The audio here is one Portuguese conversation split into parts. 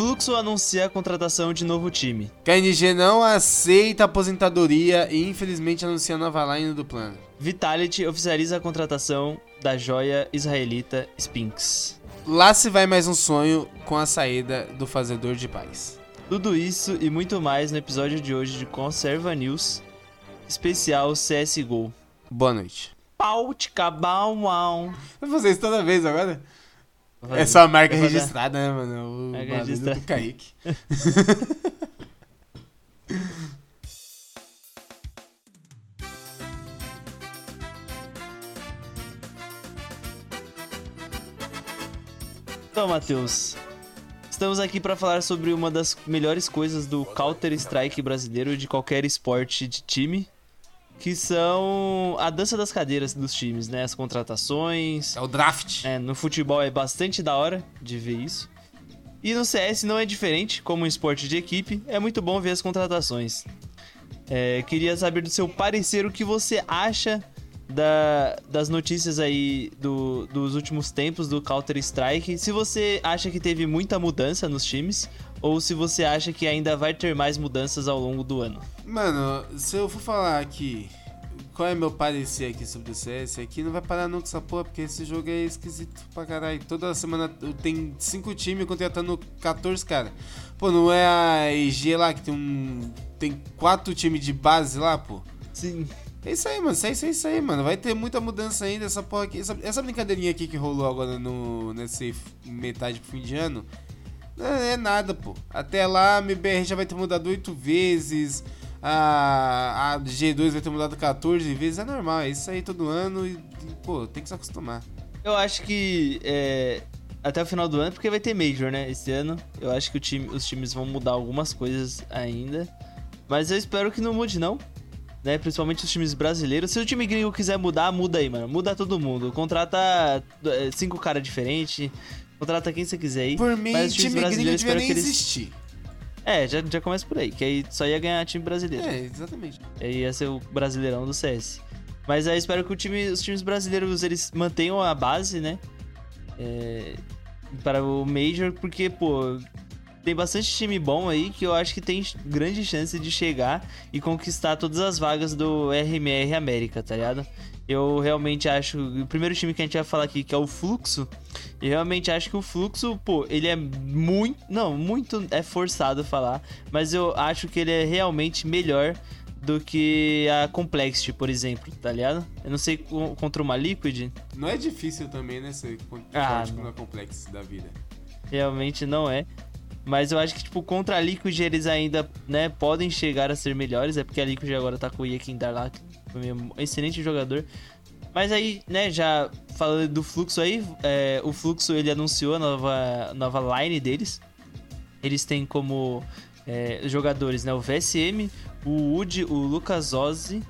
Fluxo anuncia a contratação de novo time. KNG não aceita aposentadoria e infelizmente anuncia a nova line do plano. Vitality oficializa a contratação da joia israelita Sphinx. Lá se vai mais um sonho com a saída do Fazedor de Paz. Tudo isso e muito mais no episódio de hoje de Conserva News, especial CSGO. Boa noite. Pau, fazer isso toda vez agora? É só a marca registrada, né, mano? O Marca registrada. do Kaique. Então, Matheus, estamos aqui para falar sobre uma das melhores coisas do Counter-Strike brasileiro de qualquer esporte de time, que são a dança das cadeiras dos times, né? As contratações. É o draft. É, no futebol é bastante da hora de ver isso. E no CS não é diferente, como um esporte de equipe, é muito bom ver as contratações. É, queria saber do seu parecer o que você acha da- das notícias aí do- dos últimos tempos do Counter-Strike. Se você acha que teve muita mudança nos times, ou se você acha que ainda vai ter mais mudanças ao longo do ano. Mano, se eu for falar aqui qual é meu parecer aqui sobre o CS, aqui não vai parar nunca essa porra, porque esse jogo é esquisito pra caralho. Toda semana tem cinco times contratando 14 caras. Pô, não é a EG lá que tem um. Tem quatro times de base lá, pô. Sim. É isso aí, mano. É isso, é isso aí, mano. Vai ter muita mudança ainda. Essa porra aqui. Essa, essa brincadeirinha aqui que rolou agora no, nesse metade pro fim de ano. Não é nada, pô. Até lá a MBR já vai ter mudado oito vezes. A, a G2 vai ter mudado 14 vezes. É normal, é isso aí todo ano. E, pô, tem que se acostumar. Eu acho que é, até o final do ano, porque vai ter Major, né? Esse ano. Eu acho que time, os times vão mudar algumas coisas ainda. Mas eu espero que não mude, não. Né? Principalmente os times brasileiros. Se o time gringo quiser mudar, muda aí, mano. Muda todo mundo. Contrata é, cinco caras diferentes. Contrata quem você quiser aí. Por mim, Mas time devia espero que eles- existir. É, já, já começa por aí. Que aí só ia ganhar time brasileiro. É, exatamente. Aí ia ser o brasileirão do CS. Mas aí espero que o time- os times brasileiros eles mantenham a base, né? É, para o Major, porque, pô, tem bastante time bom aí que eu acho que tem grande chance de chegar e conquistar todas as vagas do RMR América, tá ligado? Eu realmente acho. O primeiro time que a gente vai falar aqui, que é o Fluxo, eu realmente acho que o Fluxo, pô, ele é muito. Não, muito é forçado falar, mas eu acho que ele é realmente melhor do que a Complexity, por exemplo, tá ligado? Eu não sei co- contra uma Liquid, Não é difícil também, né? Ser Ah, não. na complexo da vida. realmente não é. Mas eu acho que, tipo, contra a Liquid eles ainda, né, podem chegar a ser melhores. É porque a Liquid agora tá com o Yekin Darlak, foi um excelente jogador. Mas aí, né, já falando do fluxo aí, é, o fluxo ele anunciou a nova, nova line deles. Eles têm como é, jogadores, né, o VSM, o Wood, o Lucas Ozzy,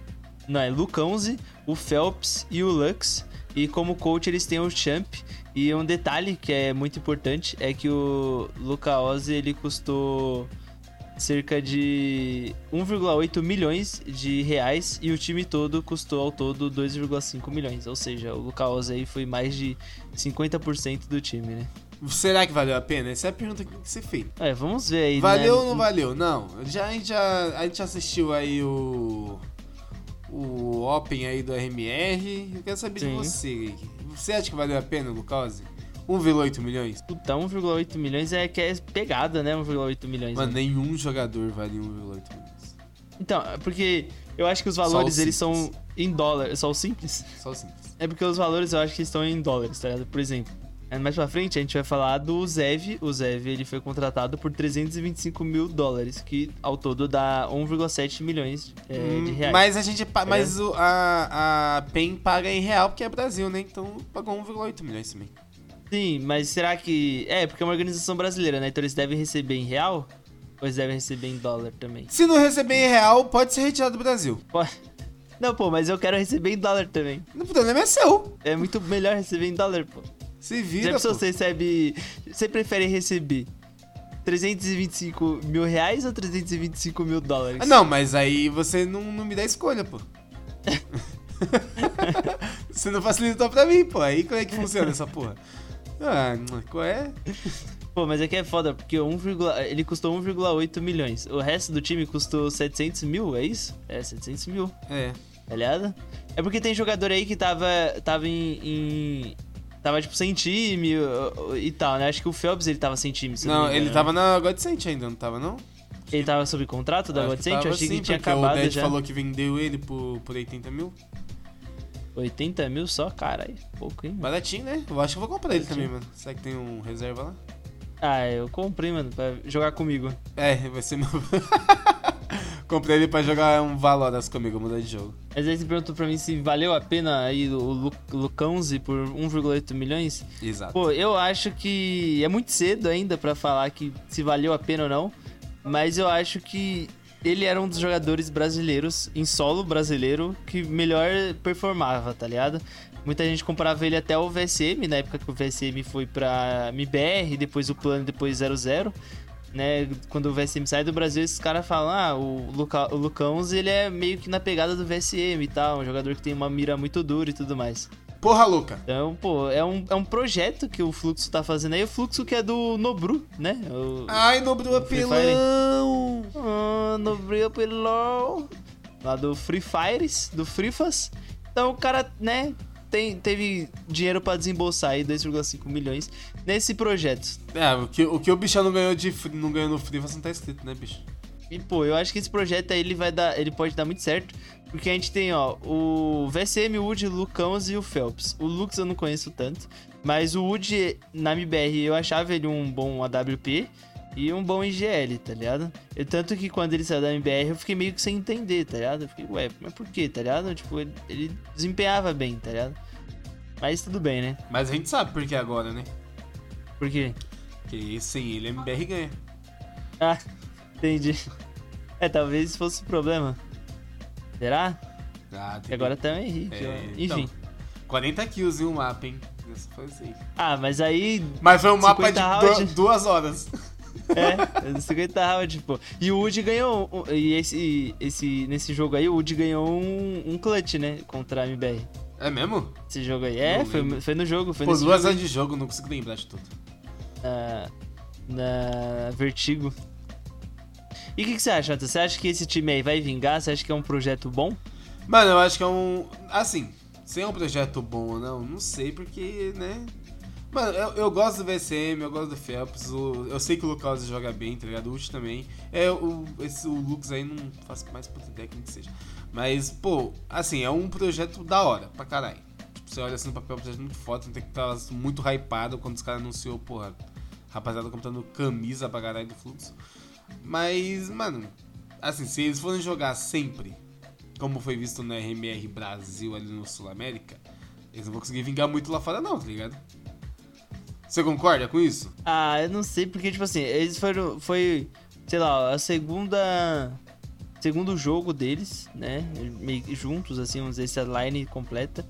não, é Lucãozi, o Phelps e o Lux. E como coach eles têm o Champ. E um detalhe que é muito importante é que o Luca Ozzy ele custou cerca de 1,8 milhões de reais e o time todo custou ao todo 2,5 milhões. Ou seja, o Ozzy aí foi mais de 50% do time, né? Será que valeu a pena? Essa é a pergunta que tem que ser feita. É, vamos ver aí. Valeu né? ou não valeu? Não. Já, a, gente já, a gente assistiu aí o. O Open aí do RMR. Eu quero saber de Sim. você. Você acha que valeu a pena, Lucause? 1,8 milhões? Puta, 1,8 milhões é que é pegada, né? 1,8 milhões. Mano, né? nenhum jogador vale 1,8 milhões. Então, é porque eu acho que os valores o eles são em dólar. Só o simples? Só simples. É porque os valores eu acho que estão em dólares, tá ligado? Por exemplo, mais pra frente a gente vai falar do Zev. O Zev ele foi contratado por 325 mil dólares, que ao todo dá 1,7 milhões é, de Hum, reais. Mas a gente. pa- Mas o- a, a PEN paga em real porque é Brasil, né? Então pagou 1,8 milhões também. Sim, mas será que. É, porque é uma organização brasileira, né? Então eles devem receber em real? Ou eles devem receber em dólar também? Se não receber em real, pode ser retirado do Brasil. Pô, Não, pô, mas eu quero receber em dólar também. O problema é seu. É muito melhor receber em dólar, pô. Se Já vira, pensou, pô. você recebe. Você prefere receber 325 mil reais ou 325 mil dólares? Ah, não, mas aí você não, não me dá escolha, pô. você não facilitou pra mim, pô. Aí como é que funciona essa porra? Ah, qual é? Pô, mas é que é foda, porque 1, ele custou 1,8 milhões. O resto do time custou 700 mil, é isso? É, 700 mil. É. Tá ligado? É porque tem jogador aí que tava, tava em, em tava, tipo, sem time e tal, né? Acho que o Phelps, ele tava sem time. Não, não ele tava na Godsent ainda, não tava, não? Ele tava sob contrato da Godsent? Eu achei sim, que tinha acabado o Dead já. falou que vendeu ele por, por 80 mil. 80 mil só? Caralho, pouco, hein? Mano? Baratinho, né? Eu acho que eu vou comprar ele também, mano. Será que tem um reserva lá? Ah, eu comprei, mano, pra jogar comigo. É, vai ser meu... Comprei ele pra jogar um Valoras comigo, mudar de jogo. Mas aí você perguntou pra mim se valeu a pena aí o Lu Lucãozi por 1,8 milhões. Exato. Pô, eu acho que é muito cedo ainda pra falar que se valeu a pena ou não. Mas eu acho que ele era um dos jogadores brasileiros, em solo brasileiro, que melhor performava, tá ligado? Muita gente comparava ele até o VSM, na época que o VSM foi pra MBR, depois o plano, depois 00 né, quando o VSM sai do Brasil, esses caras falam, ah, o, Luca, o ele é meio que na pegada do VSM e tal, um jogador que tem uma mira muito dura e tudo mais. Porra, Luca! Então, pô, é um, é um projeto que o Fluxo tá fazendo aí, o Fluxo que é do Nobru, né? O, Ai, Nobru apelão! Ah, Nobru apelão! Lá do Free Fires, do Frifas. Então o cara, né, tem, teve dinheiro para desembolsar aí 2,5 milhões nesse projeto. É, o que o, que o bichão não ganhou, de, não ganhou no Free não tá escrito, né, bicho? E, pô, eu acho que esse projeto aí ele vai dar. Ele pode dar muito certo. Porque a gente tem, ó, o VSM, o Wood, o Lucãos e o Phelps. O Lux eu não conheço tanto. Mas o Wood, na MBR, eu achava ele um bom AWP e um bom IGL, tá ligado? Eu, tanto que quando ele saiu da MBR, eu fiquei meio que sem entender, tá ligado? Eu fiquei, ué, mas por quê, tá ligado? Tipo, ele, ele desempenhava bem, tá ligado? Mas tudo bem, né? Mas a gente sabe por que agora, né? Por quê? Porque sem ele a MBR ganha. Ah, entendi. É, talvez fosse o problema. Será? Ah, agora também Henrique, é, enfim. Então, 40 kills em um mapa, hein? Isso foi assim. Ah, mas aí. Mas foi um mapa de round... duas horas. É, 50 rounds, tipo. E o Woody ganhou. E esse, esse, nesse jogo aí, o Woody ganhou um, um clutch, né? Contra a MBR. É mesmo? Esse jogo aí. É, foi, foi no jogo. Foi Pô, duas horas de jogo, não consigo lembrar de tudo. Na, na Vertigo. E o que, que, você acha? Você acha que esse time aí vai vingar? Você acha que é um projeto bom? Mano, eu acho que é um. Assim, se é um projeto bom ou não, não sei, porque, né? Mano, eu, eu gosto do VSM, eu gosto do Phelps, o, eu sei que o Lucas joga bem, tá ligado? O Ult também. É, o, esse, o Lux aí não faço mais puta ideia que seja. Mas, pô, assim, é um projeto da hora, pra caralho. Tipo, você olha assim no papel, é um projeto muito foda, tem que estar muito hypado quando os caras anunciou, porra, rapaziada comprando camisa pra caralho do fluxo. Mas, mano, assim, se eles forem jogar sempre, como foi visto no RMR Brasil ali no Sul América, eles não vão conseguir vingar muito lá fora, não, tá ligado? Você concorda com isso? Ah, eu não sei, porque, tipo assim, eles foram. Foi, sei lá, a segunda segundo jogo deles, né? Juntos, assim, vamos dizer, essa line completa.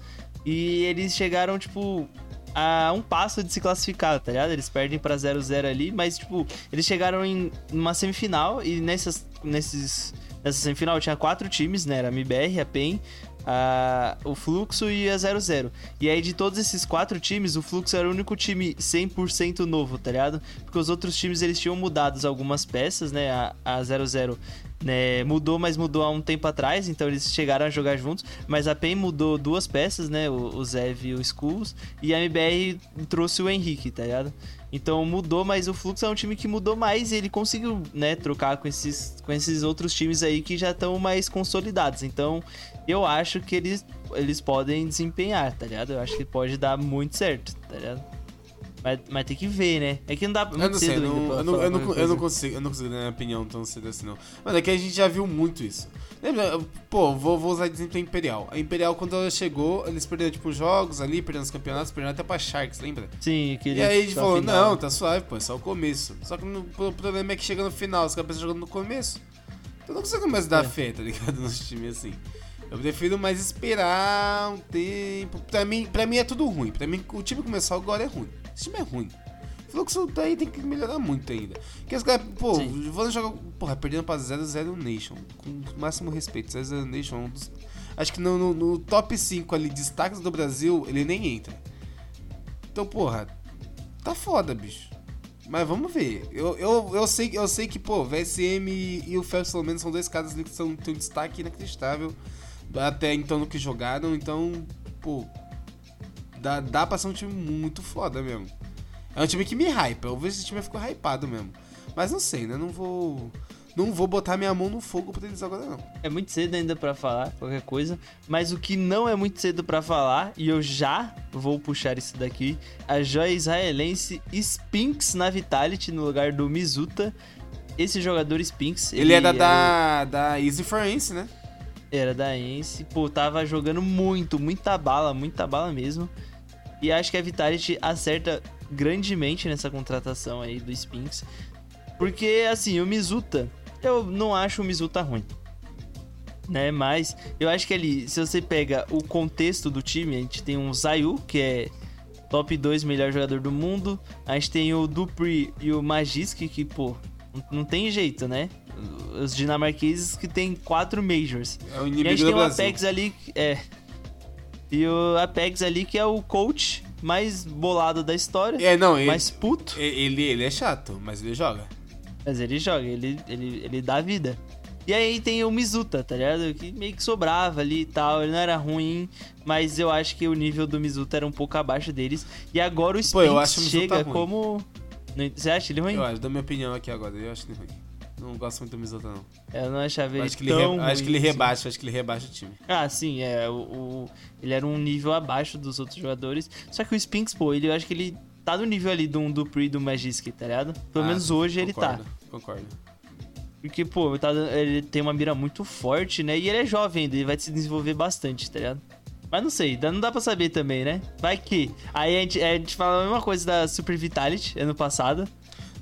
E eles chegaram, tipo, a um passo de se classificar, tá ligado? Eles perdem pra 0-0 ali, mas, tipo, eles chegaram em uma semifinal e nessas, nesses, nessa semifinal tinha quatro times, né? Era a MBR, a PEN, a, o Fluxo e a 00. E aí, de todos esses quatro times, o Fluxo era o único time 100% novo, tá ligado? Porque os outros times, eles tinham mudado algumas peças, né? A, a 00 né, mudou, mas mudou há um tempo atrás, então eles chegaram a jogar juntos. Mas a PEN mudou duas peças, né? O, o Zev e o Skulls. E a MBR trouxe o Henrique, tá ligado? Então mudou, mas o Fluxo é um time que mudou mais e ele conseguiu, né, trocar com esses, com esses outros times aí que já estão mais consolidados. Então eu acho que eles, eles podem desempenhar, tá ligado? Eu acho que pode dar muito certo, tá ligado? Mas, mas tem que ver, né? É que não dá muito eu não sei, não, eu, não, eu, não, eu não consigo, eu não consigo dar minha opinião tão cedo assim, não. Mano, é que a gente já viu muito isso. Lembra? Pô, vou, vou usar exemplo a Imperial. A Imperial, quando ela chegou, eles perderam, tipo, jogos ali, perderam os campeonatos, perderam até pra Sharks, lembra? Sim, E aí a gente falou, final. não, tá suave, pô, é só o começo. Só que no, o problema é que chega no final, os caras jogando no começo. Então não consigo mais dar é. fé, tá ligado? Nos times assim. Eu prefiro mais esperar um tempo. Pra mim, pra mim é tudo ruim. Pra mim, o time começar agora é ruim. Esse time é ruim. O fluxo daí tem que melhorar muito ainda. Porque os caras, pô, vão jogar. Porra, perdendo pra 0-0 Nation. Com o máximo respeito. 0-0 Nation é um dos. Acho que no, no, no, top 5 ali, destaques do Brasil, ele nem entra. Então, porra. tá foda, bicho. Mas vamos ver. Eu, eu, eu, sei, eu sei que, pô, VSM e o Felps, pelo menos, são dois caras ali que são, têm um destaque inacreditável até então no que jogaram. Então, pô, dá, dá pra ser um time muito foda mesmo. É um time que me hypa. Eu vejo esse time ficou hypado mesmo. Mas não sei, né? Não vou. Não vou botar minha mão no fogo pra eles agora, não. É muito cedo ainda para falar qualquer coisa, mas o que não é muito cedo para falar, e eu já vou puxar isso daqui, a joia israelense Spinks na Vitality no lugar do Mizuta. Esse jogador Spinks... Ele, ele era da, da Easy Forense, né? Era da Ence. Pô, tava jogando muito, muita bala, muita bala mesmo. E acho que a Vitality acerta grandemente nessa contratação aí do Spinks. Porque, assim, o Mizuta, eu não acho o Mizuta ruim. Né, mas eu acho que ali, se você pega o contexto do time, a gente tem um Zayu, que é top 2 melhor jogador do mundo. A gente tem o Dupri e o Magisk, que, pô, não tem jeito, né? Os dinamarqueses que tem quatro Majors. É o E a inimigo gente tem o Brasil. Apex ali, é. E o Apex ali que é o coach mais bolado da história, É, não, ele, mais puto. ele, ele é chato, mas ele joga. Mas ele joga, ele, ele, ele dá vida. E aí tem o Mizuta, tá ligado? Que meio que sobrava ali e tal. Ele não era ruim, mas eu acho que o nível do Mizuta era um pouco abaixo deles. E agora o Pô, o Mizuta chega como. Você acha ele ruim? Eu acho, dou minha opinião aqui agora, eu acho ele ruim. Não gosto muito do Mizuta, não. Eu não achava ele acho que ele, tão re- acho que ele assim. rebaixa, acho que ele rebaixa o time. Ah, sim, é. O, o- ele era um nível abaixo dos outros jogadores. Só que o Spinks, pô, ele, eu acho que ele tá no nível ali do, do Pri e do Magisk, tá ligado? Pelo Ah, menos hoje ele tá. concordo, Concordo. Porque, pô, tá ele tem uma mira muito forte, né? E ele é jovem ainda, ele vai se desenvolver bastante, tá ligado? Mas não sei, não dá pra saber também, né? Vai que. Aí a gente, a gente fala a mesma coisa da Super Vitality ano passado.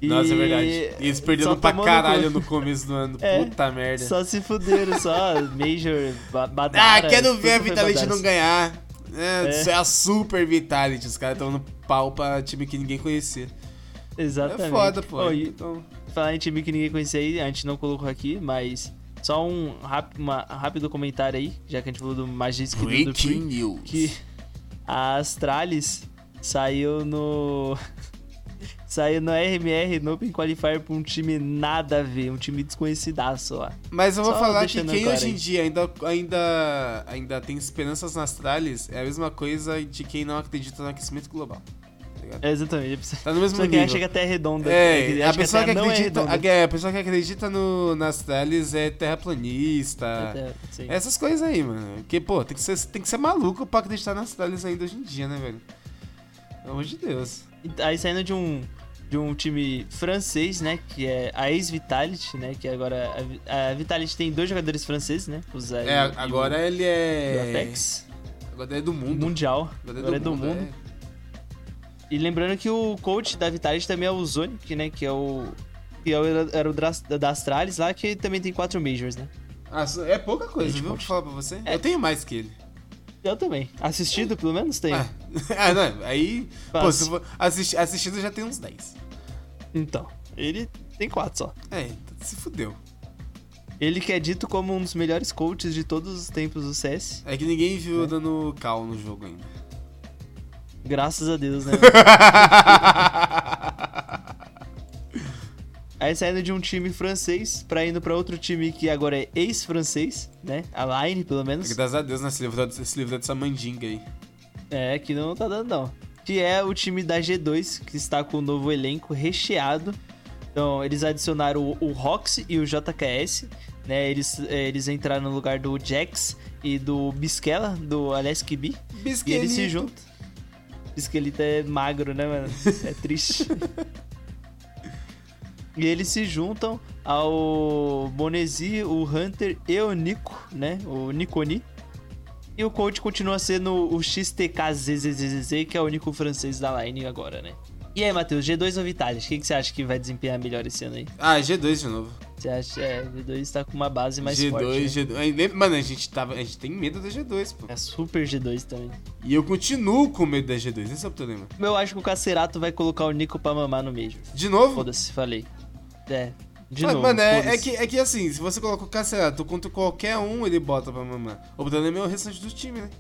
E Nossa, é verdade. E eles perderam pra caralho no começo do ano. É, Puta merda. Só se fuderam, só Major, ba Ah, Badara. quero ver a Vitality Badara. não ganhar. É, É. Isso é a Super Vitality. Os caras estão no pau pra time que ninguém conhecia. Exatamente. É foda, pô. Oh, Então, falar em time que ninguém conhecia aí, a gente não colocou aqui, mas só um, rap- uma- rápido comentário aí, já que a gente falou do Magisk e do Dupree, news. que a Astralis saiu no. Saiu no RMR no Open Qualifier pra um time nada a ver, um time desconhecidaço lá. Mas eu vou Só falar que quem claro hoje em dia ainda, ainda, ainda tem esperanças nas tralhas é a mesma coisa de quem não acredita no aquecimento global. Tá? É, exatamente. Tá no mesmo nível. acha que a Terra é redonda. É, que a pessoa que, é acredita, a, é, a pessoa que acredita no, nas tralhas é terraplanista. É Terra. Essas coisas aí, mano. Porque, pô, tem que ser, tem que ser maluco pra acreditar nas tralhas ainda hoje em dia, né, velho? Pelo amor de Deus. Aí saindo de um, de um time francês, né? Que é a ex-Vitality, né? Que agora. A, a Vitality tem dois jogadores franceses, né? O Zé É, e agora ele e o é. Apex. Agora é do mundo. Mundial. Agora Agora é do mundo. é. E lembrando que o coach da Vitality também é o Zonic, né? Que é o. Que é o- era o da Astralis lá, que também tem quatro Majors, né? Ah, é pouca coisa, viu? Vou falar pra você. É. Eu tenho mais que ele. Eu também. Assistido, pelo menos, tem. Ah, ah, não. Aí. Pô, se for assisti, assistido já tem uns 10. Então. Ele tem quatro só. É, se fudeu. Ele que é dito como um dos melhores coaches de todos os tempos do CS. É que ninguém viu É. dando cal no jogo ainda. Graças a Deus, né? Aí saindo de um time francês pra indo pra outro time que agora é ex-francês, né? A Line, pelo menos. Graças a Deus, né? Se livrou, se livrou dessa mandinga aí. É, que não tá dando não. Que é o time da G2, que está com o novo elenco recheado. Então, eles adicionaram o, o Roxy e o JKS, né? Eles, é, eles entraram no lugar do Jax e do Bisquela, do Alesk B. E eles se juntam. Bisquelito é magro, né, mano? É triste. e eles se juntam ao Bonesi, o Hunter e o Nico, né? O Niconi. E o coach continua sendo o XTKZZZZ, que é o único francês da line agora, né? E aí, Matheus, G2 ou Vitality? O que, que você acha que vai desempenhar melhor esse ano aí? Ah, G2 de novo. Você acha é, G2 tá com uma base mais G2, forte. né? G2. Aí, lembra- Mano, a gente, tava, a gente tem medo da G2, pô. É super G2 também. E eu continuo com medo da G2, esse é o problema. Eu acho que o Cacerato vai colocar o Nico pra mamar no Major. De novo? Foda-se, falei. É, de Mas, novo. mano, é, é que, é que assim, se você coloca o Cacerato contra qualquer um, ele bota pra mamar. O problema é o restante do time, né?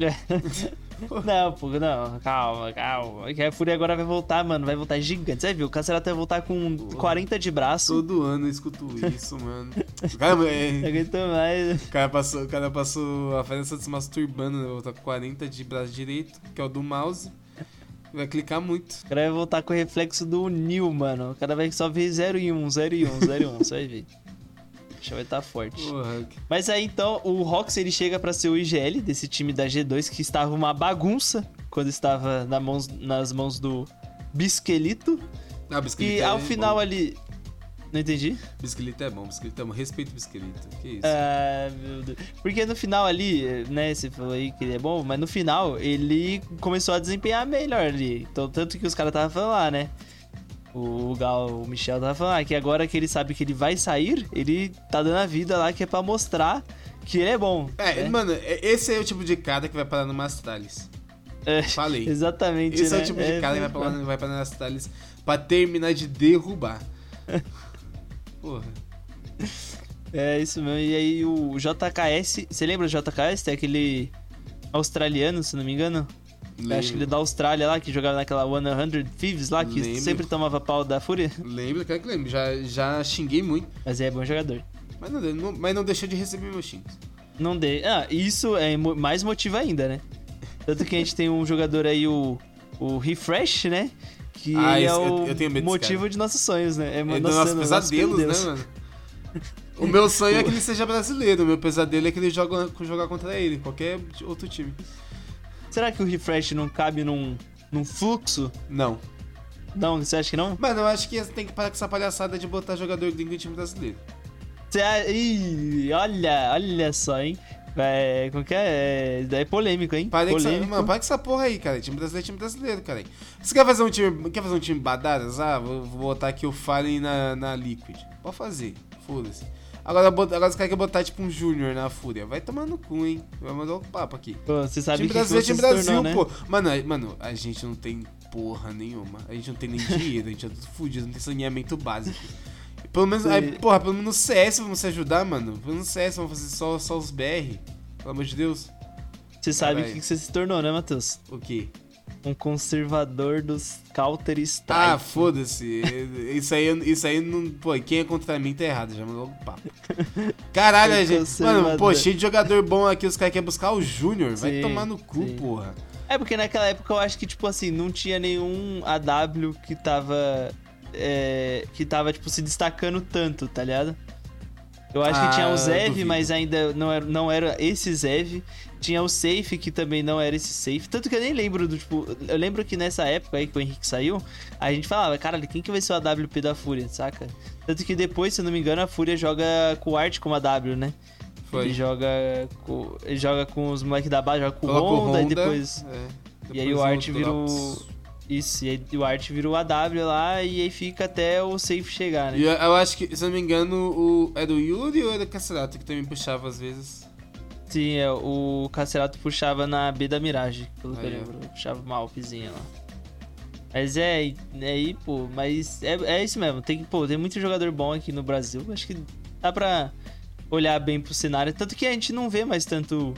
É. Não, pô, não, calma, calma. Que a Fúria agora vai voltar, mano. Vai voltar gigante. Você viu? O Cacerato vai voltar com 40 de braço. Todo ano eu escuto isso, mano. O cara, Não é, aguento mais. o cara passou, o cara passou a festa se masturbando, né? Vai voltar com 40 de braço direito, que é o do mouse. Vai clicar muito. O cara vai voltar com o reflexo do Nil, mano. O cara vai só ver 0 e 1, 0 e 1, 0 e 1. Você vai ver. Já vai estar forte. Porra. Mas aí então o Rox ele chega pra ser o IGL desse time da G2 que estava uma bagunça quando estava na mãos- nas mãos do Bisquelito. Ah, E é ao bom. final ali. Não entendi? Bisquilito é bom, bisquilito é bom. Respeito o bisquilito. Que isso? Ah, meu Deus. Porque no final ali, né, você falou aí que ele é bom, mas no final ele começou a desempenhar melhor ali. Então, tanto que os caras estavam falando lá, né? O Gal, o Michel tava falando ah, que agora que ele sabe que ele vai sair, ele tá dando a vida lá que é pra mostrar que ele é bom. É, né? mano, é- esse é o tipo de cara que vai parar no Astralis. É, Falei. exatamente, Esse é né? o tipo de cara que vai parar, vai parar no Astralis pra terminar de derrubar. Porra. É isso mesmo. E aí o JKS, você lembra do JKS? Tem aquele australiano, se não me engano? Eu acho que ele é da Austrália lá, que jogava naquela 100 Thieves lá, que Lembro. sempre tomava pau da Fúria. Lembro, cara que lembro. Já, já xinguei muito. Mas é bom jogador. Mas não, não- mas não deixou de receber meus xingos. Não dei. Ah, isso é mais motivo ainda, né? Tanto que a gente tem um jogador aí, o, o Refresh, né? Que Ah, é o eu- eu motivo cara. de nossos sonhos, né? É, É dos nossos pesadelos, né, pesadelos. mano? O meu sonho é que ele seja brasileiro. O meu pesadelo é que ele joga, jogar contra ele, qualquer outro time. Será que o Refresh não cabe num, num fluxo? Não. Não, você acha que não? Mano, eu acho que tem que parar com essa palhaçada de botar jogador gringo em time brasileiro. Ih, olha, olha só, hein? É, como que é? É, é polêmico, hein? Para polêmico. mano, para com essa porra aí, cara. Time brasileiro é time brasileiro, cara. Você quer fazer um time, quer fazer um time badadas? Ah, vou, vou botar aqui o Fallen na, na Liquid. Pode fazer, foda-se. Agora, agora você quer botar tipo um Júnior na Fúria. Vai tomar no cu, hein? Vai mandar o papo aqui. Pô, você sabe time que, que brasileiro é você time se Brasil, tornou, né? pô. Mano, a- mano, a gente não tem porra nenhuma. A gente não tem nem dinheiro, a gente é tudo fudido, não tem saneamento básico. Pelo menos, Sim. aí, porra, pelo menos no CS vamos se ajudar, mano. Pelo menos no CS vamos fazer só, só os BR. Pelo amor de Deus. Você sabe o que, que você se tornou, né, Matheus? O quê? Um conservador dos Counter-Strike. Ah, foda-se. Isso aí, isso aí não. Pô, quem é contra mim tá errado, já mandou um papo. Caralho, gente. Mano, pô, cheio de jogador bom aqui, os caras querem buscar o Júnior. Vai tomar no cu, sim. porra. É porque naquela época eu acho que, tipo assim, não tinha nenhum AW que tava. É, que tava, tipo, se destacando tanto, tá ligado? Eu acho que tinha Ah, o Zev, mas ainda não era, não era esse Zev. Tinha o Safe, que também não era esse Safe. Tanto que eu nem lembro do, tipo... Eu lembro que nessa época aí que o Henrique saiu, a gente falava, caralho, quem que vai ser o AWP da Fúria, saca? Tanto que depois, se eu não me engano, a Fúria joga com o Art como AW, né? Foi. Ele joga com, ele joga com os moleques da base, joga com o o Honda, e depois... é, E aí depois o Art Drops. virou. Isso, e aí o Art virou AW lá e aí fica até o safe chegar, né? E eu, eu acho que, se não me engano, o, era o Yuri ou era o Cacerato que também puxava às vezes? Sim, é, o Cacerato puxava na B da Mirage, pelo que eu lembro. Puxava uma Alpzinha lá. Mas é, é aí, pô, mas é, é isso mesmo. Tem, pô, tem muito jogador bom aqui no Brasil. Acho que dá pra olhar bem pro cenário. Tanto que a gente não vê mais tanto,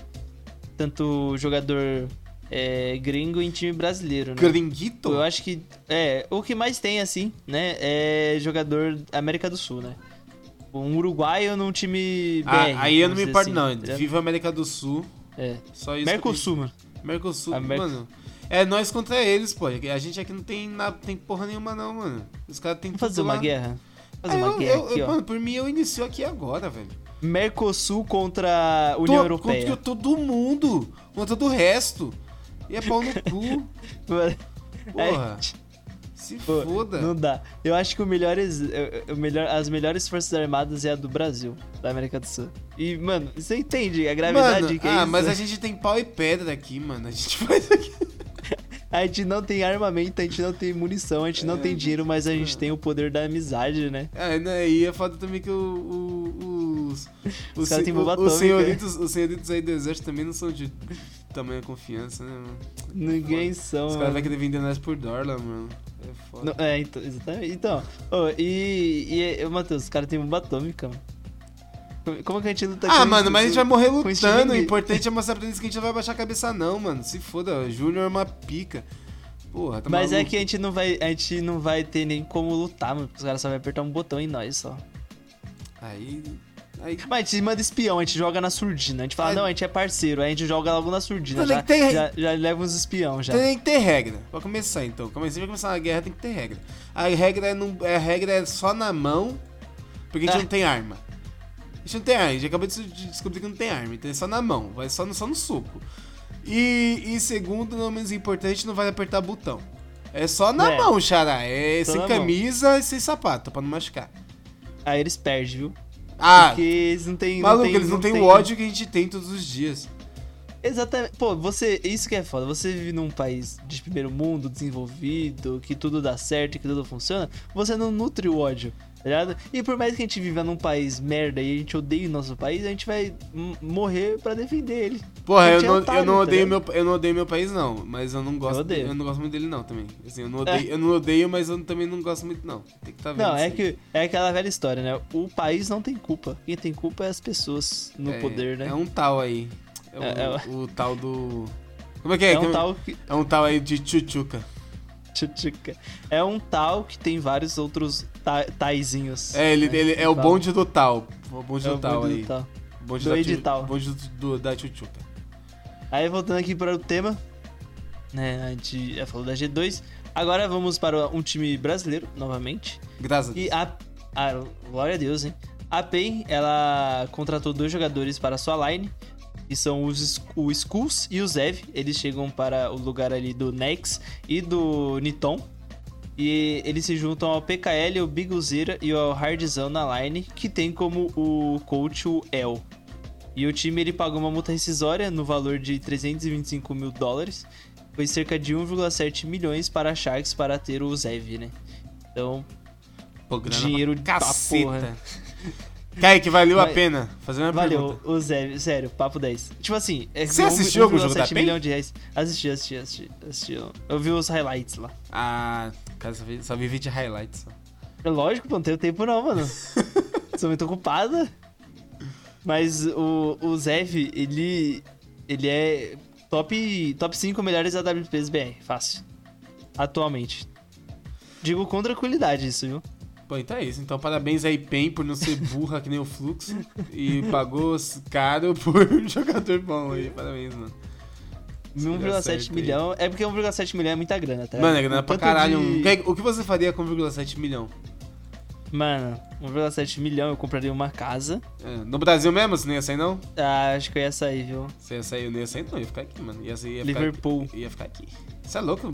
tanto jogador é, gringo em time brasileiro, né? Gringuito? Eu acho que é, o que mais tem assim, né, é jogador América do Sul, né? Um uruguaio num time BR. Ah, aí eu não me importo, assim, não. tá? Viva América do Sul. É. Só isso. Mercosul, mano. que- Mercosul, A Mer- mano. É nós contra eles, pô. A gente aqui não tem, nada, tem porra nenhuma, não, mano. Os caras têm Vamos fazer uma lá. guerra? Fazer Ah, uma eu- guerra eu- aqui, eu-. Mano, por mim eu inicio aqui agora, velho. Mercosul contra a União Tô- Europeia. Contra todo mundo. Contra todo o resto. E é pau no cu. Mano, Porra. é, Se pô, foda. Não dá. Eu acho que o melhor, ex- o- melhor, as melhores forças armadas é a do Brasil, da América do Sul. E, mano, você entende a gravidade Mano, que é ah, isso? mas a gente tem pau e pedra aqui, mano. A gente faz aqui. A gente não tem armamento, a gente não tem munição, a gente não É, tem dinheiro, mas a gente tem o poder da amizade, né? Ah, né, e é foda também que o, o- os. Os Os, caras têm bomba o- os senhoritos, os senhoritos aí do exército também não são de tamanha confiança, né, mano? Ninguém são. Os caras vão querer vender nós por dólar, mano. É foda. Não, é, então, exatamente. Então, ô, e, e, Matheus, os caras têm bomba atômica, mano. Como que a gente luta Ah, mano, isso? mas a gente vai morrer lutando. O importante é mostrar pra eles que a gente não vai baixar a cabeça, não, mano. Se foda, Júnior é uma pica. Porra, tá Mas é maluco? que a gente não vai, a gente não vai ter nem como lutar, mano. porque Os caras só vão apertar um botão em nós só. Aí. Aí. Mas a gente manda espião, a gente joga na surdina. A gente fala, Mas- não, a gente é parceiro. Aí a gente joga logo na surdina. Já, ter- já, já leva uns espião já. Tem que ter regra. Pra começar, então. Sempre vai começar uma guerra, tem que ter regra. A regra é, não, a regra é só na mão, porque a gente É. não tem arma. A gente não tem arma, a gente acabou de de descobrir que não tem arma, então é só na mão, vai só no, só no soco. E, e segundo, não menos importante, não vai apertar botão. É só na É. mão, xará. É Só sem na mão. camisa e sem sapato, pra não machucar. Aí eles perdem, viu? Ah, Porque eles não têm. maluco, tem, eles não têm tem- o ódio que a gente tem todos os dias. Exatamente. Pô, você. Isso que é foda. Você vive num país de primeiro mundo, desenvolvido, que tudo dá certo, que tudo funciona. Você não nutre o ódio, tá? E por mais que a gente viva num país merda e a gente odeie o nosso país, a gente vai morrer pra defender ele. Porra, eu é não, otário, eu, não tá odeio ligado? meu, eu não odeio meu país, não. Mas eu não gosto. Eu eu não gosto muito dele, não, também. Assim, eu não odeio, eu não odeio mas eu também não gosto muito, não. Tem que tá vendo. Não, é que é aquela velha história, né? O país não tem culpa. Quem tem culpa é as pessoas no É, poder, né? É um tal aí. É, o, É, é o tal do. Como é que é? É um Como- tal que. É um tal aí de tchutchuca. Tchutchuca. É um tal que tem vários outros ta- taizinhos. É, ele, né? ele é o Tal. bonde do tal. O bonde É do tal bonde aí. do tal. Bonde Do da edital. Bonde do, do- da tchutchuca. Aí voltando aqui para o tema, né? A gente já falou da G2. Agora vamos para um time brasileiro novamente. Graças a Deus. E a. Glória a Deus, hein? A PEN, ela contratou dois jogadores para a sua line. Que são os, o Skulls e o Zev. Eles chegam para o lugar ali do Nex e do Niton. E eles se juntam ao PKL, o Biguzeira e ao Hardzão na line, que tem como o coach o El. E o time ele pagou uma multa rescisória no valor de 325 mil dólares. Foi cerca de 1,7 milhões para a Sharks para ter o Zev, né? Então, Pô, dinheiro da porra. Kaique, valeu a Vai- pena. Fazer uma Valeu, pergunta. o Zé, sério, papo 10. Tipo assim, é Você assistiu algum jogo da 1,7 PEN? milhão de reais. Assisti, assisti, assisti, assisti. Eu vi os highlights lá. Ah, cara, só vi, só vi vídeo highlights. Só. É lógico, não tenho tempo não, mano. Sou muito ocupada. Mas o, o Zev, ele. Ele é top, top 5 melhores AWPs BR, fácil. Atualmente. Digo com tranquilidade isso, viu? Pô, então é isso. Então parabéns aí, PEN, por não ser burra que nem o Fluxo. E pagou caro por um jogador bom aí. Parabéns, mano. Isso deu 1,7 certo aí. milhão. É porque 1,7 milhão é muita grana, tá? Mano, é grana O pra caralho. de- O que- O que você faria com 1,7 milhão? Mano, 1,7 milhão eu compraria uma casa. É, no Brasil mesmo, você não ia sair, não? Ah, acho que eu ia sair, viu? Você ia sair, eu não ia sair, não. Ia ficar aqui, mano. Ia, sair, ia Liverpool. Ficar, ia ficar aqui. Você é louco?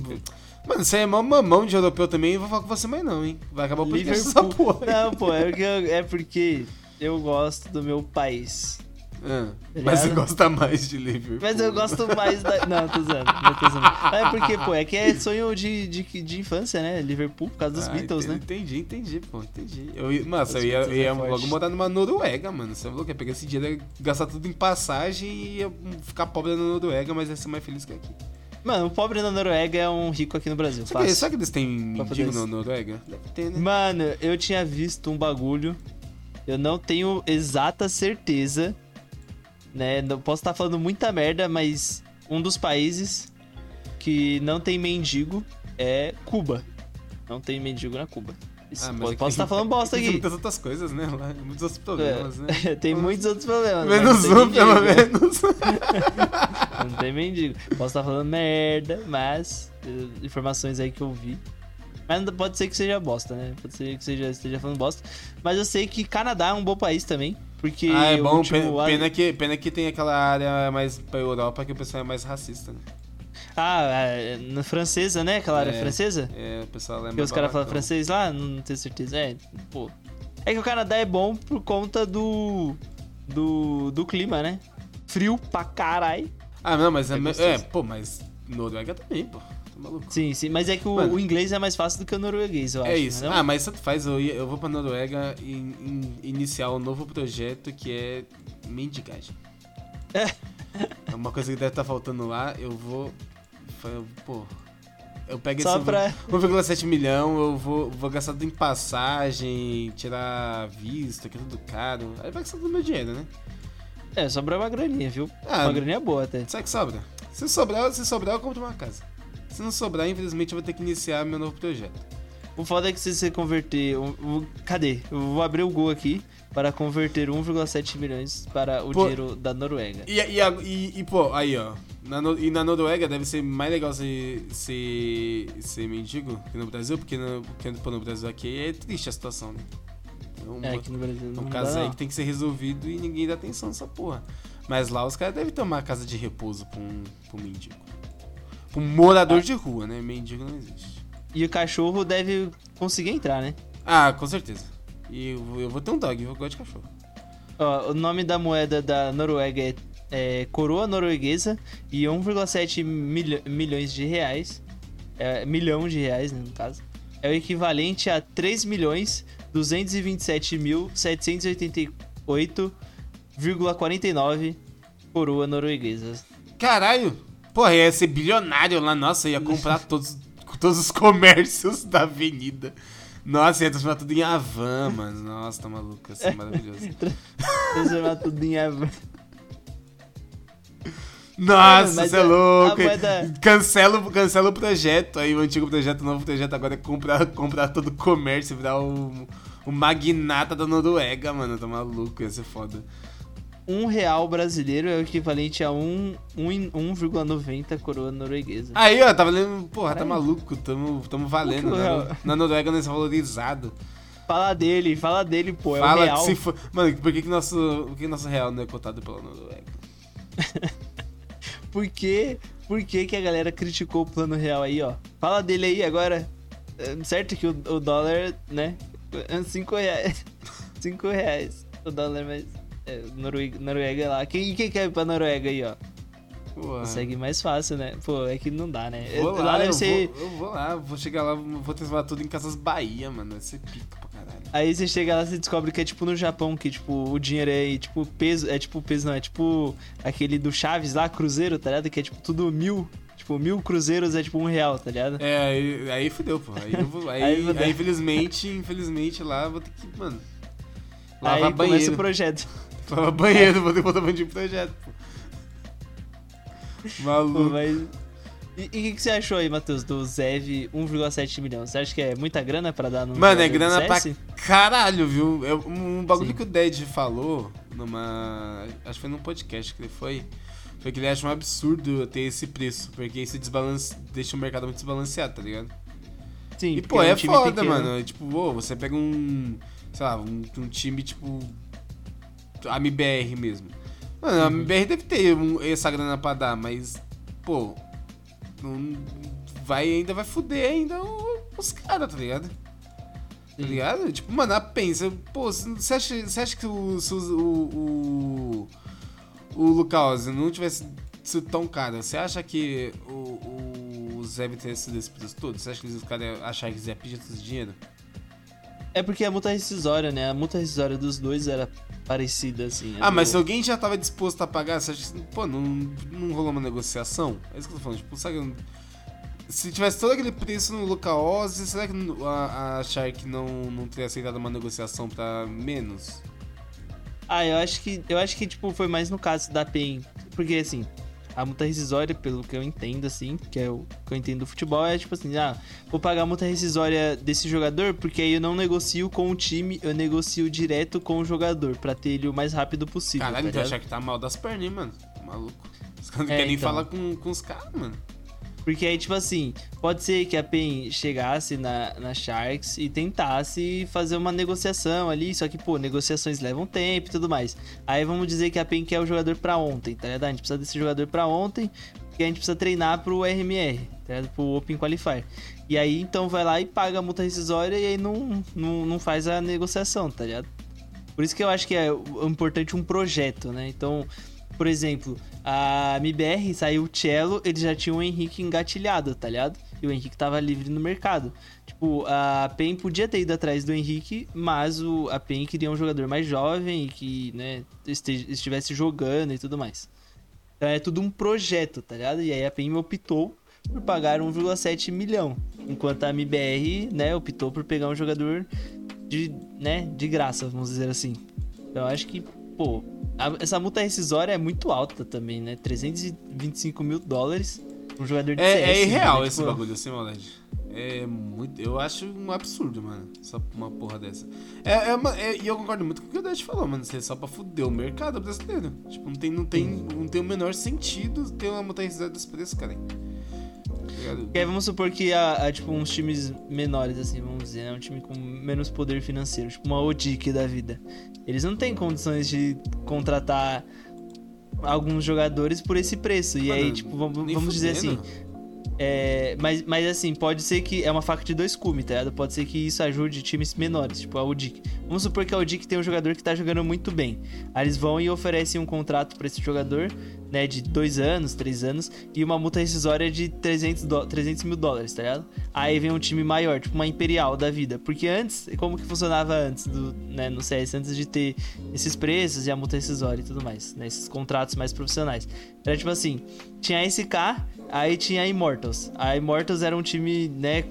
Mano, você é mó mamão de europeu também. Eu vou falar com você mais não, hein? Vai acabar o podcast Liverpool. porra. Não, pô, é porque, eu- é porque eu gosto do meu país. Ah, Tá mas você gosta mais de Liverpool. Mas eu gosto mais da. Não, tô zoando, não tô zoando. É porque, pô, é que é sonho de, de, de infância, né? Liverpool, por causa dos Ah, Beatles, né? entendi, Entendi, entendi, pô, entendi. Eu, ia- nossa, Os eu ia, ia é forte. logo morar numa Noruega, mano. Você falou que ia pegar esse dinheiro, ia gastar tudo em passagem e ia ficar pobre na Noruega, mas ia ser mais feliz que aqui. Mano, o pobre na Noruega é um rico aqui no Brasil. Será que, será que eles têm mendigo na Noruega? Deve ter, né? Mano, eu tinha visto um bagulho. Eu não tenho exata certeza, né? Não posso estar falando muita merda, mas um dos países que não tem mendigo é Cuba. Não tem mendigo na Cuba. Ah, posso é que estar tem- falando bosta tem aqui. muitas outras coisas, né? Lá, muitos outros problemas, né? É, tem muitos outros problemas. mas Menos não tem um, pelo menos. Não tem mendigo. Posso estar falando merda, mas eh, informações aí que eu vi. Mas pode ser que seja bosta, né? Pode ser que seja, esteja falando bosta. Mas eu sei que Canadá é um bom país também. Porque ah, é bom. Pena, pena que, pena que tem aquela área mais pra Europa que o pessoal é mais racista, né? Ah, é, na francesa, né? Aquela área É. francesa? É, o pessoal lá é Que mais os caras falam babacão. francês lá? Não tenho certeza. É, pô. É que o Canadá é bom por conta do. do, do clima, né? Frio pra caralho. Ah, não, mas é, É é, pô, mas Noruega também, pô. Tá maluco? Sim, sim. Mas é que o, Mano. o inglês é mais fácil do que o norueguês, eu acho. É isso. não? Ah, mas tanto faz, eu, eu vou pra Noruega e in- iniciar um novo projeto que é mendigagem. É. É uma coisa que deve estar faltando lá, eu vou. Pô. Eu pego Só esse pra- 1,7 milhão, eu vou, vou gastar tudo em passagem, tirar visto, que é tudo caro. Aí vai gastar todo meu dinheiro, né? É, sobra uma graninha, viu? Ah, uma graninha boa até. Sabe que sobra? Se sobrar, se sobrar, eu compro uma casa. Se não sobrar, infelizmente, eu vou ter que iniciar meu novo projeto. O foda é que se você converter. cadê? Eu vou abrir o Go aqui para converter 1,7 milhões para o Pô. dinheiro da Noruega. E, e, e, e, pô, aí, ó. Na, No- e na Noruega deve ser mais legal ser, ser, ser mendigo que no Brasil, porque no, porque, no Brasil aqui é triste a situação, né? É um, É, aqui no Brasil é não um dá, caso aí não. que tem que ser resolvido e ninguém dá atenção nessa porra. Mas lá os caras devem ter uma casa de repouso pra um, pra um mendigo. Pra um morador Ah. de rua, né? Mendigo não existe. E o cachorro deve conseguir entrar, né? Ah, com certeza. E eu, eu vou ter um dog, eu gosto de cachorro. Ó, o nome da moeda da Noruega é, é coroa norueguesa e 1,7 milho- milhões de reais. É, milhão de reais, né, no caso. É o equivalente a 3 milhões 227 mil 788,49 coroa norueguesas. Caralho! Porra, ia ser bilionário lá, nossa, ia comprar todos, todos os comércios da avenida. Nossa, ia transformar tudo em Avan, mano. Nossa, tá maluco, ia ser maravilhoso. Transformar tudo em Avan. Nossa, você é a- louco. moeda- Cancela, o- cancela o projeto. Aí o antigo projeto, o novo projeto agora é comprar, comprar todo o comércio, virar o, o magnata da Noruega, mano. Tá maluco, ia ser foda. Um real brasileiro é o equivalente a um, um, 1,90 coroa norueguesa. Aí, ó, tá valendo. Porra, tá maluco, tamo, tamo valendo. O né? Na Noruega nós é valorizado. Fala dele, fala dele, pô. É o real. se for. Mano, por que, que, nosso, por que nosso real não é cotado pela Noruega? Por que, por que que a galera criticou o plano real aí, ó? Fala dele aí agora. É, Certo que o, o dólar, né? 5 reais. 5 reais. O dólar, mas. É, Noruega, Noruega lá. Quem, quem quer ir pra Noruega aí, ó? Porra. Consegue mais fácil, né? Pô, é que não dá, né? Vou lá lá, deve eu, ser. vou, eu vou lá, vou chegar lá, vou transformar tudo em Casas Bahia, mano. Vai ser pica pra caralho. Aí você chega lá e descobre que é tipo no Japão, que tipo, o dinheiro é tipo peso. É tipo peso, não, é tipo aquele do Chaves lá, Cruzeiro, tá ligado? Que é tipo tudo mil. Tipo, mil cruzeiros é tipo um real, tá ligado? É, aí, aí fudeu, pô. Aí, eu vou, aí, Aí aí, infelizmente, infelizmente lá vou ter que, mano. Aí Lavar começa banheiro. o projeto. Lavar banheiro, vou ter que botar banho de projeto, pô. Maluco. mas... E o que, que você achou aí, Matheus, do Zev 1,7 milhão? Você acha que é muita grana pra dar no. Mano, é grana pra caralho, viu? É um bagulho Sim. que o Dead falou numa. Acho que foi num podcast que ele foi. Foi que ele acha um absurdo ter esse preço. Porque isso desbalance... deixa o mercado muito desbalanceado, tá ligado? Sim, E, pô, um é time foda, pequeno. mano. Tipo, ô, você pega um. Sei lá, um, um time tipo. A MBR mesmo. Mano, a MBR deve ter essa grana pra dar, mas. Pô. Não vai, ainda vai fuder ainda o- os caras, tá ligado? Tá ligado? Tipo, mano, a pensa, pô, você acha, você acha que o, o, o, o, o Lucas não tivesse sido tão caro, você acha que o, o Zé teria sido esse preço todo? Você acha que os caras acharam que o Zé pedia todo esse dinheiro? É porque a multa rescisória, né? A multa rescisória dos dois era parecida, assim. Ah, a mas do- se alguém já tava disposto a pagar, você acha que, pô, não, não rolou uma negociação? É isso que eu tô falando, tipo, sabe, se tivesse todo aquele preço no Lucas, será que a, a Shark não, não teria aceitado uma negociação pra menos? Ah, eu acho que. Eu acho que, tipo, foi mais no caso da PEN. Porque assim, a multa rescisória, pelo que eu entendo, assim, que é o que eu entendo do futebol, é tipo assim, ah, vou pagar a multa rescisória desse jogador, porque aí eu não negocio com o time, eu negocio direto com o jogador, pra ter ele o mais rápido possível. Caralho, tá então a ligado? Shark tá mal das pernas, hein, mano? Tá maluco. Os caras não É, querem nem então. falar com, com os caras, mano. Porque aí, tipo assim, pode ser que a PEN chegasse na, na Sharks e tentasse fazer uma negociação ali, só que, pô, negociações levam tempo e tudo mais. Aí vamos dizer que a PEN quer o jogador pra ontem, tá ligado? A gente precisa desse jogador pra ontem, porque a gente precisa treinar pro RMR, tá ligado? Pro Open Qualifier. E aí, então, vai lá e paga a multa rescisória e aí não, não, não faz a negociação, tá ligado? Por isso que eu acho que é importante um projeto, né? Então, por exemplo, a MBR saiu o Cello, ele já tinha o Henrique engatilhado, tá ligado? E o Henrique tava livre no mercado. Tipo, a PEN podia ter ido atrás do Henrique, mas o, a PEN queria um jogador mais jovem e que, né, estivesse jogando e tudo mais. Então é tudo um projeto, tá ligado? E aí a PEN optou por pagar 1,7 milhão. Enquanto a MBR, né, optou por pegar um jogador de, né, de graça, vamos dizer assim. Então eu acho que, pô, a, essa multa rescisória é muito alta também, né? 325 mil dólares pra um jogador de É, CS. é irreal né? esse Tipo, bagulho, assim, moleque. É muito. Eu acho um absurdo, mano. Só uma porra dessa. É, é é- e eu concordo muito com o que o Dash falou, mano. Isso é só pra fuder o mercado brasileiro. Tipo, não tem, não tem, não tem o menor sentido ter uma multa rescisória desse preço, cara. Tá ligado? Porque vamos supor que a, a, tipo, uns times menores, assim, vamos dizer, né? Um time com menos poder financeiro, tipo uma Odic da vida. Eles não têm condições de contratar alguns jogadores por esse preço. E Mano, aí, tipo, vamos, vamos dizer assim. É, mas, mas assim, pode ser que é uma faca de dois cumes, tá ligado? Pode ser que isso ajude times menores, tipo a Odic. Vamos supor que a Odic tem um jogador que tá jogando muito bem. Aí eles vão e oferecem um contrato pra esse jogador, né, de dois anos, três anos, e uma multa rescisória de 300, dó- 300 mil dólares, tá ligado? Aí vem um time maior, tipo uma Imperial da vida. Porque antes, como que funcionava antes, do, né, no CS, antes de ter esses preços e a multa rescisória e tudo mais, né, esses contratos mais profissionais. Era tipo assim, tinha a SK, aí tinha a Immortals. A Immortals era um time, né,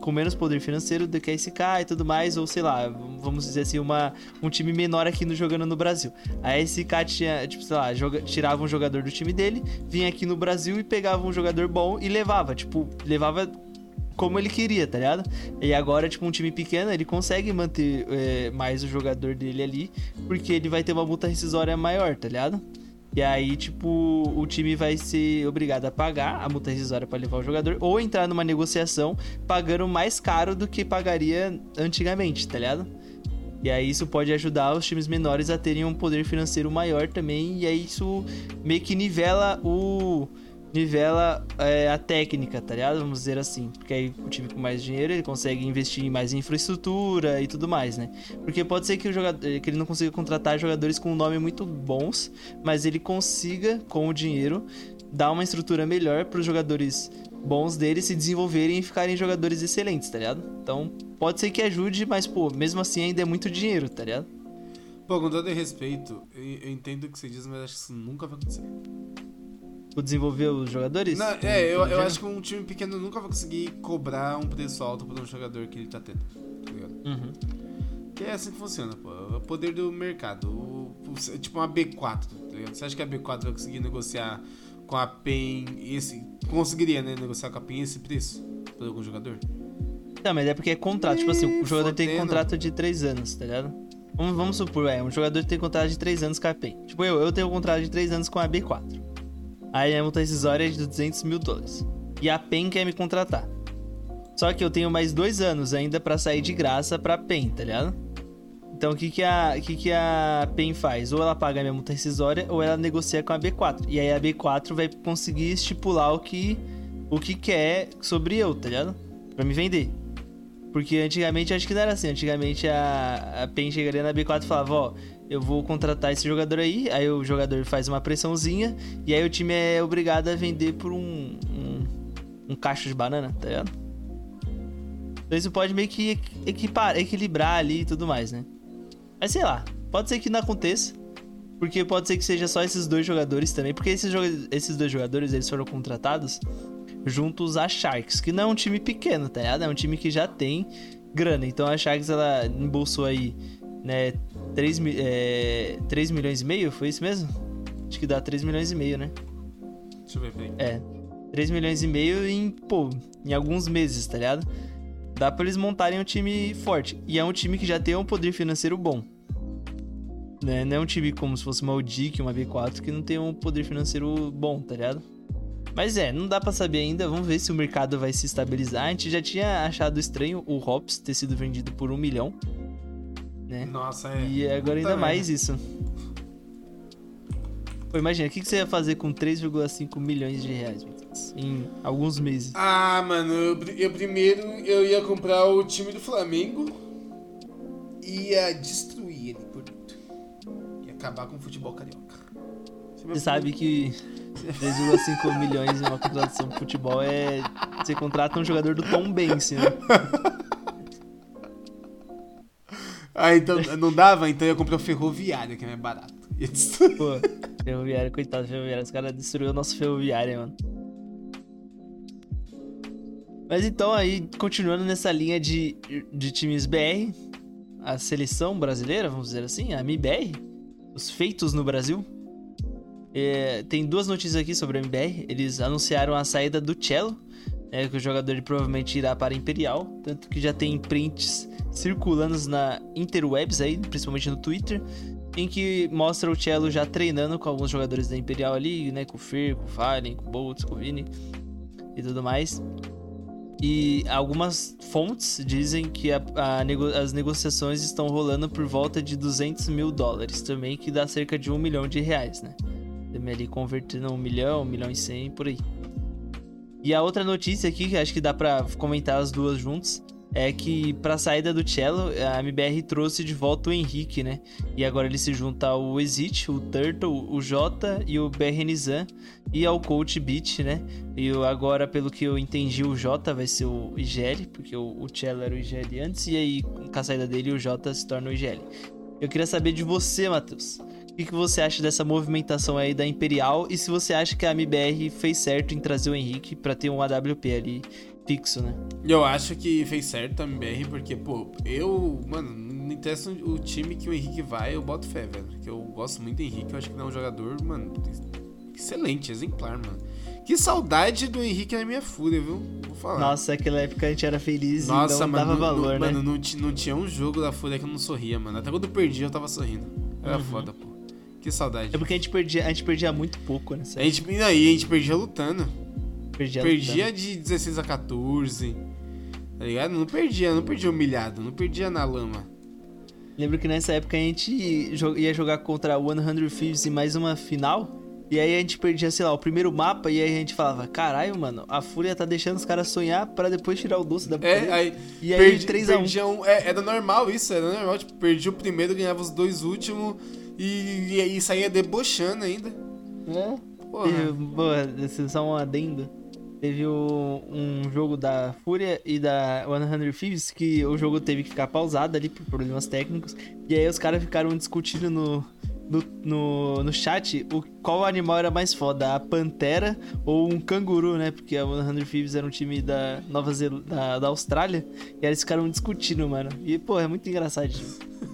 com menos poder financeiro do que a SK e tudo mais, ou sei lá, vamos dizer assim, uma, um time menor aqui no jogando no Brasil. A SK tinha, tipo, sei lá, joga- tirava um jogador do time dele, vinha aqui no Brasil e pegava um jogador bom e levava, tipo, levava como ele queria, tá ligado? E agora, tipo, um time pequeno, ele consegue manter é, mais o jogador dele ali, porque ele vai ter uma multa rescisória maior, tá ligado? E aí, tipo, o time vai ser obrigado a pagar a multa rescisória pra levar o jogador, ou entrar numa negociação pagando mais caro do que pagaria antigamente, tá ligado? E aí isso pode ajudar os times menores a terem um poder financeiro maior também, e aí isso meio que nivela o nivela é, a técnica, tá ligado? Vamos dizer assim. Porque aí o time com mais dinheiro, ele consegue investir mais em infraestrutura e tudo mais, né? Porque pode ser que, o jogador, que ele não consiga contratar jogadores com um nome muito bons, mas ele consiga, com o dinheiro, dar uma estrutura melhor para os jogadores bons dele se desenvolverem e ficarem jogadores excelentes, tá ligado? Então, pode ser que ajude, mas, pô, mesmo assim ainda é muito dinheiro, tá ligado? Pô, com todo respeito, eu, eu entendo o que você diz, mas acho que isso nunca vai acontecer. O desenvolver os jogadores? Não, é, eu, eu acho que um time pequeno nunca vai conseguir cobrar um preço alto por um jogador que ele tá tendo. Tá ligado? Uhum. Que é assim que funciona, pô. É o poder do mercado. O, o- tipo uma B4, tá ligado? Você acha que a B4 vai conseguir negociar com a PEN esse. Conseguiria, né? Negociar com a PEN esse preço por algum jogador? Não, mas é porque é contrato. Tipo assim, o jogador tem fodendo. contrato de 3 anos, tá ligado? Vamos, vamos supor, é, um jogador tem contrato de 3 anos com a PEN. Tipo, eu, eu tenho um contrato de 3 anos com a B4. Aí a multa rescisória é de 200 mil dólares. E a PEN quer me contratar. Só que eu tenho mais 2 anos ainda pra sair de graça pra PEN, tá ligado? Então o que que a, que que a PEN faz? Ou ela paga a minha multa rescisória ou ela negocia com a B4. E aí a B4 vai conseguir estipular o que, o que quer sobre eu, tá ligado? Pra me vender. Porque antigamente acho que não era assim. Antigamente a, a PEN chegaria na B4 e falava, ó, eu vou contratar esse jogador aí, aí o jogador faz uma pressãozinha, e aí o time é obrigado a vender por um, um, um cacho de banana, tá ligado? Então isso pode meio que equipar, equilibrar ali e tudo mais, né? Mas sei lá, pode ser que não aconteça. Porque pode ser que seja só esses dois jogadores também. Porque esses, esses dois jogadores, eles foram contratados juntos a Sharks, que não é um time pequeno, tá ligado? É um time que já tem grana. Então a Sharks, ela embolsou aí, né, 3, mi- é, 3 milhões e meio, foi isso mesmo? Acho que dá 3 milhões e meio, né? Deixa eu ver, peraí. É. 3 milhões e meio em, pô, em alguns meses, tá ligado? Dá pra eles montarem um time forte. E é um time que já tem um poder financeiro bom. Né? Não é um time como se fosse uma Odic, uma B4, que não tem um poder financeiro bom, tá ligado? Mas é, não dá pra saber ainda. Vamos ver se o mercado vai se estabilizar. A gente já tinha achado estranho o Hops ter sido vendido por um milhão. Né? Nossa, é. E agora ainda mais isso. Pô, imagina, o que que você ia fazer com 3,5 milhões de reais Matheus, em alguns meses? Ah, mano, eu, eu primeiro eu ia comprar o time do Flamengo e ia destruir ele por dentro. Ia acabar com o futebol carioca. Meu Você sabe que 3,5 milhões em uma contratação de futebol é. Você contrata um jogador do Tom Bense, né? Ah, então não dava? Então eu ia comprar o Ferroviário, que é mais barato. Pô, ferroviário, coitado do ferroviário. Os caras destruíram o nosso ferroviário, mano. Mas então, aí, continuando nessa linha de, de times BR, a seleção brasileira, vamos dizer assim, a MBR, os feitos no Brasil. É, tem duas notícias aqui sobre a MBR. Eles anunciaram a saída do Cello, é, que o jogador provavelmente irá para Imperial, tanto que já tem prints circulando na interwebs aí, principalmente no Twitter, em que mostra o Cello já treinando com alguns jogadores da Imperial ali, né, com o Fer, com o Fallen, com o Boltz, com o Vini e tudo mais. E algumas fontes dizem que a, a nego as negociações estão rolando por volta de 200 mil dólares também, que dá cerca de um milhão de reais, né? Também ali convertendo um milhão, um milhão e cem, por aí. E a outra notícia aqui, que acho que dá pra comentar as duas juntas, é que pra saída do Cello, a MBR trouxe de volta o Henrique, né? E agora ele se junta ao Exit, o Turtle, o Jota e o BR Nizam e ao Coach Beat, né? E agora, pelo que eu entendi, o Jota vai ser o IGL, porque o, o Cello era o IGL antes, e aí com a saída dele o Jota se torna o IGL. Eu queria saber de você, Matheus. O que, que você acha dessa movimentação aí da Imperial e se você acha que a MBR fez certo em trazer o Henrique para ter um AWP ali né? Eu acho que fez certo a MBR, porque, pô, eu, mano, não interessa o time que o Henrique vai, eu boto fé, velho. Porque eu gosto muito do Henrique, eu acho que ele é um jogador, mano, excelente, exemplar, mano. Que saudade do Henrique na minha fúria, viu? Vou falar. Nossa, aquela época a gente era feliz Nossa, e não mano, dava valor, né? Mano, não, não, tinha um jogo da Fúria que eu não sorria, mano. Até quando eu perdi, eu tava sorrindo. Era uhum. foda, pô. Que saudade. É porque a gente perdia, a gente perdia muito pouco, né? A gente, e aí, a gente perdia lutando. Perdia, perdia de 16 a 14. Tá ligado? Não perdia, não perdia humilhado, não perdia na lama. Lembro que nessa época a gente ia jogar contra 100 Thieves em mais uma final. E aí a gente perdia, sei lá, o primeiro mapa e aí a gente falava, caralho, mano, a Fúria tá deixando os caras sonhar para depois tirar o doce da É, aí, e aí perdi, 3 a 1. Um, é, era normal isso, era normal, tipo, perdi o primeiro, ganhava os dois últimos e, e aí saía debochando ainda. É. Porra. E, boa, só um adendo. Teve o, um jogo da Fúria e da 100 Thieves que o jogo teve que ficar pausado ali por problemas técnicos. E aí os caras ficaram discutindo no, no, no, no chat o, qual animal era mais foda, a pantera ou um canguru, né? Porque a 100 Thieves era um time da Nova Zelândia, da, da Austrália. E eles ficaram discutindo, mano. E, pô, é muito engraçadinho.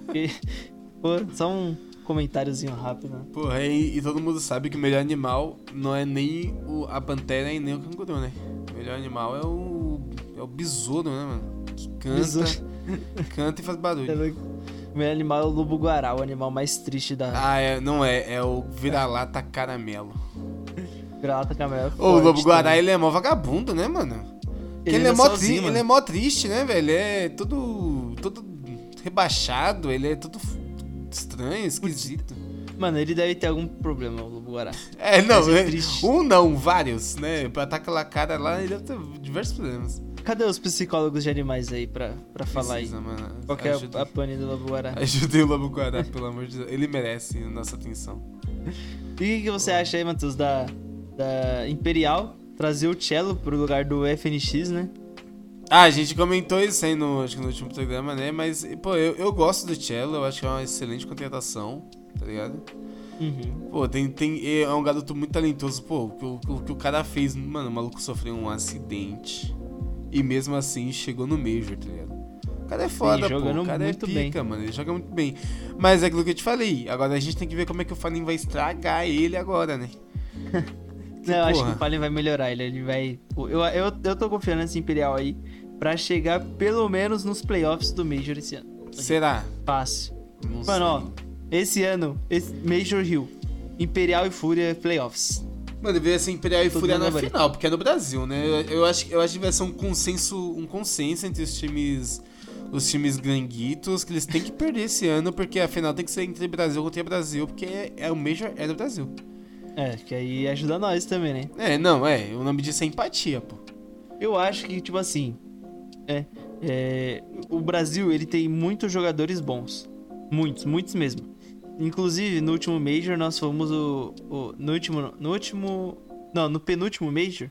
Porque, pô, só um comentáriozinho rápido. Né? Porra, e, e, todo mundo sabe que o melhor animal não é nem o, a pantera e nem o canguru, né? O melhor animal é o. é o besouro, né, mano? Que canta. Besouro. Canta e faz barulho. O melhor animal é o lobo-guará, o animal mais triste da. Ah, é, não é. É o vira-lata caramelo. Vira-lata caramelo. Ô, o lobo-guará, ele é mó vagabundo, né, mano? Ele, ele, é mó sozinho, ele é mó triste, né, velho? Ele é todo. todo rebaixado, ele é todo estranho, esquisito. Mano, ele deve ter algum problema, o Lobo Guará. É, não, é, um não, vários, né? Pra estar aquela cara lá, ele deve ter diversos problemas. Cadê os psicólogos de animais aí pra, pra falar Precisa, aí? Mano. Qual que é a, a pane do Lobo Guará? Ajudei o Lobo Guará, pelo amor de Deus. Ele merece nossa atenção. E o que, que, você acha aí, Matheus, da, da Imperial trazer o Cello pro lugar do FNX, né? Ah, a gente comentou isso aí no, acho que no último programa, né? Mas, pô, eu, eu gosto do Cello, eu acho que é uma excelente contratação, tá ligado? Uhum. Pô, tem, tem, é um garoto muito talentoso. Pô, o que o, que o cara fez, mano, o maluco sofreu um acidente. E mesmo assim chegou no Major, tá ligado? O cara é foda, Sim, pô. O cara é pica, bem. mano. Ele joga muito bem. Mas é aquilo que eu te falei. Agora a gente tem que ver como é que o Fallen vai estragar ele agora, né? Não, eu acho que o Fallen vai melhorar ele. Ele vai. Eu, eu, eu tô confiando nesse Imperial aí para chegar pelo menos nos playoffs do Major esse ano. Será? Fácil. Não Mano, sei. ó, esse ano, esse Major Hill, Imperial e Fúria playoffs. Mano, deveria ser Imperial e Tudo Fúria na final, porque é no Brasil, né? Eu, eu, acho, eu acho que vai ser um consenso, um consenso entre os times os times granguitos que eles têm que perder esse ano, porque a final tem que ser entre Brasil contra Brasil, porque é, é o Major é do Brasil. É, que aí ajuda nós também, né? É, não, é. O nome disso é empatia, pô. Eu acho que, tipo assim, é, é, o Brasil ele tem muitos jogadores bons, muitos, muitos mesmo. Inclusive no último Major nós fomos o, o no último, no último, não, no penúltimo Major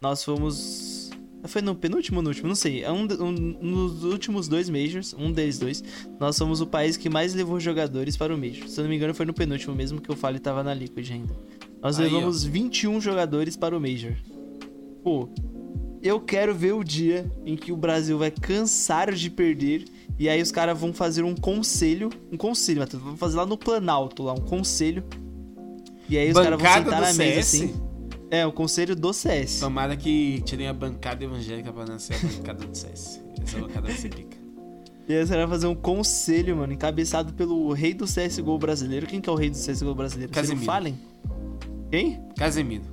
nós fomos, foi no penúltimo ou no último, não sei. É um, um, nos últimos dois Majors, um deles dois, nós somos o país que mais levou jogadores para o Major. Se eu não me engano foi no penúltimo mesmo que o Fale estava na Liquid ainda. Nós Aí, levamos ó. 21 jogadores para o Major. Pô, eu quero ver o dia em que o Brasil vai cansar de perder e aí os caras vão fazer um conselho, um conselho, Matheus, vão fazer lá no Planalto, lá um conselho. E aí os caras vão sentar na mesa assim. É, o conselho do CS. Tomara que tirem a bancada evangélica pra nascer a bancada do CS. Essa bancada vai ser pica. E aí você vai fazer um conselho, mano, encabeçado pelo rei do CSGO brasileiro. Quem que é o rei do CSGO brasileiro? Casemiro. Falem? Quem? Casemiro.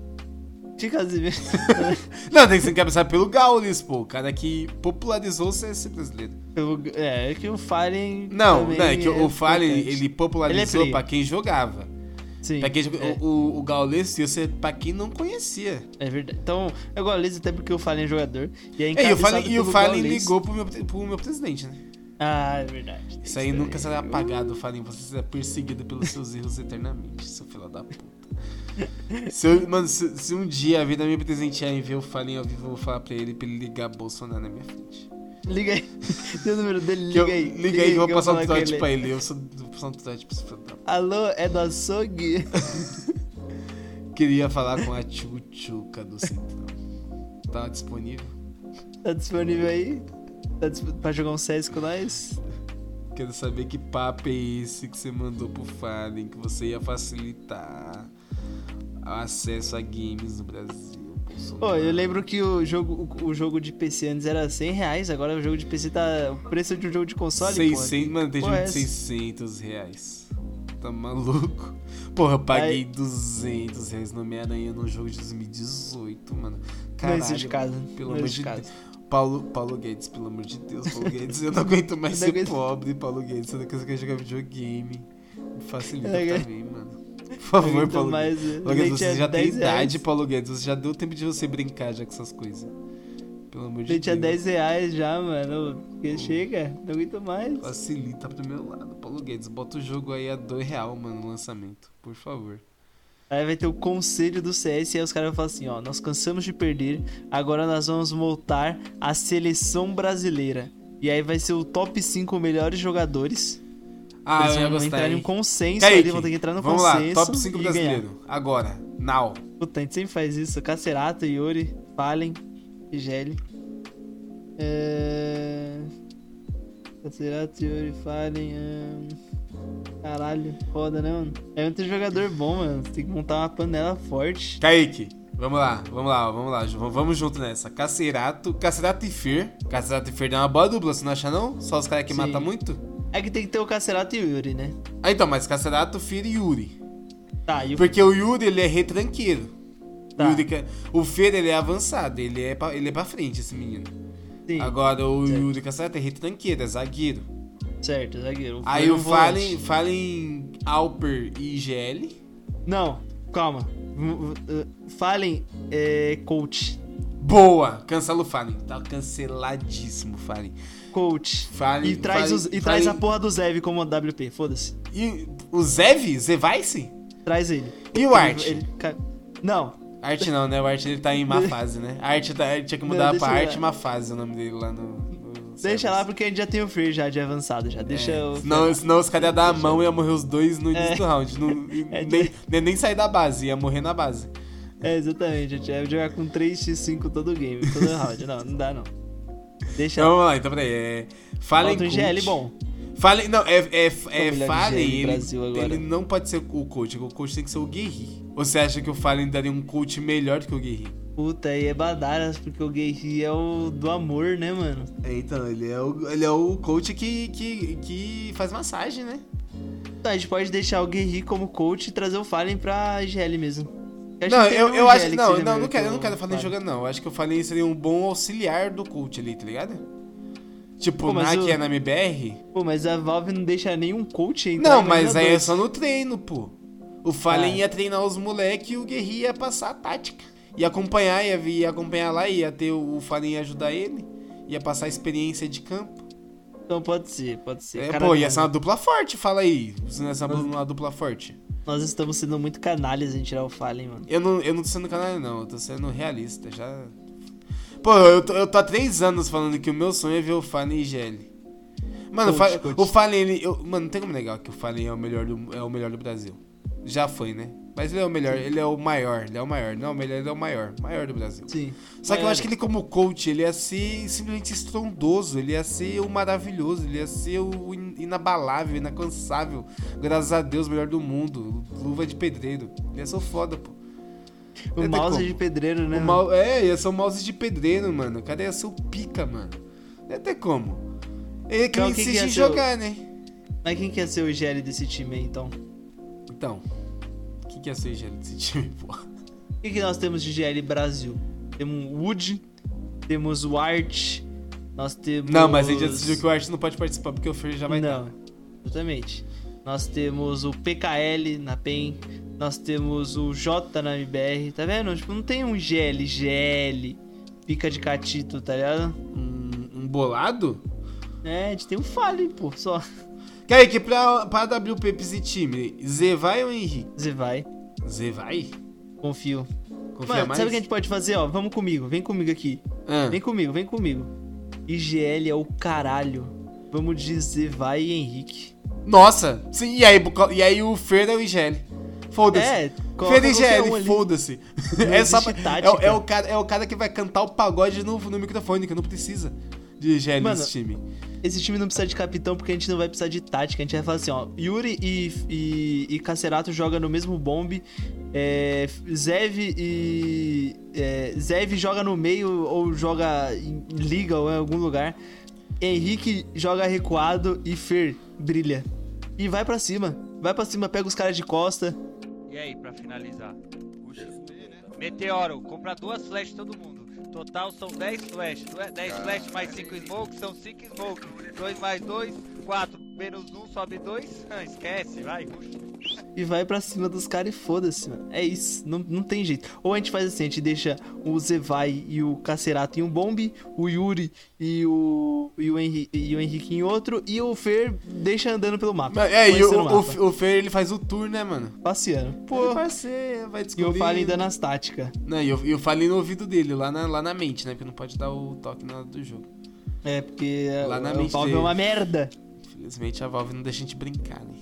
Que Casemiro? Não, tem que ser encabeçado pelo Gaules, pô. O cara que popularizou o CS brasileiro. Eu- é, é que o Fallen. Não, não, é que o Fallen, ele popularizou Ele é pra quem jogava. Sim. Pra quem é, O, o, o Gaules ser pra quem não conhecia. é verdade. Então, gosto dele até porque o Fallen é jogador. E, é É, e o Fallen, e o Fallen Gaules. ligou pro meu, pro meu presidente, né? Ah, é verdade. Isso aí nunca será apagado, Fallen. Você será perseguido pelos seus erros eternamente, seu filho da puta. Se eu- mano, se, se um dia a vida me presentear em ver o Fallen ao vivo, eu vou falar pra ele pra ele ligar Bolsonaro na minha frente. Liga aí. Tem o número dele, liga aí. liga aí eu vou passar um ele. pra ele. Eu sou, vou passar um trote pra puta. Alô, é do açougue? Queria falar com a Tchutchuca do Centrão. Tá disponível? Tá disponível aí? Tá disp... pra jogar um CS com nós? Quero saber que papo é esse que você mandou pro Fallen, que você ia facilitar o acesso a games no Brasil. Pô, Bolsonaro. eu lembro que o jogo, o, o jogo de PC antes era 100 reais, agora o jogo de PC tá o preço de um jogo de console, 600, pô. mano, tem jogo é de essa? 600 reais. Tá maluco? Porra, eu paguei Aí- 200 reais no Homem-Aranha num jogo de 2018, mano. Não Caralho, de casa. pelo não amor de. Deus. Paulo, Paulo Guedes, pelo amor de Deus, Paulo Guedes, eu não aguento mais Eu ser não aguento. pobre, Paulo Guedes. Eu não quero jogar videogame. Me facilita não também, mano. Por favor, Aguento Paulo Guedes. leite você já tem 10 idade. Paulo Guedes. Você já deu tempo de você brincar já com essas coisas. Pelo amor de Gente, é Deus. 10 reais já, mano. Que chega, não aguento mais. Facilita pro meu lado, Paulo Guedes. Bota o jogo aí a 2 real, mano, no lançamento. Por favor. Aí vai ter o conselho do CS e aí os caras vão falar assim, ó, nós cansamos de perder, agora nós vamos montar a seleção brasileira. E aí vai ser o top 5 melhores jogadores. Ah, Eles eu vão entrar em um consenso Kaique, ali, vão ter que entrar no Vamos consenso. lá, top 5 e ganhar. brasileiro. Agora, now. Puta, a gente sempre faz isso. Cacerato, Yuri, Fallen, Igeli. É... Cacerato, Yuri, Fallen. ahn, Caralho, foda, né, mano? É muito jogador bom, mano. Tem que montar uma panela forte. Kaique, vamos lá, vamos lá, vamos lá. Vamos junto nessa. Cacerato, Cacerato e Fer. Cacerato e Fer dá uma boa dupla, você não acha não? Só os caras que Sim. matam muito? É que tem que ter o Cacerato e o Yuri, né? Ah, então, mas Cacerato, Fer e Yuri. Tá, e o Porque o Yuri, ele é retranqueiro. Tá. O, Yuri, que- o Fer, ele é avançado, ele é, pra, ele é pra frente, esse menino. Sim, Agora, o Certo. Yuri Cacerato é retranqueiro, é zagueiro. certo, zagueiro. Aí Foi o. Fallen, Fallen Alper e IGL. Não, calma. Uh, Fallen é coach. Boa! Cancela o Fallen. Tá canceladíssimo o Fallen. Coach. Fallen E traz, Fallen- os- e traz a porra do Zev como WP, foda-se. E o Zev? Zevice? Traz ele. E o Art? Ele- ele Não, Art não, né? O Art ele tá em má fase, né? A Art, tá, tinha que mudar Não, pra deixa Art lá. má fase o nome dele lá no. deixa lá porque a gente já tem o Free já de avançado já. Deixa É, o. senão, senão os caras iam dar a mão e ia morrer os dois no início É. do round. Não- É, nem, nem, nem sair da base, ia morrer na base. É, exatamente. A gente vai jogar com 3x5 todo game, todo round. Não, não dá não. Deixa. Então vamos lá, então peraí. É, Fallen Falta um. GL bom. Fallen, não, é, é, é Fallen, GL ele, ele não pode ser o coach, o coach tem que ser o Guerri. Ou você acha que o Fallen daria um coach melhor do que o Guerri? Puta, aí é badaras, porque o Guerri é o do amor, né, mano? É, então, ele é o, ele é o coach que, que, que faz massagem, né? Tá, a gente pode deixar o Guerri como coach e trazer o Fallen pra IGL mesmo. Não, que eu, eu acho que não, seja não, não quero, que eu não quero Fallen Fallen. jogando, não. Eu acho que o Fallen seria um bom auxiliar do coach ali, tá ligado? Tipo, Pô, mas na o- que é na MBR. Pô, mas a Valve não deixa nenhum coach entrar. Não, mas aí é só no treino, pô. O Fallen Ah. ia treinar os moleques e o Guerri ia passar a tática. Ia acompanhar, ia, vir- ia acompanhar lá, ia ter o, o Fallen ia ajudar ele. Ia passar a experiência de campo. Então pode ser, pode ser. É, pô, ia ser uma dupla forte, fala aí. Se não é uma dupla forte. Nós estamos sendo muito canalhas em tirar o Fallen, mano. Eu não, eu não tô sendo canalha, não. Eu tô sendo realista. Já. Pô, eu tô, eu tô há três anos falando que o meu sonho é ver o Fallen e IGL. Mano, o Coach, Fa- coach. o Fallen, ele. eu- mano, não tem como negar que o Fallen é o melhor do, é o melhor do Brasil. Já foi, né? Mas ele é o melhor, ele é o maior, ele é o maior. Não, o melhor, ele é o maior, maior do Brasil. Sim. Só que eu Maior. acho que ele como coach, ele ia ser simplesmente estrondoso, ele ia ser o maravilhoso, ele ia ser o in- inabalável, inalcançável. Graças a Deus, o melhor do mundo. Luva de pedreiro. Ele ia ser o foda, pô. O mouse de pedreiro, né? É, ia ser o mouse de pedreiro, mano. O cara ia ser o pica, mano. Não ia ter como. Ele é que Então, insiste em ser o- jogar, né? Mas quem quer ser o GL desse time aí, então? Então, que, ia ser gelo desse time, pô? O que, que nós temos de GL Brasil? Temos o Wood, temos o Art, nós temos... Não, mas a gente já decidiu que o Art não pode participar porque o Fer já vai Não, exatamente. Nós temos o PKL na PEN, nós temos o J na MBR, tá vendo? Tipo, não tem um GL, GL, pica de catito, tá ligado? Um, um bolado? É, a gente tem um Fallen, pô, só. Kaique, pra, pra WP esse time, Zé vai ou Henrique? Você vai, Zé vai? confio. Confia Mano, mais? sabe o que a gente pode fazer, ó? Vamos comigo, vem comigo aqui. Ah, Vem comigo, vem comigo. IGL é o caralho. Vamos dizer vai e Henrique. Nossa! Sim, e aí, e aí o Fer é o IGL. Foda-se. É, Fer e IGL, um foda-se. É, só é, o- é o cara, é o cara que vai cantar o pagode no, no microfone, que não precisa de IGL Mano, nesse time. Esse time não precisa de capitão porque a gente não vai precisar de tática. A gente vai falar assim, ó. Yuri e, e, e Cacerato jogam no mesmo bombe. É, Zev e. É, Zev joga no meio ou joga em liga ou em algum lugar. Henrique joga recuado e Fer brilha. E vai pra cima. Vai pra cima, pega os caras de costa. E aí, pra finalizar? Puxa. Meteoro, compra duas flash todo mundo. Total são 10 flash. Due- 10 flash mais 5 smoke são 5 smoke. 2 mais 2, 4. Menos 1 sobe 2. Esquece, vai. puxa. E vai pra cima dos caras e foda-se, mano. É isso, não, não tem jeito. Ou a gente faz assim, a gente deixa o Zevai e o Cacerato em um bombe, o Yuri e o, e o, Henri, e o Henrique em outro, e o Fer deixa andando pelo mapa. É, e o, mapa, o, o Fer ele faz o tour, né, mano? Passeando. Ele Pô, vai ser, vai e descobrir. o Fallen dando as táticas. Não, e eu, e eu falei no ouvido dele, lá na, lá na mente, né? Porque não pode dar o toque na hora do jogo. É, porque Lá na o mente Valve é dele. uma merda. Infelizmente a Valve não deixa a gente brincar, né?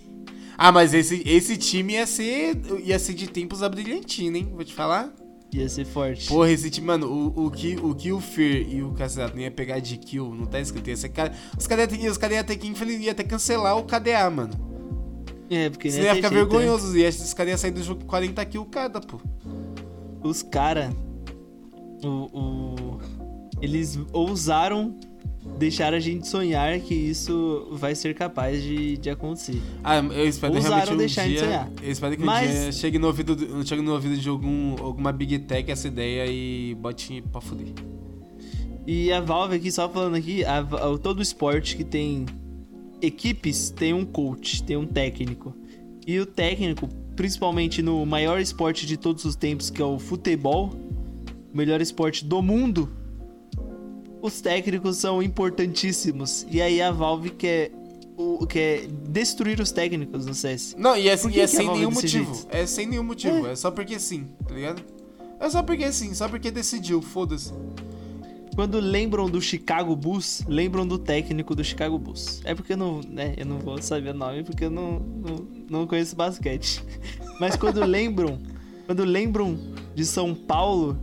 Ah, mas esse, esse time ia ser, ia ser de tempos a brilhantina, hein? Vou te falar. Ia ser forte. Porra, esse time, mano, o, o, que, o que o Fer e o Cassidato ia pegar de kill, não tá escrito. Ia ser cara, os caras iam cara ia ter que infeliz, ia ter que cancelar o KDA, mano. É, porque Senão ia ficar né? vergonhoso. E esses caras iam sair do jogo com 40 kills cada, pô. Os caras. O, o- Eles ousaram deixar a gente sonhar que isso vai ser capaz de, de acontecer. Ah, eu espero Ousaram realmente um deixar a gente dia. sonhar. Eu espero que Mas- um dia chegue no ouvido, do- chegue no ouvido de algum, alguma Big Tech essa ideia e bote pra fuder. E a Valve aqui, só falando aqui, a Va- todo esporte que tem equipes tem um coach, tem um técnico. E o técnico, principalmente no maior esporte de todos os tempos, que é o futebol, o melhor esporte do mundo, os técnicos são importantíssimos. E aí a Valve quer, o, quer destruir os técnicos no CS. Não, e é, e é sem nenhum é motivo. jeito? É sem nenhum motivo. É. só porque sim, tá ligado? É só porque sim, só porque decidiu, foda-se. Quando lembram do Chicago Bulls, lembram do técnico do Chicago Bulls. É porque eu não, né, eu não vou saber o nome porque eu não, não, não conheço basquete. Mas quando lembram, quando lembram de São Paulo,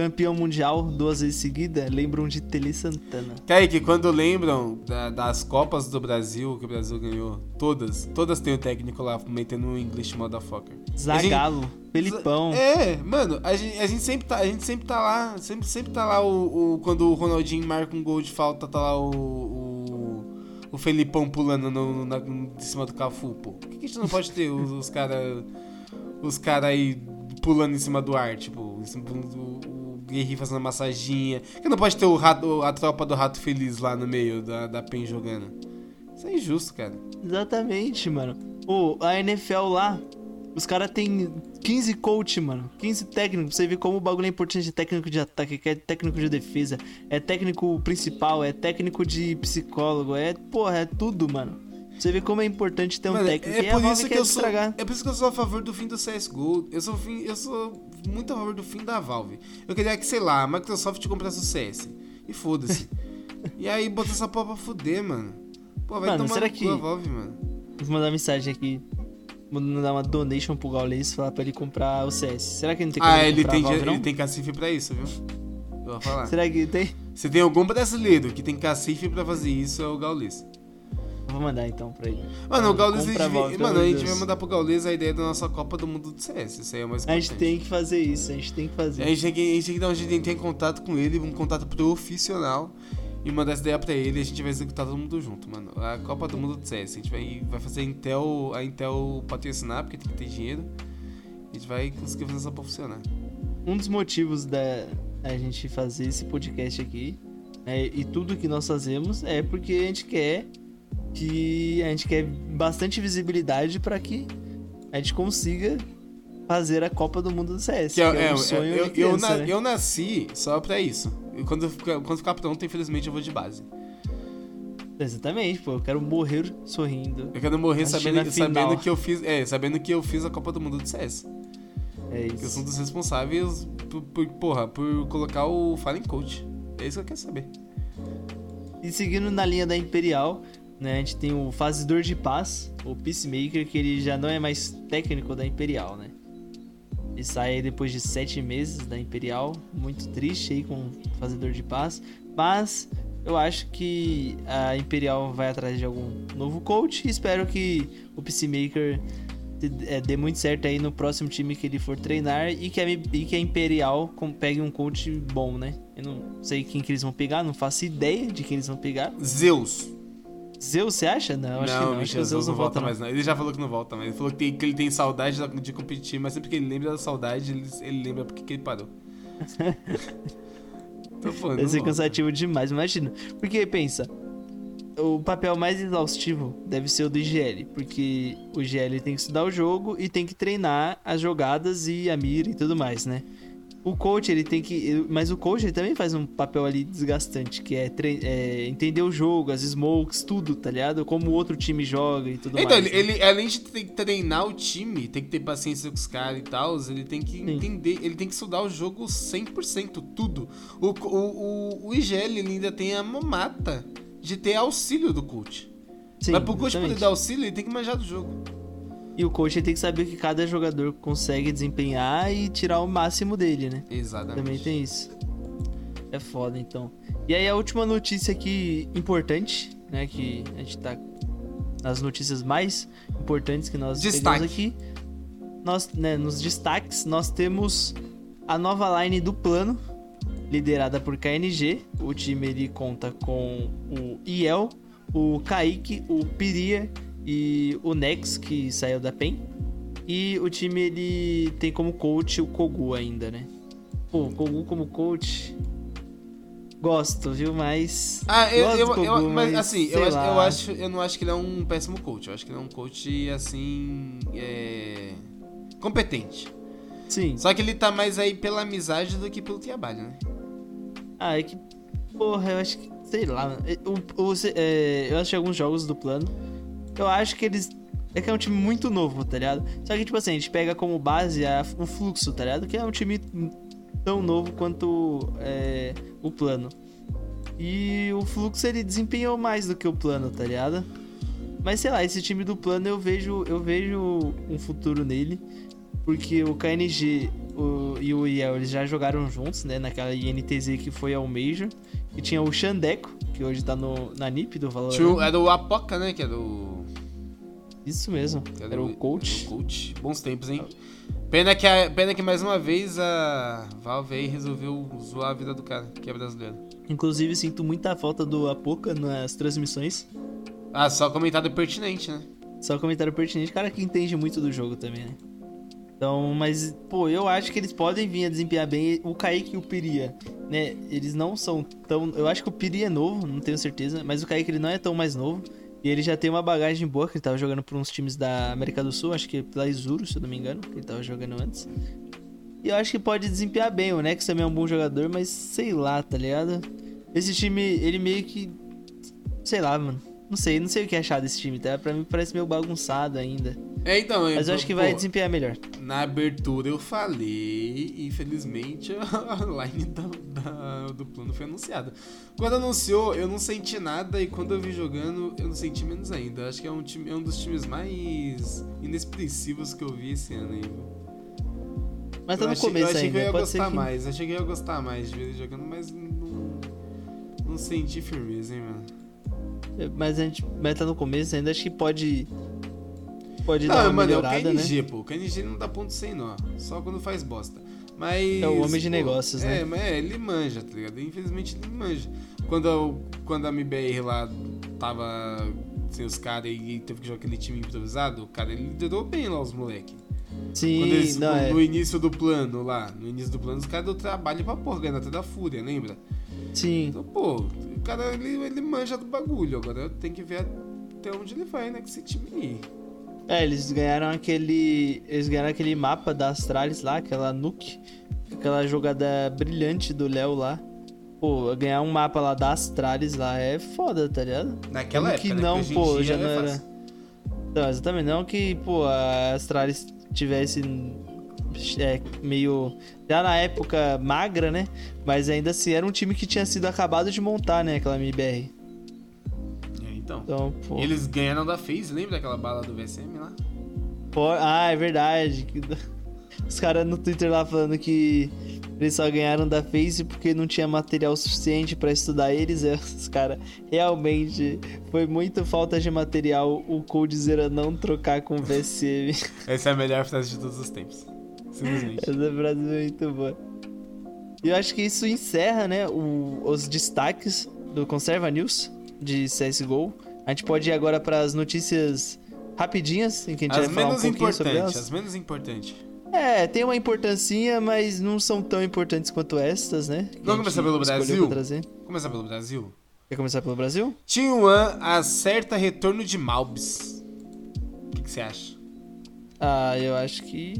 campeão mundial duas vezes seguida, lembram de Tele Santana. Kaique, quando lembram da- das Copas do Brasil, que o Brasil ganhou, todas, todas tem o técnico lá metendo um English motherfucker. Zagalo, Felipão. É, mano, a gente, a gente sempre tá, a gente sempre tá lá, sempre, sempre tá lá o, o- quando o Ronaldinho marca um gol de falta, tá lá o o, o Felipão pulando no, na, em cima do Cafu, pô. Por que, que a gente não pode ter os, os cara os cara aí pulando em cima do ar, tipo, em cima do- o, o Guerri fazendo massaginha. Que não pode ter o rato, a tropa do Rato Feliz lá no meio da, da PEN jogando? Isso é injusto, cara. Exatamente, mano. Ô, a NFL lá, os caras têm 15 coach, mano. 15 técnicos. Pra você ver como o bagulho é importante de técnico de ataque, que é técnico de defesa, é técnico principal, é técnico de psicólogo, é, porra, é tudo, mano. Você vê como é importante ter um Mano, técnico. é a por isso que quer eu sou, é por isso que eu sou a favor do fim do CS:GO. Eu sou fim, eu sou muito a favor do fim da Valve. Eu queria que, sei lá, a Microsoft comprasse o CS e foda-se. e aí botar essa porra pra fuder, mano. Pô, vai Mano, tomar será que- a Valve, mano. Vou mandar mensagem aqui mandar uma donation pro Gaules e falar pra ele comprar o CS. Será que ele não tem Ah, como ele tem, Valve, ele não? tem cacife pra isso, viu? Eu vou falar. Será que tem? Se tem algum brasileiro que tem cacife pra fazer isso, é o Gaules. Eu Vou mandar então pra ele. Mano, o Gaules, a gente a mano, a gente vai mandar pro Gaules a ideia da nossa Copa do Mundo do CS. Isso aí é mais A importante. gente tem que fazer isso, a gente tem que fazer. A gente tem que, a gente tem que dar um jeito de entrar em contato com ele, um contato profissional, e mandar essa ideia pra ele e a gente vai executar todo mundo junto, mano. A Copa do Mundo do CS. A gente vai, vai fazer a Intel, a Intel patrocinar, porque tem que ter dinheiro. A gente vai conseguir fazer essa porra funcionar. Um dos motivos da a gente fazer esse podcast aqui né, e tudo que nós fazemos é porque a gente quer que a gente quer bastante visibilidade pra que a gente consiga fazer a Copa do Mundo do CS. Que é, que é é, um sonho eu, de eu, criança, na- né? eu nasci só pra isso. E quando, ficar- quando ficar pronto, infelizmente, eu vou de base. Exatamente, pô, eu quero morrer sorrindo. Eu quero morrer sabendo, sabendo que eu fiz. É, sabendo que eu fiz a Copa do Mundo do CS. É Que eu sou isso. um dos responsáveis por, por- porra, por colocar o Fallen Coach. É isso que eu quero saber. E seguindo na linha da Imperial, né, a gente tem o Fazedor de Paz, o Peacemaker, que ele já não é mais técnico da Imperial, né? Ele sai depois de sete meses da Imperial, muito triste aí com o Fazedor de Paz, mas eu acho que a Imperial vai atrás de algum novo coach e espero que o Peacemaker dê- é, dê muito certo aí no próximo time que ele for treinar e que a, e que a Imperial pegue um coach bom, né? Eu não sei quem que eles vão pegar, não faço ideia de quem eles vão pegar. Zeus. Zeus, você acha? Não, acho que não. Acho que o Zeus não volta, mais não. Ele já falou que não volta mais. Ele falou que, tem- que ele tem saudade da- de competir, mas sempre que ele lembra da saudade, ele, ele lembra porque que ele parou. Tô falando. Deve não ser volta. cansativo demais, imagina. Porque pensa, o papel mais exaustivo deve ser o do IGL, porque o IGL tem que estudar o jogo e tem que treinar as jogadas e a mira e tudo mais, né? O coach, ele tem que. Mas o coach ele também faz um papel ali desgastante, que é, tre- é entender o jogo, as smokes, tudo, tá ligado? Como o outro time joga e tudo Então, mais. ele, né? ele, além de ter que treinar o time, tem que ter paciência com os caras e tal, ele tem que Sim. entender, ele tem que estudar o jogo 100%, tudo. O, o, o, o IGL ele ainda tem a mamata de ter auxílio do coach. Sim, Mas pro coach poder exatamente. dar auxílio, ele tem que manjar do jogo. E o coach tem que saber o que cada jogador consegue desempenhar e tirar o máximo dele, né? Exatamente. Também tem isso. É foda, então. E aí a última notícia aqui importante, né? Que a gente tá nas notícias mais importantes que nós Destaque. aqui. Nós, né, nos destaques, nós temos a nova line do plano, liderada por KNG. O time ele conta com o Iel, o Kaique, o Piria e o Nex, que saiu da PEN. E o time ele tem como coach o Kogu ainda, né? Pô, o Kogu como coach. Gosto, viu? Mas. Ah, eu, eu, Kogu, eu- mas assim, eu acho, eu acho, eu não acho que ele é um péssimo coach. Eu acho que ele é um coach assim, é, competente. Sim. Só que ele tá mais aí pela amizade do que pelo trabalho, né? Ah, é que. Porra, eu acho que. Sei lá. mano. O, o- é, eu assisti alguns jogos do plano. Eu acho que eles. É que é um time muito novo, tá ligado? Só que, tipo assim, a gente pega como base a- o fluxo, tá ligado? Que é um time tão novo quanto é, o plano. E o fluxo ele desempenhou mais do que o plano, tá ligado? Mas sei lá, esse time do plano eu vejo, eu vejo um futuro nele. Porque o KNG o- e o IEL eles já jogaram juntos, né? Naquela INTZ que foi ao Major. E tinha o Xandeco, que hoje tá no, na NiP do Valorant. O- Era o Apoca, né? Que era o. Isso mesmo, era o coach. Era o coach. Bons tempos, hein? Pena que, a- pena que mais uma vez a Valve aí resolveu zoar a vida do cara, que é brasileiro. Inclusive, sinto muita falta do Apoca nas transmissões. Ah, só comentário pertinente, né? Só comentário pertinente, cara que entende muito do jogo também, né? Então, mas, pô, eu acho que eles podem vir a desempenhar bem. O Kaique e o Piria, né? Eles não são tão. Eu acho que o Piria é novo, não tenho certeza. Mas o Kaique ele não é tão mais novo. E ele já tem uma bagagem boa, que ele tava jogando por uns times da América do Sul, acho que pela Izuru, se eu não me engano, que ele tava jogando antes. E eu acho que pode desempenhar bem. O Nex também é um bom jogador, mas sei lá, tá ligado? Esse time, ele meio que. Sei lá, mano. Não sei, não sei o que achar desse time, tá? Pra mim parece meio bagunçado ainda. É, então. Mas eu acho que vai pô, desempenhar melhor. Na abertura eu falei, infelizmente, a line da, da- do plano foi anunciada. Quando anunciou, eu não senti nada e quando eu vi jogando, eu não senti menos ainda. Acho que é um, time, é um dos times mais inexpressivos que eu vi esse ano aí. viu? Mas tá eu no achei, começo eu achei ainda. que eu ia Pode gostar que... mais. Achei que eu ia gostar mais de ver ele jogando, mas não, não senti firmeza, hein, mano. Mas a gente mas tá no começo ainda, acho que pode. Pode dar Não, uma mano, é o melhorada, né? KNG, pô. O KNG não dá ponto sem nó. Só quando faz bosta. Mas. É o homem de pô, negócios, né? É, mas é, ele manja, tá ligado? Infelizmente ele manja. Quando, eu- quando a MBR lá tava sem os caras e teve que jogar aquele time improvisado, o cara ele liderou bem lá os moleque. Sim, eles, não, no, é. no início do plano lá, no início do plano, os caras deu trabalho pra porra, ganhando até da Fúria, lembra? Sim. Então, pô, cara ele, ele manja do bagulho. Agora tem que ver até onde ele vai, né? Com esse time aí. É, eles ganharam aquele. Eles ganharam aquele mapa da Astralis lá, aquela nuke. Aquela jogada brilhante do Léo lá. Pô, ganhar um mapa lá da Astralis lá é foda, tá ligado? Naquela Como época, que né? não, em pô, já é não era. fácil. Não, exatamente. Não que, pô, a Astralis tivesse é, meio. Já na época magra, né? Mas ainda assim era um time que tinha sido acabado de montar, né? Aquela MBR. É, então. Então, eles ganharam da FaZe, lembra daquela bala do VSM lá? pô ah, é verdade. Os caras no Twitter lá falando que eles só ganharam da Face porque não tinha material suficiente pra estudar eles. É, Os caras realmente foi muito falta de material o Coldzera não trocar com o VSM. Essa é a melhor frase de todos os tempos. Simplesmente. Essa frase é muito boa. E eu acho que isso encerra, né, o- os destaques do Conserva News de CSGO. A gente pode ir agora para as notícias rapidinhas, em que a gente As vai falar um menos pouquinho sobre importantes, elas. as menos importantes. É, tem uma importância, mas não são tão importantes quanto estas, né? que Vamos começar pelo Brasil? Começar pelo Brasil. Quer começar pelo Brasil? T1 acerta retorno de Malbs. O que, que você acha? Ah, eu acho que.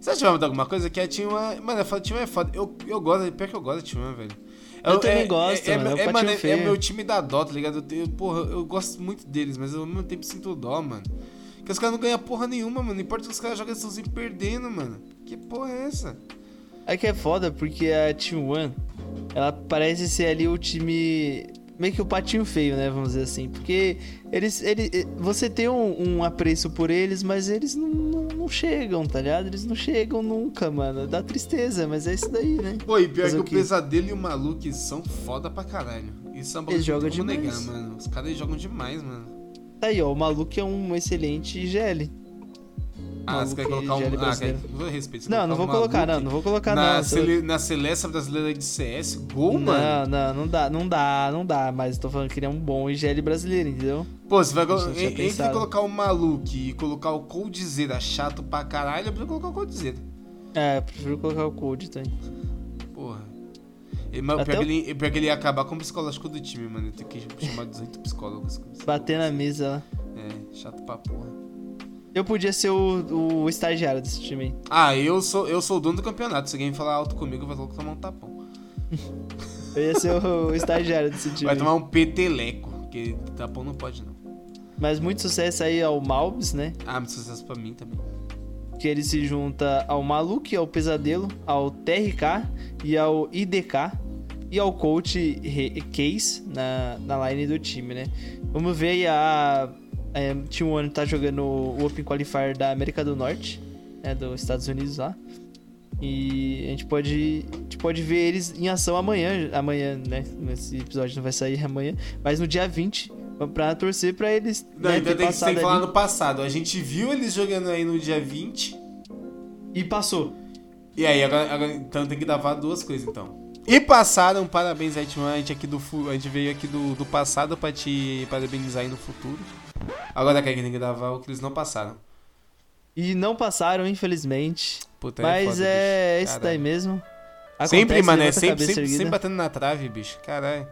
Você vai mudar alguma coisa? Que a T1. Mano, a T1 é foda. Eu, eu gosto, pior que eu gosto da T1, velho. Eu também gosto, é, mano, é É, mano, é, é meu time da dó, tá ligado? Eu, tenho- porra, eu gosto muito deles, mas eu, ao mesmo tempo sinto dó, mano. Porque os caras não ganham porra nenhuma, mano. Não importa que os caras jogam, eles estão perdendo, mano. Que porra é essa? É que é foda, porque a Team One, ela parece ser ali o time. Meio que o patinho feio, né? Vamos dizer assim. Porque eles. eles você tem um, um apreço por eles, mas eles não, não, não chegam, tá ligado? Eles não chegam nunca, mano. Dá tristeza, mas é isso daí, né? Pô, e pior Fazer que o? Pesadelo e o Maluque são foda pra caralho. Isso é uma Eles jogam demais. negar, mano. Os caras jogam demais, mano. Tá aí, ó. O maluco é um excelente IGL. Ah, você quer colocar um. GL Ah, quer... respeito. Não, não vou colocar um colocar, não. Não vou colocar, na, não. sele... na Celeste brasileira de CS, gol, Não, mano. não, não dá, não dá, não dá. Mas tô falando que ele é um bom IGL brasileiro, entendeu? Pô, você vai eu entre pensado. colocar o Maluque e colocar o Coldzera chato pra caralho, eu prefiro colocar o Coldzera. É, prefiro colocar o Cold também. Porra. E, mas, pior, o- que ele, pior que ele ia acabar com o psicológico do time, mano. Eu tenho que chamar 18 psicólogos. Bater na mesa lá. É, chato pra porra. Eu podia ser o, o estagiário desse time aí. Ah, eu sou, eu sou o dono do campeonato. Se alguém falar alto comigo, vai logo tomar um tapão. Eu ia ser o, o estagiário desse time. Vai tomar um peteleco, porque tapão não pode não. Mas muito sucesso aí ao Malbs, né? Ah, mas sucesso pra mim também. Que ele se junta ao Maluque, ao Pesadelo, ao TRK e ao IDK. E ao coach Case na, na line do time, né? Vamos ver aí a. É, Team One tá jogando o Open Qualifier da América do Norte, né? Dos Estados Unidos lá. E a gente pode, a gente pode ver eles em ação amanhã. Amanhã, né? Esse episódio não vai sair amanhã. Mas no dia 20, pra torcer pra eles. Não, né, então tem que, tem que falar ali. no passado. A gente viu eles jogando aí no dia 20. E passou. E aí, agora, agora- então tem que gravar duas coisas então. E passaram, parabéns Timão. A gente aqui do a gente veio aqui do, do passado pra te parabenizar aí no futuro. Agora que tem que gravar o que eles não passaram. E não passaram, infelizmente. Puta, Mas foda, é bicho. isso Caralho. daí mesmo. Sempre, Acontece, mano, é a sempre, cabeça sempre, erguida. sempre batendo na trave, bicho. Caralho.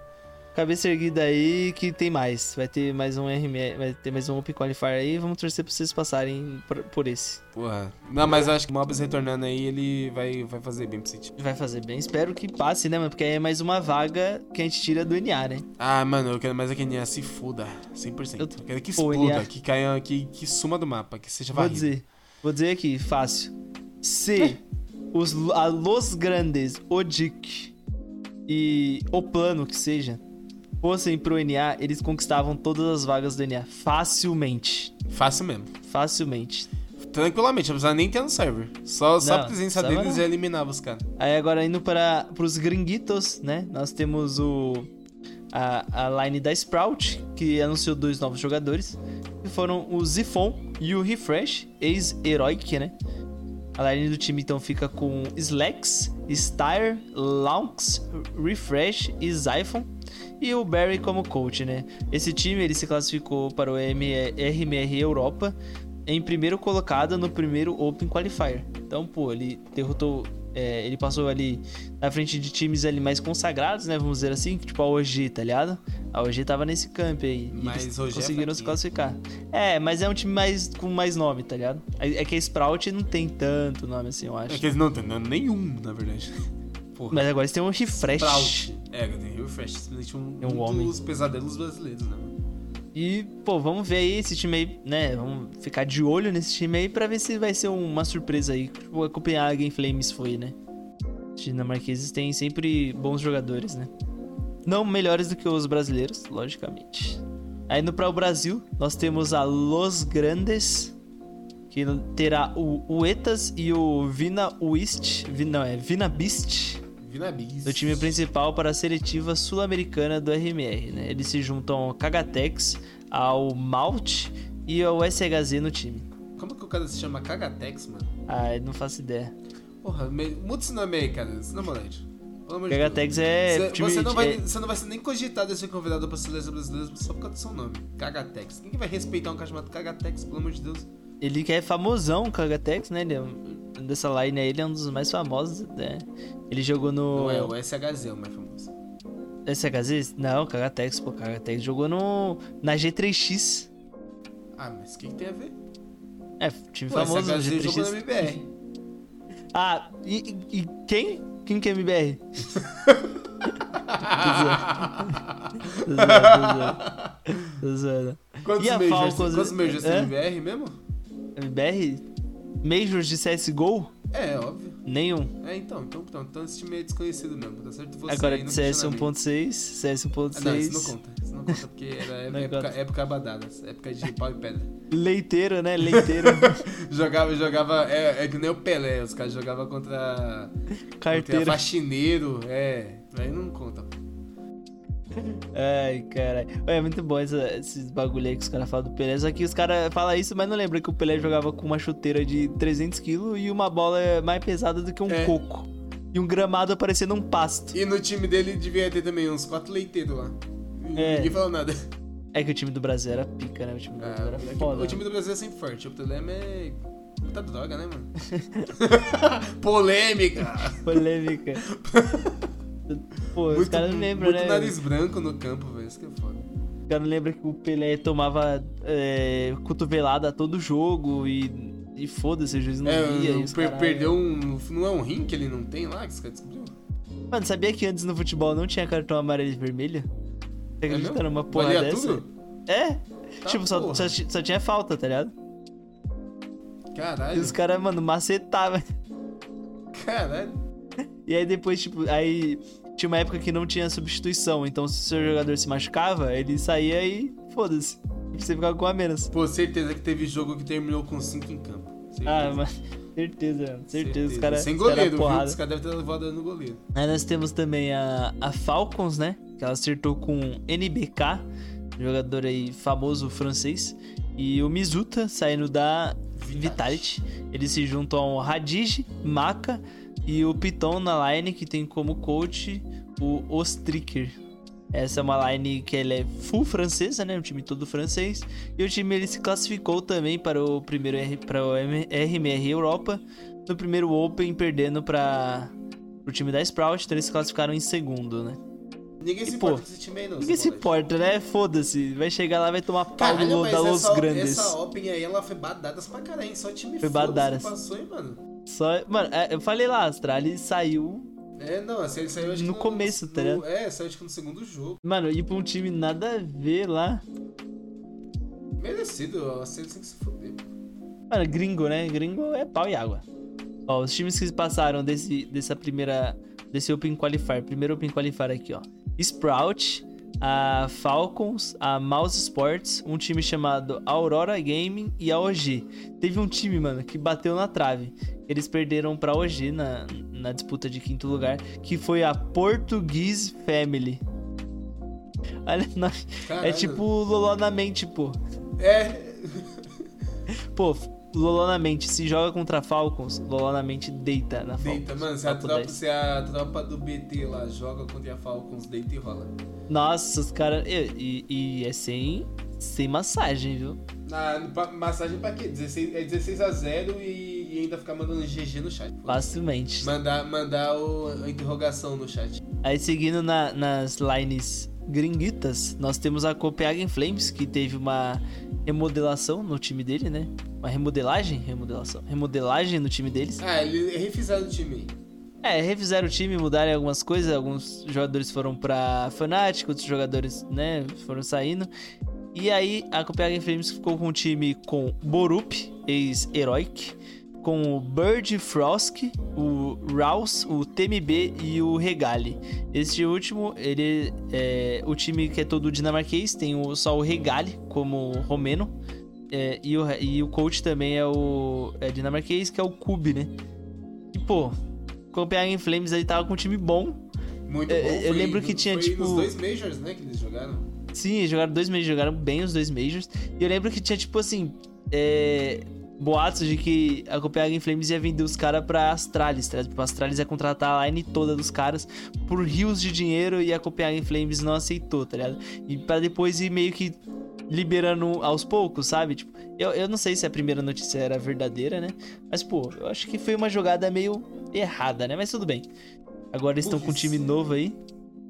Cabeça erguida aí que tem mais. Vai ter mais um RM, vai ter mais um Open Qualifier aí. Vamos torcer pra vocês passarem por, por esse. Porra. Não, mas eu acho que o Mobs retornando aí, ele vai, vai fazer bem pro City. Vai fazer bem. Espero que passe, né, mano? Porque aí é mais uma vaga que a gente tira do NA, né? Ah, mano, eu quero mais é que a NA se foda. 100%. Eu, Eu- quero que exploda, que caia, que, que suma do mapa, que seja Vou varrido. dizer. Vou dizer aqui, fácil. Se os, a Los Grandes, Odic, e o plano que seja fossem pro NA, eles conquistavam todas as vagas do NA facilmente. Fácil mesmo. Facilmente. Tranquilamente, não precisa nem ter no server. Só, só Não, a presença precisava deles já eliminava os caras. Aí agora indo para os gringuitos, né? Nós temos o a, a line da Sprout, que anunciou dois novos jogadores, que foram o Zifon e o Refresh, ex-Heroic, né? A line do time então fica com Slex, Styre, Launx, Refresh e Zyphon. E o Barry como coach, né? Esse time ele se classificou para o RMR Europa em primeiro colocado no primeiro Open Qualifier. Então, pô, ele derrotou. é, ele passou ali na frente de times ali mais consagrados, né? Vamos dizer assim, tipo a OG, tá ligado? A OG tava nesse camp aí. e Mas eles é conseguiram se fraquinho. classificar. É, mas é um time mais com mais nome, tá ligado? É é que a Sprout não tem tanto nome assim, eu acho. É que eles não têm não, nenhum, na verdade. Porra. Mas agora eles têm um refresh. É, tem Refresh, simplesmente um, É um um homem. dos pesadelos brasileiros, né? E, pô, vamos ver aí esse time aí, né? Vamos ficar de olho nesse time aí pra ver se vai ser uma surpresa aí. Tipo, a Copenhagen Flames foi, né? Os dinamarqueses têm sempre bons jogadores, né? Não melhores do que os brasileiros, logicamente. Aí no para o Brasil, nós temos a Los Grandes, que terá o Uetas e o Vina Wist, Vi- não, é Vina Beast Vinabis. do time principal para a seletiva sul-americana do RMR, né? Eles se juntam ao Kagatex, ao Malt e ao SHZ no time. Como que o cara se chama Kagatex, mano? Ah, eu não faço ideia. Porra, me... muda esse nome aí, cara. Esse nome Kagatex Deus. é Cê- time- você, não vai, é- você não vai ser nem cogitado a ser convidado pra seleção brasileira só por causa do seu nome. Kagatex. Quem que vai respeitar um cara chamado Kagatex, pelo amor de Deus? Ele que é famosão, o Kagatex, né? Ele é um- dessa line aí, ele é um dos mais famosos, né? Ele jogou no Não é, o SHZ é o mais famoso. SHZ? Não, Kagatex, pô, Kagatex jogou no na G3X. Ah, mas o que, que tem a ver? É, time Pô, famoso SHZ jogou na G3X. MBR. Ah, e, e- quem? Quem que é MBR? Tô zoando, tô zoando. Quantos E a majors, Falcons- quantos majors tem É? MBR mesmo? MBR? Majors de CSGO? É, óbvio. Nenhum. É, então, então, então, então esse time é desconhecido mesmo, tá certo? Você Agora no CS questionamento. 1.6, CS Ah, Não, isso não 1.6. conta. Isso não conta porque era época, época abadada, época de pau e pedra. Leiteiro, né? Leiteiro. Jogava, jogava. É, é que nem o Pelé, os caras jogavam contra. Contra Carteiro. faxineiro, é. Aí não conta. pô. Ai, caralho. É muito bom essa- esses bagulho aí que os caras falam do Pelé. Só que os caras falam isso, mas não lembra que o Pelé jogava com uma chuteira de 300kg e uma bola mais pesada do que um É. coco. E um gramado parecendo um pasto. E no time dele devia ter também uns quatro leiteiros lá. E É. Ninguém falou nada. É que o time do Brasil era pica, né? O time do Brasil Ah, era é foda. o time do Brasil é sempre forte. O problema é. Muita droga, né, mano? Polêmica! Polêmica. Pô, os Muito, caras não lembram, muito né? nariz branco no campo, velho. Isso que é foda. Os caras não lembram que o Pelé tomava é, cotovelada todo jogo e, e foda-se, o juiz não É, via. e o os per- caralho. perdeu um. Não é um rim que ele não tem lá que os caras descobriu? Mano, sabia que antes no futebol não tinha cartão amarelo e vermelho? Você acredita mesmo? numa porra Valia dessa? tudo? É? Tá, tipo, só, só, só tinha falta, tá ligado? E Caralho. os caras, mano, macetavam. Caralho. E aí depois, tipo, aí tinha uma época que não tinha substituição. Então se o seu jogador se machucava, ele saía e foda-se. Você ficava com a menos. Pô, certeza que teve jogo que terminou com 5 em campo. Certeza. Ah, mas certeza, mano. Certeza, os caras. Sem os caras goleiro, viu? Os caras devem ter levado no goleiro. Aí nós temos também a, a Falcons, né? Que ela acertou com NBK, jogador aí famoso francês. E o Mizuta saindo da Vitality. Eles se juntam ao Radij, Maka e o Piton na line, que tem como coach o Ostriker. Essa é uma line que ela é full francesa, né? Um time todo francês. E o time ele se classificou também para o primeiro R, para o RMR Europa. No primeiro Open, perdendo para o time da Sprout. Então eles se classificaram em segundo, né? Ninguém se E, pô, importa com esse time aí, não. Ninguém se importa, né? Foda-se. Vai chegar lá vai tomar pau Caralho, do, da Los essa, Grandes. essa Open aí, ela foi badadas pra caralho, hein? Só time Foi badadas. passou, hein, mano? Só, mano, é, eu falei lá, Astralis saiu. É, não, essa aí saiu acho No que começo, tá no- ligado? É, saiu acho que no segundo jogo. Mano, ir pra um time nada a ver lá. Merecido, a série tem que se foder. Mano, gringo, né? Gringo é pau e água. Ó, os times que passaram desse, dessa primeira desse Open Qualifier. Primeiro Open Qualifier aqui, ó. Sprout, a Falcons, a Mouse Sports, um time chamado Aurora Gaming e a OG. Teve um time, mano, que bateu na trave. Eles perderam pra OG na, na disputa de quinto lugar, que foi a Portuguese Family. Olha, não, é tipo Loló na mente, pô. É. Pô, Loló na mente, se joga contra Falcons, Loló na mente deita na Falcons. Deita, mano. Se a, tropa, 10. se a tropa do BT lá joga contra a Falcons, deita e rola. Nossa, os caras. E, e é sem, sem massagem, viu? Na, massagem pra quê? 16, é 16 a 0 e, e ainda ficar mandando GG no chat. Facilmente. Mandar, mandar o, a interrogação no chat. Aí seguindo na- nas lines gringuitas, nós temos a Copenhagen Flames, que teve uma remodelação no time dele, né? Uma remodelagem? Remodelação. Remodelagem no time deles. Ah, ele refizeram o time. É, refizeram o time, mudaram algumas coisas. Alguns jogadores foram pra Fnatic, outros jogadores, né, foram saindo. E aí a Copenhagen Flames ficou com um time com Borup, ex-Heroic, com o Bird Frosk, o Rouse, o TMB e o Regali. Este último, ele é o time que é todo dinamarquês, tem o, só o Regali como romeno. é, e, o, e o coach também é o é dinamarquês, que é o Kube, né? E pô, Copenhagen Flames aí tava com um time bom. Muito É, bom. eu lembro que tinha, foi tipo- nos dois Majors, né, que eles jogaram. Sim, jogaram dois Majors, jogaram bem os dois Majors. E eu lembro que tinha, tipo assim, é, boatos de que a Copenhagen Flames ia vender os caras pra Astralis, tá ligado? Tipo, a Astralis ia contratar a line toda dos caras por rios de dinheiro e a Copenhagen Flames não aceitou, tá ligado? E pra depois ir meio que liberando aos poucos, sabe? Tipo, eu, eu não sei se a primeira notícia era verdadeira, né? Mas, pô, eu acho que foi uma jogada meio errada, né? Mas tudo bem. Agora eles estão com um time novo aí,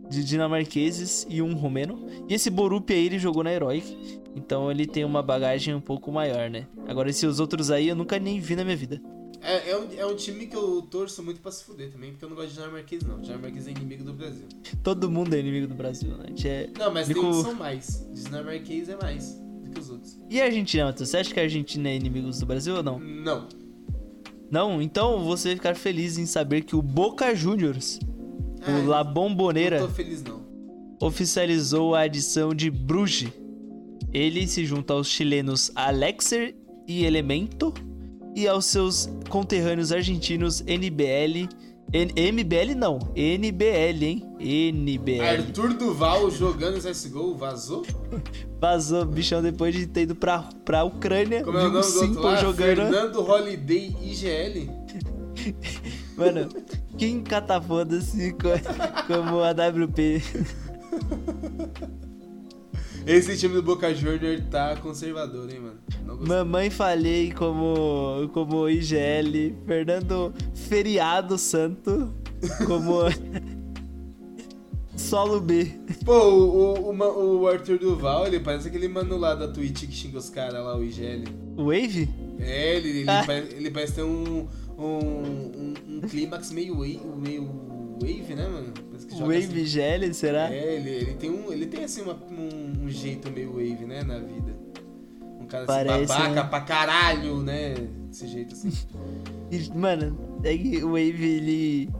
de dinamarqueses e um romeno. E esse Borup aí ele jogou na Heroic, então ele tem uma bagagem um pouco maior, né? Agora esses outros aí eu nunca nem vi na minha vida. É, é, um, é um time que eu torço muito pra se fuder também, porque eu não gosto de dinamarquês, não. Dinamarquês é inimigo do Brasil. Todo mundo é inimigo do Brasil, né? É... Não, mas tem Nico- que são mais. Dinamarquês é mais do que os outros. E a Argentina, Matheus? Você acha que a Argentina é inimigo do Brasil ou não? Não. Não? Então você vai ficar feliz em saber que o Boca Juniors, Ai, o La Bombonera, Não tô feliz, não. oficializou a adição de Bruges. Ele se junta aos chilenos Alexer e Elemento e aos seus conterrâneos argentinos NBL. N- MBL não, NBL, hein? NBL. Arthur Duval jogando CSGO, vazou? Vazou, bichão, depois de ter ido pra, pra Ucrânia, Como é o do outro Simple lá? jogando. Fernando Holiday IGL? Mano, quem catafoda-se co- como a WP? Esse time do Boca Junior tá conservador, hein, mano? Mamãe falhei como, como IGL, Fernando Feriado Santo como Solo B. Pô, o, o, o, Arthur Duval, ele parece aquele mano lá da Twitch que xinga os caras lá, o IGL. Wave? É, ele, ele, Ah. pare- ele parece ter um, um, um, um clímax meio wave, meio wave, né, mano? Parece Wave assim. IGL, será? É, ele, ele tem, um, ele tem assim uma- um, um jeito meio wave, né, na vida. Cara assim, Parece, babaca né? pra caralho, né? Desse jeito assim. Mano, é que o Wave ele.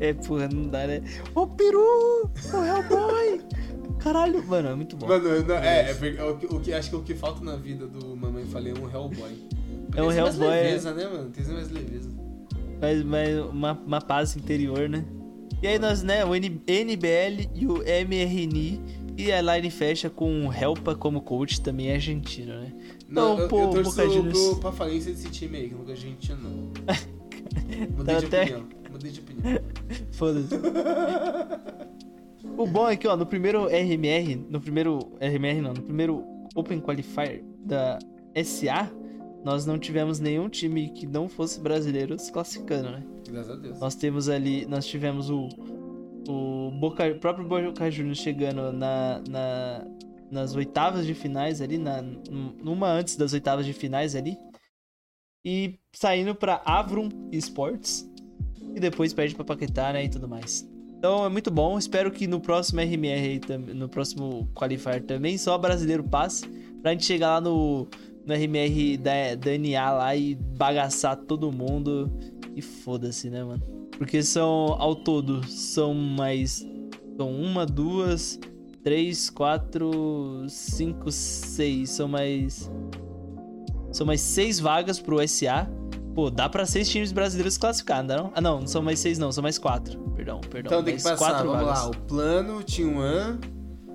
É, porra, não dá, né? Ô peru! Ô Hellboy! Caralho, mano, é muito bom. Mano, não- é, é, porque- o, o que acho que o que falta na vida do Mamãe Falei é um Hellboy. É um Tem mais Hellboy, é. leveza, né, mano? Tem mais leveza. Mas, mas uma, uma paz interior, né? E aí nós, né, o N- NBL e o MRNI e a line fecha com o Helpa como coach, também é argentino, né? Não, Então, eu, pô, eu torço Boca Juniors. pro, pra falência desse time aí, que gosto de argentino, não. Mudei Tá de até- opinião. Mudei de opinião. Foda-se. o bom é que, ó, no primeiro RMR, no primeiro RMR não, no primeiro Open Qualifier da SA, nós não tivemos nenhum time que não fosse brasileiro se classificando, né? Graças a Deus. Nós temos ali, nós tivemos o, o Boca, próprio Boca Juniors chegando na, na- nas oitavas de finais ali, na, numa antes das oitavas de finais ali, e saindo pra Avrum Sports, e depois perde pra Paquetá, né, e tudo mais. Então é muito bom, espero que no próximo RMR, no próximo Qualifier também, só brasileiro passe, pra gente chegar lá no, no RMR da, da NA lá e bagaçar todo mundo, e foda-se, né, mano. Porque são, ao todo, são mais. São uma, duas, três, quatro, cinco, seis. São mais. São mais seis vagas pro SA. Pô, dá pra seis times brasileiros classificar, não? Ah, não, não são mais seis, não, são mais quatro. Perdão, perdão. Então tem que passar, quatro vamos vagas. lá. O plano, T1,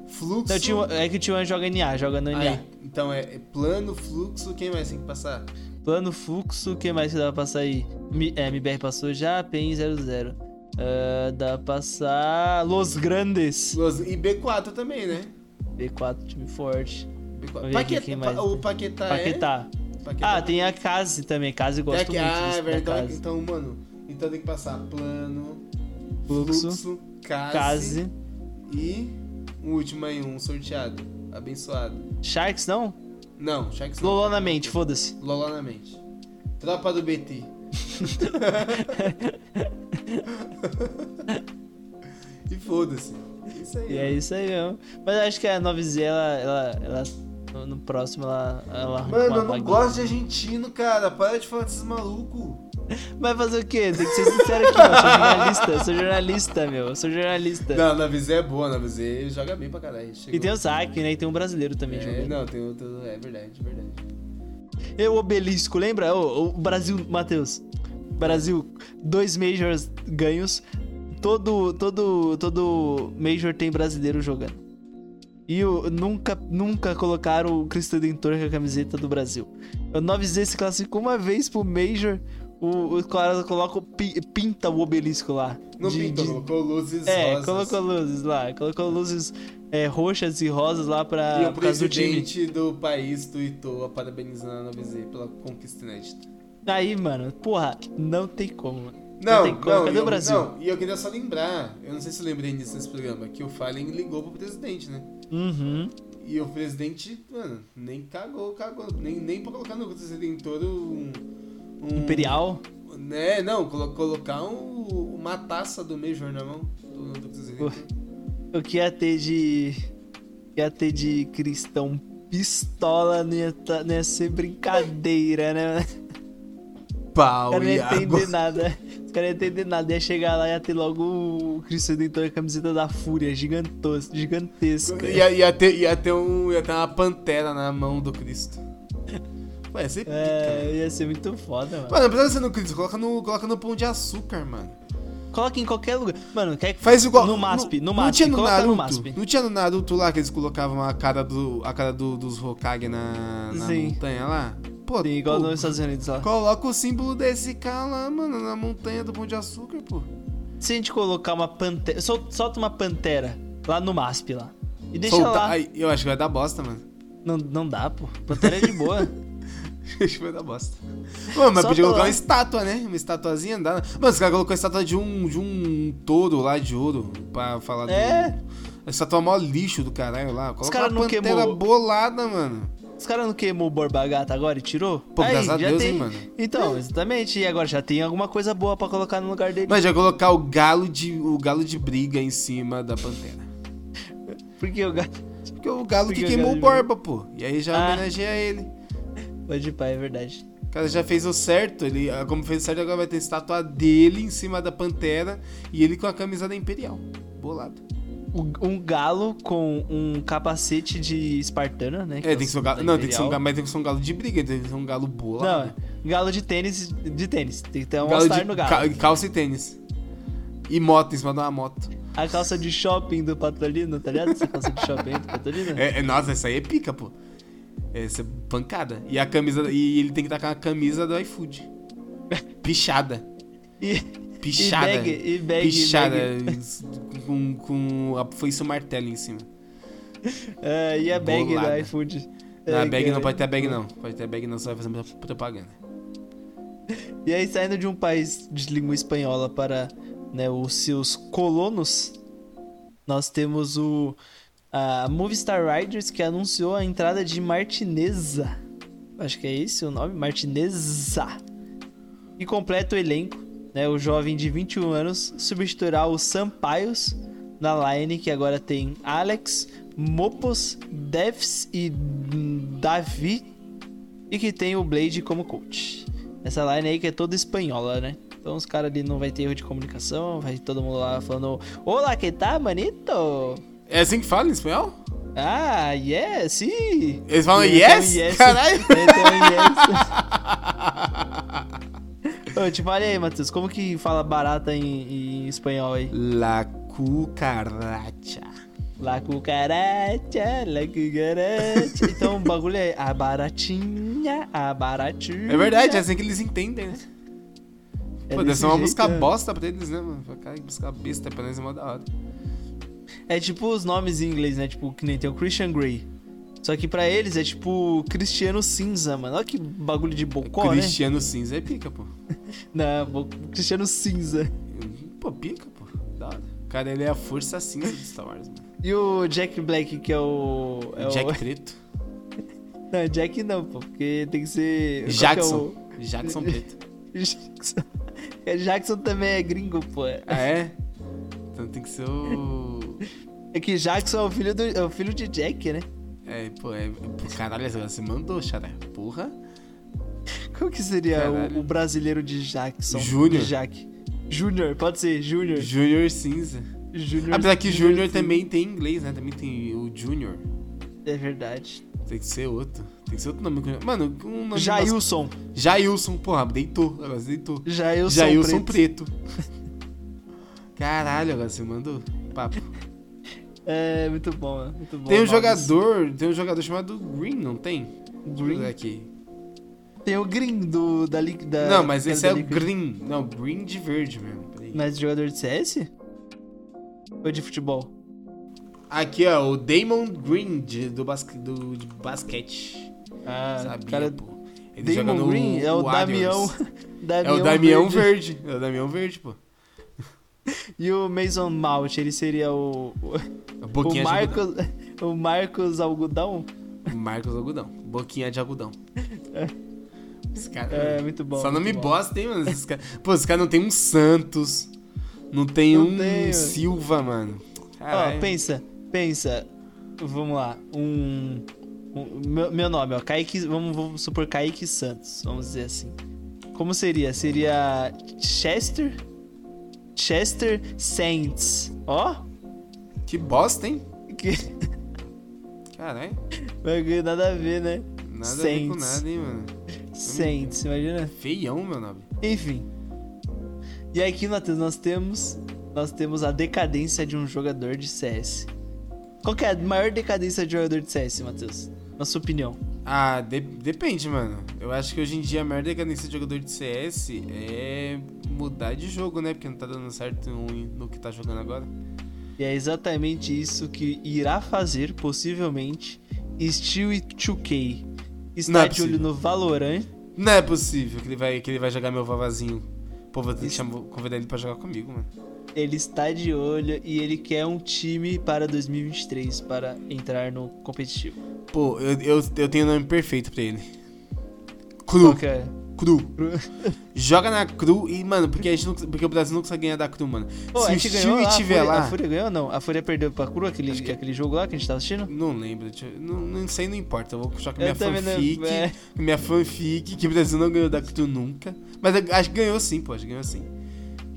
fluxo. Não, é que o T1 joga NA, joga no NA. Aí, então é, é plano, fluxo, quem mais tem que passar? Plano fluxo, o que mais que dá pra aí? Mi- é, MBR passou já, PEN 00. Ah, dá pra passar. Los Grandes. Los- E B4 também, né? B4, time forte. B4. Vamos ver aqui Paquetá, quem mais. o Paquetá, Paquetá. é? Paquetá. Ah, tem a Case também. Case aqui- muito Ah, é da verdade. Então, mano, então tem que passar plano, Fluxo, fluxo, case, Case. e um último aí, um sorteado, abençoado. Sharks não? Não, Sharks não. Loló na mente, foda-se. Loló na mente. Tropa do BT. e foda-se. Isso aí. E é isso aí mesmo. Mas eu acho que a 9Z, ela, ela, ela no, no próximo, ela, ela Mano, eu não gosto de argentino, cara. Para de falar desses malucos. Vai fazer o quê? Tem que ser sincero aqui, mano. Sou jornalista, sou jornalista, meu. Eu sou jornalista. Não, na VZ é boa, na VZ joga bem pra caralho. Chegou. E tem o Zack, né? E tem um brasileiro também É, jogando. não, tem outro. É verdade, verdade. E o Obelisco, lembra? O, o Brasil, Matheus. Brasil, dois Majors ganhos. Todo, todo, todo Major tem brasileiro jogando. E o, nunca, nunca colocaram o Cristo Redentor com a camiseta do Brasil. O 9Z se classificou uma vez pro Major. O, o cara coloca, pinta o obelisco lá. Não De- pintou, de- colocou luzes É, rosas. colocou luzes lá. Colocou luzes é, roxas e rosas lá pra, E o causa do presidente do país tweetou parabenizando a VZ pela conquista inédita. Aí, mano, porra, não tem como, mano. Não, não, como. Cadê e o eu- Brasil? Não, e eu queria só lembrar, eu não sei se eu lembrei disso nesse programa, que o Fallen ligou pro presidente, né? Uhum. E o presidente, mano, nem cagou, cagou. Nem, nem pra colocar no Redentor um, um. Imperial. Né, não, colo- colocar um, uma taça do Major na mão do, do Redentor. O que ia ter de. ia ter de cristão pistola não ia, tá- não ia ser brincadeira, né? Pau, caras não Iago. entender nada. Não iam entender nada. Ia chegar lá e ia ter logo o Cristo Redentor, a camiseta da Fúria, gigantos, gigantesca. Ia, ia, ter, ia, ter um, ia ter uma pantera na mão do Cristo. Pô, ia ser pica, mano. É, ia ser muito foda, mano. Mano, não precisa ser no Cristo, coloca no, coloca no pão de açúcar, mano. Coloca em qualquer lugar. Mano, quer que. Faz igual. No MASP, no não MASP. tinha no coloca Naruto, no MASP. Não tinha no Naruto lá que eles colocavam a cara, do, a cara do, dos Hokage na, na Sim. montanha lá? Pô, Sim, igual pô, nos Estados Unidos lá. Coloca o símbolo desse cara lá, mano, na montanha do Pão de Açúcar, pô. Se a gente colocar uma pantera. sol- Solta uma pantera lá no MASP lá. E deixa Solta- lá. Ai, eu acho que vai dar bosta, mano. Não, não dá, pô. Pantera é de boa. que vai dar bosta. Mano, mas Solta podia colocar lá. uma estátua, né? Uma estatuazinha. Dá... Mano, os caras colocou a estátua de um, de um touro lá de ouro pra falar É. do. A estátua mó lixo do caralho lá. Coloca cara uma não pantera queimou- bolada, mano. Os caras não queimou o Borba Gata agora e tirou? Pô, graças a Deus, tem... hein, mano. Então, exatamente. E agora já tem alguma coisa boa pra colocar no lugar dele. Mas já colocar o galo de o galo de briga em cima da pantera. Porque o gato. Porque o galo Porque que o queimou o galo de Borba, pô. E aí já Ah. homenageia ele. Pode ir, pai, é verdade. O cara já fez o certo, ele, ah, como fez o certo, agora vai ter estátua dele em cima da pantera e ele com a camisa da Imperial. Bolado. Um galo com um capacete de espartana, né? É, tem que ser um galo. Não, tem que ser um galo, mas tem que ser um galo de briga, tem que ser um galo Não, bolado. galo de tênis. De tênis. Tem que ter um galo de no galo. ca- calça e tênis. E moto, em cima de uma moto. A calça de shopping do Patolino, tá ligado? Essa calça de shopping do Patolino? É, é, nossa, essa aí é pica, pô. Essa é pancada. E a camisa. E ele tem que estar com a camisa do iFood. Pichada. E, Pichada. E bag, e bag, Pichada. bag. Com, com a foice o martelo em cima. É, e a bag Bolada. do iFood. Não, É, a bag cara. não pode ter a bag, não. Pode ter a bag, não, você vai fazer muita propaganda. E aí, saindo de um país de língua espanhola para né, os seus colonos, nós temos o a Movistar Riders que anunciou a entrada de Martineza. Acho que é esse o nome, Martineza. E completa o elenco, né? O jovem de 21 anos substituirá o Sampaios na line que agora tem Alex, Mopos, Devs e Davi e que tem o Blade como coach. Essa line aí que é toda espanhola, né? Então os caras ali não vai ter erro de comunicação, vai todo mundo lá falando Olá, que tá, manito? É assim que fala em espanhol? Ah, yes, sim! Eles falam yes? yes. Caralho! Um yes. Ô, te falei aí, Matheus, como que fala barata em, em espanhol aí? La cucaracha. La cucaracha, la cucaracha. Então o bagulho é a baratinha, a baratinha. É verdade, é assim que eles entendem, né? É Pô, deve ser uma música né? bosta pra eles, né, mano? Cara, que música besta pra nós é mó da hora. É tipo os nomes em inglês, né? Tipo, que nem tem o Christian Grey. Só que pra eles é tipo Cristiano Cinza, mano. Olha que bagulho de bocó, né? Cristiano Cinza é pica, pô. Não, Cristiano Cinza. Pô, pica, pô. Da hora. Cara, ele é a força cinza de Star Wars, mano. E o Jack Black, que é o. É Jack o... Preto. Não, Jack não, pô. Porque tem que ser. Jackson. Jackson Preto. Que é o... Jackson. É, Jackson também é gringo, pô. Ah, é? Então tem que ser o. É que Jackson é o filho, do... é o filho de Jack, né? É, pô, é. Pô, caralho, você mandou, xará. Porra. Qual que seria o, o brasileiro de Jackson? Júnior. De Jack. Júnior, pode ser, Júnior. Júnior Cinza. Júnior. Apesar que Júnior também tem em inglês, né? Também tem o Júnior. É verdade. Tem que ser outro. Tem que ser outro nome. Mano, um nome. Jailson. Jailson, porra, deitou. Agora você deitou. Jailson, Jailson Preto. Preto. Caralho, agora você mandou papo. É, muito bom. Muito bom. Tem um jogador, tem um jogador chamado Green, não tem? Green. aqui. Tem o Green do, da. Da, Não, mas esse é o. Green. Não, Green de verde mesmo. Mas jogador de CS? Ou de futebol? Aqui, ó, o Damon Green de, do, basque, do, de basquete. Ah, Sabia, cara. pô. Ele joga Damon no Green é o Damião. Damião É o Damião Verde. verde. É o Damião Verde, pô. E o Mason Mount, ele seria o. O, o de. Marcos. O Marcos Algodão? Marcos Algodão. Boquinha de algodão. Esse cara. É, muito bom. Só não muito me bom. bosta, hein, mano? Esses caras... Pô, esse cara não tem um Santos. Não tem Não um mano. Silva, mano. Ó, Caralho. pensa, pensa. Vamos lá. Um. um- meu, meu nome, ó. Kaique. Vamos, vamos supor Kaique Santos. Vamos dizer assim. Como seria? Seria. Chester? Chester Saints. Ó. Que bosta, hein? Que Caralho. bagulho nada a ver, né? Nada a ver com Saints. nada, hein, mano. Saints, imagina? Feião, meu nome. Enfim. E aqui, Matheus, nós temos. Nós temos a decadência de um jogador de CS. Qual é a maior decadência de um jogador de CS, Matheus? Na sua opinião. Ah, de- depende, mano. Eu acho que hoje em dia a maior decadência de jogador de CS é mudar de jogo, né? Porque não tá dando certo no, que tá jogando agora. E é exatamente isso que irá fazer, possivelmente, Stewie 2K. Não Está é de olho no Valorant. Não é possível que ele vai, que ele vai jogar meu vavazinho. Pô, vou ter que convidar ele pra jogar comigo, mano. Ele está de olho e ele quer um time para 2023 para entrar no competitivo. Pô, eu, eu, eu tenho o nome perfeito pra ele. Cru. Que é? Cru. Joga na Cru e, mano, porque, a gente não, porque o Brasil não consegue ganhar da Cru, mano. Pô, Se a o ganhou lá, a tiver Fúria, lá. A Fúria ganhou ou não? A Fúria perdeu pra Cru, aquele, que- aquele jogo lá que a gente tava assistindo? Não lembro, não, não sei, não importa. Eu vou puxar com minha também não- fanfic. é. Minha fanfic, que o Brasil não ganhou da Cru nunca. Mas acho que ganhou sim, pô, acho que ganhou sim.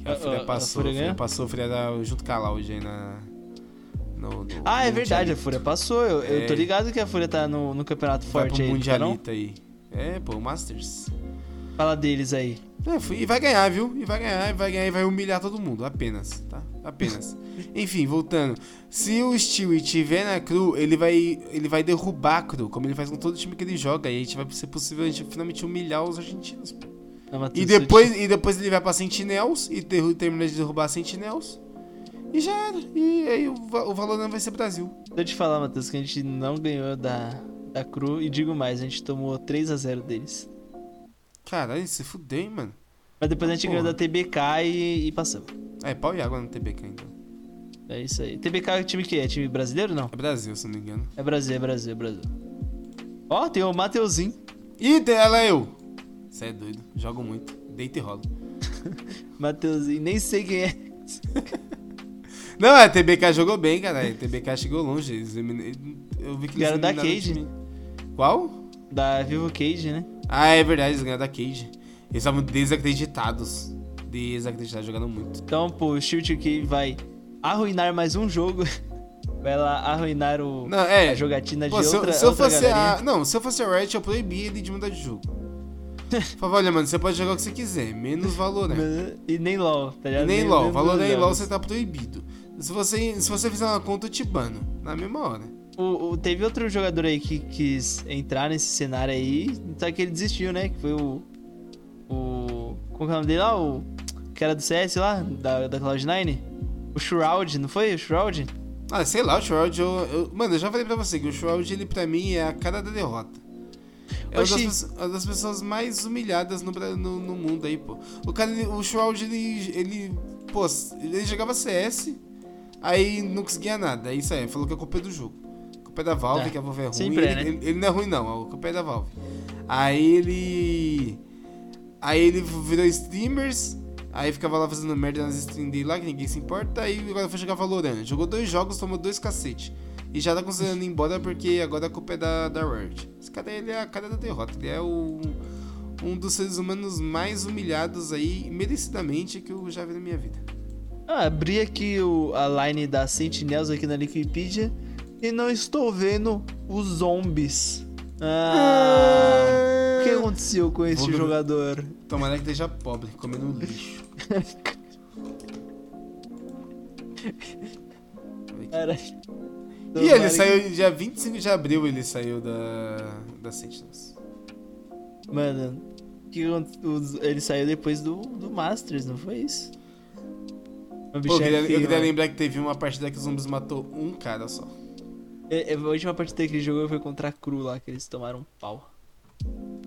A A- a- Fúria a passou, a Fúria passou, a Fúria tá junto com a Loud aí na. No, no Ah, é verdade, a. Fúria passou. Eu, eu tô É. ligado que a Fúria tá no, no campeonato Vai forte pro aí, tá? Mundialita aí. É, pô, o Masters. Fala deles aí. É, e vai ganhar, viu? E vai ganhar, e vai ganhar e vai humilhar todo mundo. Apenas, tá? Apenas. Enfim, voltando. Se o Stewie tiver na Cru, ele vai, ele vai derrubar a Cru, como ele faz com todo time que ele joga. E a gente vai ser possível a gente finalmente humilhar os argentinos. pô. Não, Matheus, E depois, e depois ele vai pra Sentinels e termina de derrubar a Sentinels. E já era. E aí o, o Valorant vai ser Brasil. Deixa eu te falar, Matheus, que a gente não ganhou da, da Cru. E digo mais, a gente tomou 3x0 deles. Caralho, se fudeu, hein, mano. Mas depois a gente Porra. ganhou da TBK e, e passamos. É, pau e água no TBK, então. É isso aí. TBK é time que é? Time brasileiro ou não? É Brasil, se não me engano. É Brasil, é Brasil, é Brasil. Ó, tem o Mateuzinho. Ih, ela é eu. Você é doido. Jogo muito. Deita e rola. Mateuzinho, nem sei quem é. Não, a TBK jogou bem, cara. A TBK chegou longe. Eles Eu vi que eles Ganharam da Cage. time. Qual? Da Vivo Cage, né? Ah, é verdade, eles ganharam da Cage. Eles estavam desacreditados. desacreditar jogando muito. Então, pô, o Shield que vai arruinar mais um jogo. Vai lá arruinar o, Não, é. a jogatina Pô, de se, outra, se eu outra fosse a. Não, se eu fosse a Riot, eu proibia ele de mudar de jogo. Falava, olha, mano, você pode jogar o que você quiser, menos Valorant. E nem LOL, tá E ligado? nem LOL. nem Valorant dos e LOL você tá proibido. Se você, se você fizer uma conta, eu te bano. Na mesma hora. O, o- teve outro jogador aí que quis entrar nesse cenário aí, só que ele desistiu, né? Que foi o. O. Como é o nome dele lá? O. Que era do CS lá, da, da Cloud9? O Shroud, não foi? O Shroud? Ah, sei lá, o Shroud, eu, eu- Mano, eu já falei pra você que o Shroud, ele pra mim é a cara da derrota. É uma das, uma das pessoas mais humilhadas no, no, no mundo aí, pô. O cara, o Shroud, ele, ele. Pô, ele jogava CS, aí não conseguia nada. Aí isso aí, falou que a culpa é do jogo. A culpa é da Valve, É, que a Valve é ruim. sempre é, ele, né? ele, ele não é ruim, não, a culpa é da Valve. Aí ele. Aí ele virou streamers. Aí ficava lá fazendo merda nas streams dele lá, que ninguém se importa. Aí agora foi jogar Valorant. Jogou dois jogos, tomou dois cacete. E já tá considerando ir embora porque agora a culpa é da, da Riot. Esse cara, ele é a cara da derrota. Ele é o, um dos seres humanos mais humilhados aí, merecidamente, que eu já vi na minha vida. Ah, abri aqui o, a line da Sentinels aqui na Wikipedia e não estou vendo os zombies. Ah, o que aconteceu com esse Vou jogador? Tomara que esteja pobre, comendo lixo. Cara, E ele saiu dia 25 de abril, ele saiu da, da Sentinels. Mano, que ele saiu depois do, do Masters, não foi isso? Pô, eu queria, é eu queria lembrar que teve uma partida que os zumbis matou um cara só. É, é, a última partida que ele jogou foi contra a Cru lá, que eles tomaram um pau.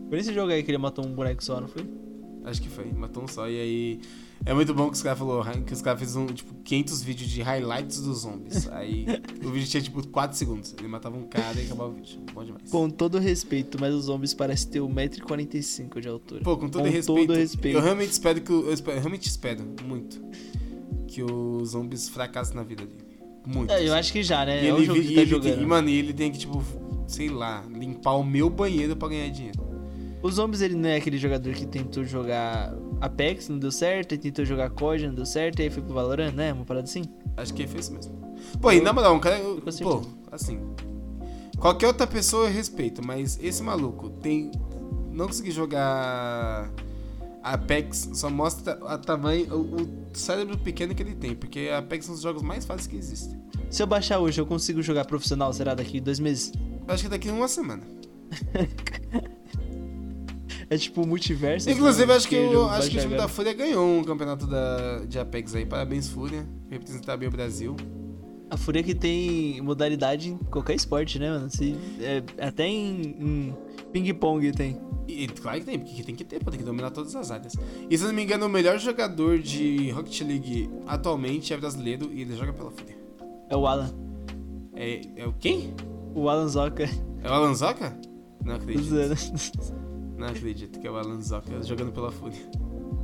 Por esse jogo aí que ele matou um boneco só, não foi? Acho que foi, matou um só. E aí. É muito bom que os caras falou que os caras fizeram tipo 500 vídeos de highlights dos zombies. Aí o vídeo tinha tipo 4 segundos. Ele matava um cara e acabava o vídeo. Bom demais. Com todo respeito, mas os zombies parecem ter 1,45m de altura. Pô, com todo com respeito, todo respeito. Eu realmente espero que. Eu, espero- eu realmente espero muito que os zombies fracassem na vida dele. Muito. É, eu assim. acho que já, né? E é ele, vi- e tá ele tem, e, mano, e ele tem que, tipo, sei lá, limpar o meu banheiro pra ganhar dinheiro. O Zombies, ele não é aquele jogador que tentou jogar Apex, não deu certo, e tentou jogar COD, não deu certo, e aí foi pro Valorant, né? Uma parada assim. Acho que foi isso mesmo. Pô, e na moral, um cara. Eu com Pô, assim. Qualquer outra pessoa eu respeito, mas esse maluco tem. Não conseguir jogar Apex só mostra a tamanho, o, o cérebro pequeno que ele tem, porque Apex são os jogos mais fáceis que existem. Se eu baixar hoje, eu consigo jogar profissional, será daqui dois meses? Eu acho que daqui a uma semana. É tipo multiverso. Inclusive, então, acho que, eu acho que o time da. Fúria ganhou um campeonato da, de Apex aí. Parabéns, Fúria. Representar bem o Brasil. A Fúria que tem modalidade em qualquer esporte, né, mano? Se, é, até em, em ping-pong tem. E claro que tem, porque tem que ter, pô, tem que dominar todas as áreas. E se eu não me engano, o melhor jogador de Rocket League atualmente é brasileiro e ele joga pela Fúria. É o Alan. É, é o quem? O Alan Zoka. É o Alan Zoka? Não acredito. Não acredito que é o Alan Zoka jogando pela Fúria.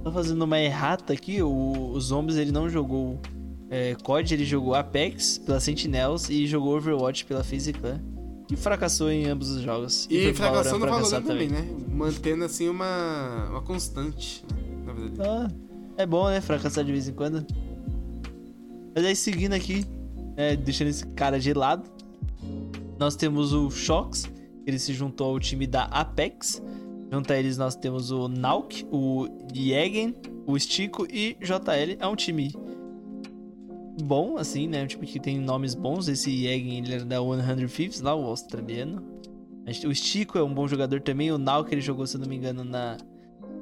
Tá fazendo uma errata aqui, o, o Zombies ele não jogou é, COD, ele jogou Apex pela Sentinels e jogou Overwatch pela FaZe Clan. E fracassou em ambos os jogos. E pro fracassou no Valorant também, né? Mantendo assim uma, uma constante né? na vida dele. Ah, é bom, né? Fracassar de vez em quando. Mas aí, seguindo aqui, né, deixando esse cara de lado, nós temos o Shox, ele se juntou ao time da Apex. Junto a eles, nós temos o Nauk, o Yegen, o Stico e JL. É um time bom, assim, né? Um time que tem nomes bons. Esse Yegen, ele era da 100 Thieves, lá, o australiano. O Stico é um bom jogador também. O Nauk, ele jogou, se eu não me engano, na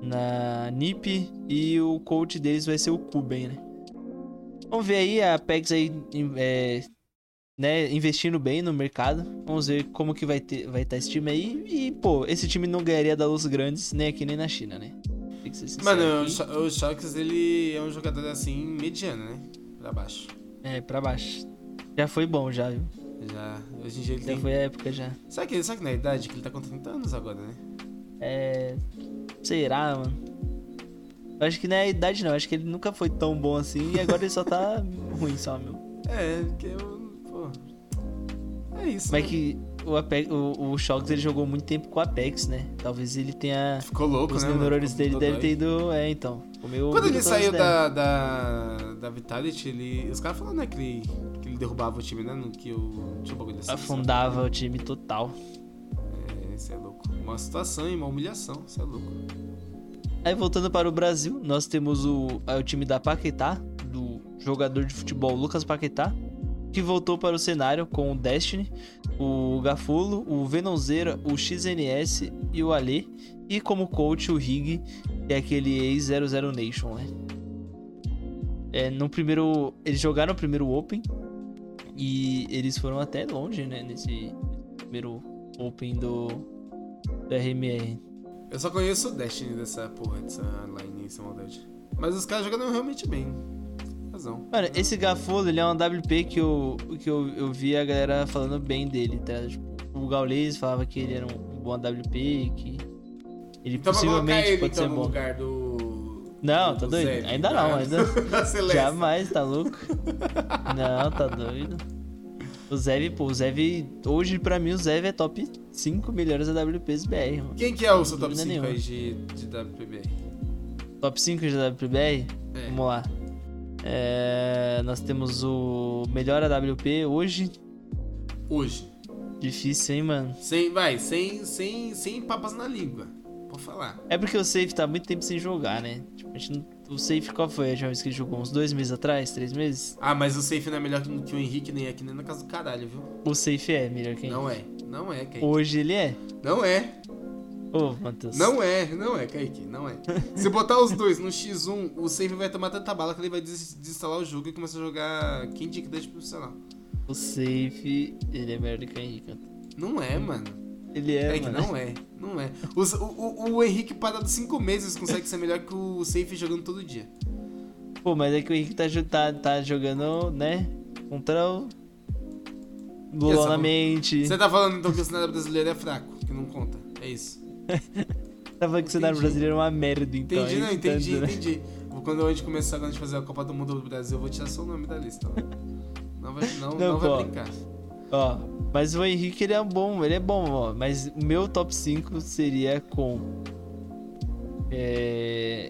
na NiP e o coach deles vai ser o Kuben, né? Vamos ver aí a Apex aí é, né, investindo bem no mercado. Vamos ver como que vai ter vai estar esse time aí e pô, esse time não ganharia da Luz Grandes nem aqui nem na China, né? Que Mano, o aqui. O Shox, ele é um jogador assim, mediano, né? Pra baixo. é para baixo. Já foi bom já, viu? Já, hoje em dia ele Já tem... foi a época já. Sabe que, sabe que na idade que ele tá com 30 anos agora, né? É, será, mano? Eu acho que não é a idade não, acho que ele nunca foi tão bom assim e agora ele só tá ruim só, meu. É, porque eu... Pô... É isso, Mas né? que o, Apex, o, o Shox ele jogou muito tempo com o Apex, né? Talvez ele tenha. Ficou louco, Os né? mano? neurônios dele devem ter ido. É, então. Comeu Quando ele saiu da, da, da Vitality, ele, os caras falaram, né, que ele, que ele derrubava o time, né? No que o. Tinha um bagulho assim. Afundava o time total. É, isso é louco. Uma situação e uma humilhação, isso é louco. Aí voltando para o Brasil, nós temos o, aí o time da Paquetá, do jogador de futebol Lucas Paquetá, que voltou para o cenário com o Destiny, o Gafulo, o Venonzeira, o XNS e o Ale, e como coach o Rig, que é aquele ex-00 Nation, né? É, no primeiro, eles jogaram o primeiro Open e eles foram até longe, né, nesse primeiro Open do, do RMR. Eu só conheço o Destiny dessa porra, dessa line, essa maldade. Mas os caras jogando realmente bem. Razão. Mano, esse Gafolo, ele é um WP que eu, que eu, eu vi a galera falando bem dele, tá? Tipo, o Gaules falava que ele era um bom WP, que ele Então possivelmente ele pode então ser bom. lugar do. Não, do tá doido? Zeb, Ainda da- não, ainda. Jamais, tá louco? Não, tá doido. O Zev, pô, o Zev, hoje pra mim o Zev é top 5 melhores AWPs BR, mano. Quem que é o seu top Dúvida 5 nenhuma. aí de, de WPBR? Top 5 de AWPBR? É. Vamos lá. É, nós temos o melhor AWP hoje. Hoje. Difícil, hein, mano? Sem, vai, sem, sem, sem papas na língua. Pode falar. É porque o Safe tá muito tempo sem jogar, né? Tipo, a gente não- o Safe qual foi a última vez que ele jogou? Uns dois meses atrás? Três meses? Ah, mas o safe não é melhor que que o Henrique, nem aqui, nem na casa do caralho, viu? O Safe é melhor que Não é. Não é, Kaique. Hoje ele é? Não é. Ô, Matheus. Não é, não é, Kaique, não é. Se botar os dois no X1, o safe vai tomar tanta bala que ele vai des- desinstalar o jogo e começar a jogar Candy Crush profissional. O Safe, ele é melhor do que o Henrique. Não é, mano. Ele é, Kaique, mano. não é. Não é. Os- O, o, o Henrique parado 5 meses consegue ser melhor que o safe jogando todo dia. Pô, mas é que o Henrique tá, tá, tá jogando, né? Contra o... Lula na mente. Você tá falando então que o cenário brasileiro é fraco, que não conta. É isso. Falando que o cenário brasileiro é uma merda, então. Entendi, é não, que tá entendi, né? entendi. Quando a gente começar, quando a gente fazer a Copa do Mundo do Brasil, eu vou tirar seu nome da lista. Não vai, não, Não, não vai brincar. Ó, mas o Henrique ele é bom, ele é bom, ó. Mas o meu top 5 seria com. É.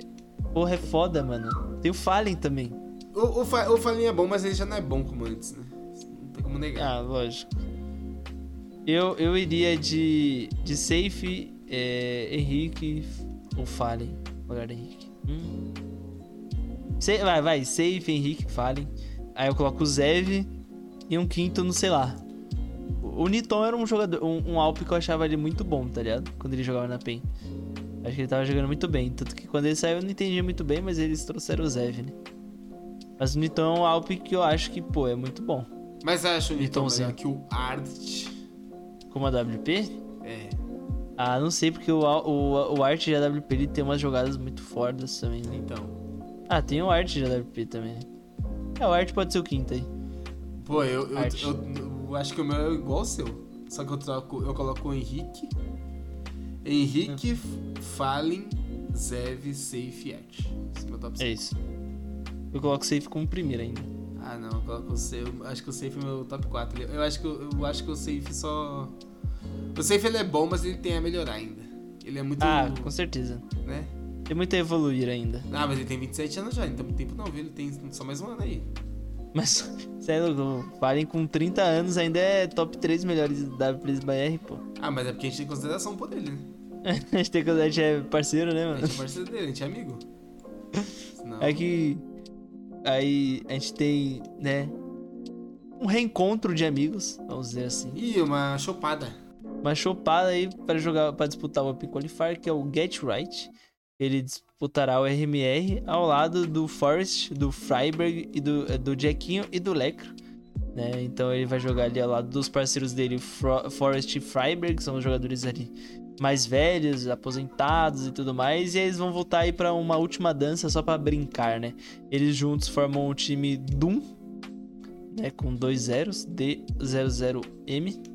Porra, é foda, mano. Tem o Fallen também. O, o, Fa- o Falinha é bom, mas ele já não é bom como antes, né? Não tem como negar. Ah, lógico. Eu, eu iria de. De Safe, é, Henrique ou Fallen. No lugar do Henrique. Hum. Vai, vai. Safe, Henrique, Fallen. Aí eu coloco o Zev e um quinto, não sei lá. O Niton era um jogador, um, um Alp que eu achava ele muito bom, tá ligado? Quando ele jogava na PEN. Acho que ele tava jogando muito bem. Tanto que quando ele saiu eu não entendia muito bem, mas eles trouxeram o Zev, né? Mas o Niton é um Alp que eu acho que, pô, é muito bom. Mas acho o melhor que o Art. Como a WP? É. Ah, não sei, porque o, o, o Art de AWP ele tem umas jogadas muito fodas também, né? Então. Ah, tem o Art de AWP também, né? É, o Art pode ser o quinto aí. Pô, eu, eu, eu, eu acho que o meu é igual ao seu. Só que eu troco, eu coloco o Henrique. Henrique, Fallen, Zev, Safe e Art. Esse é meu top É 5. isso. Eu coloco o Safe como primeiro ainda. Ah não, eu coloco o Safe. Acho que o Safe é meu top 4. Eu acho que, eu acho que o Safe só. O Safe ele é bom, mas ele tem a melhorar ainda. Ele é muito. Ah, com certeza. né? Tem muito a evoluir ainda. Ah, mas ele tem 27 anos já, muito tempo não, viu? Ele tem só mais um ano aí. Mas, sério, Fallen com 30 anos ainda é top 3 melhores da WPs BR, pô. Ah, mas é porque a gente tem consideração por ele, né? a gente tem que a gente é parceiro, né, A mano? gente é parceiro dele, a gente é amigo. Senão... É que. Aí a gente tem, né? Um reencontro de amigos, vamos dizer assim. Ih, uma chopada. Uma chopada aí para jogar para disputar o Open Qualifier, que é o Get Right. Ele disputará o RMR ao lado do Forest, do Freiberg e do, eh, do Jackinho e do Lecro. Né? Então ele vai jogar ali ao lado dos parceiros dele, Fro Forest e Freiberg, que são os jogadores ali mais velhos, aposentados e tudo mais, e eles vão voltar aí para uma última dança só para brincar, né? Eles juntos formam o time Doom, né, com dois zeros, D00M.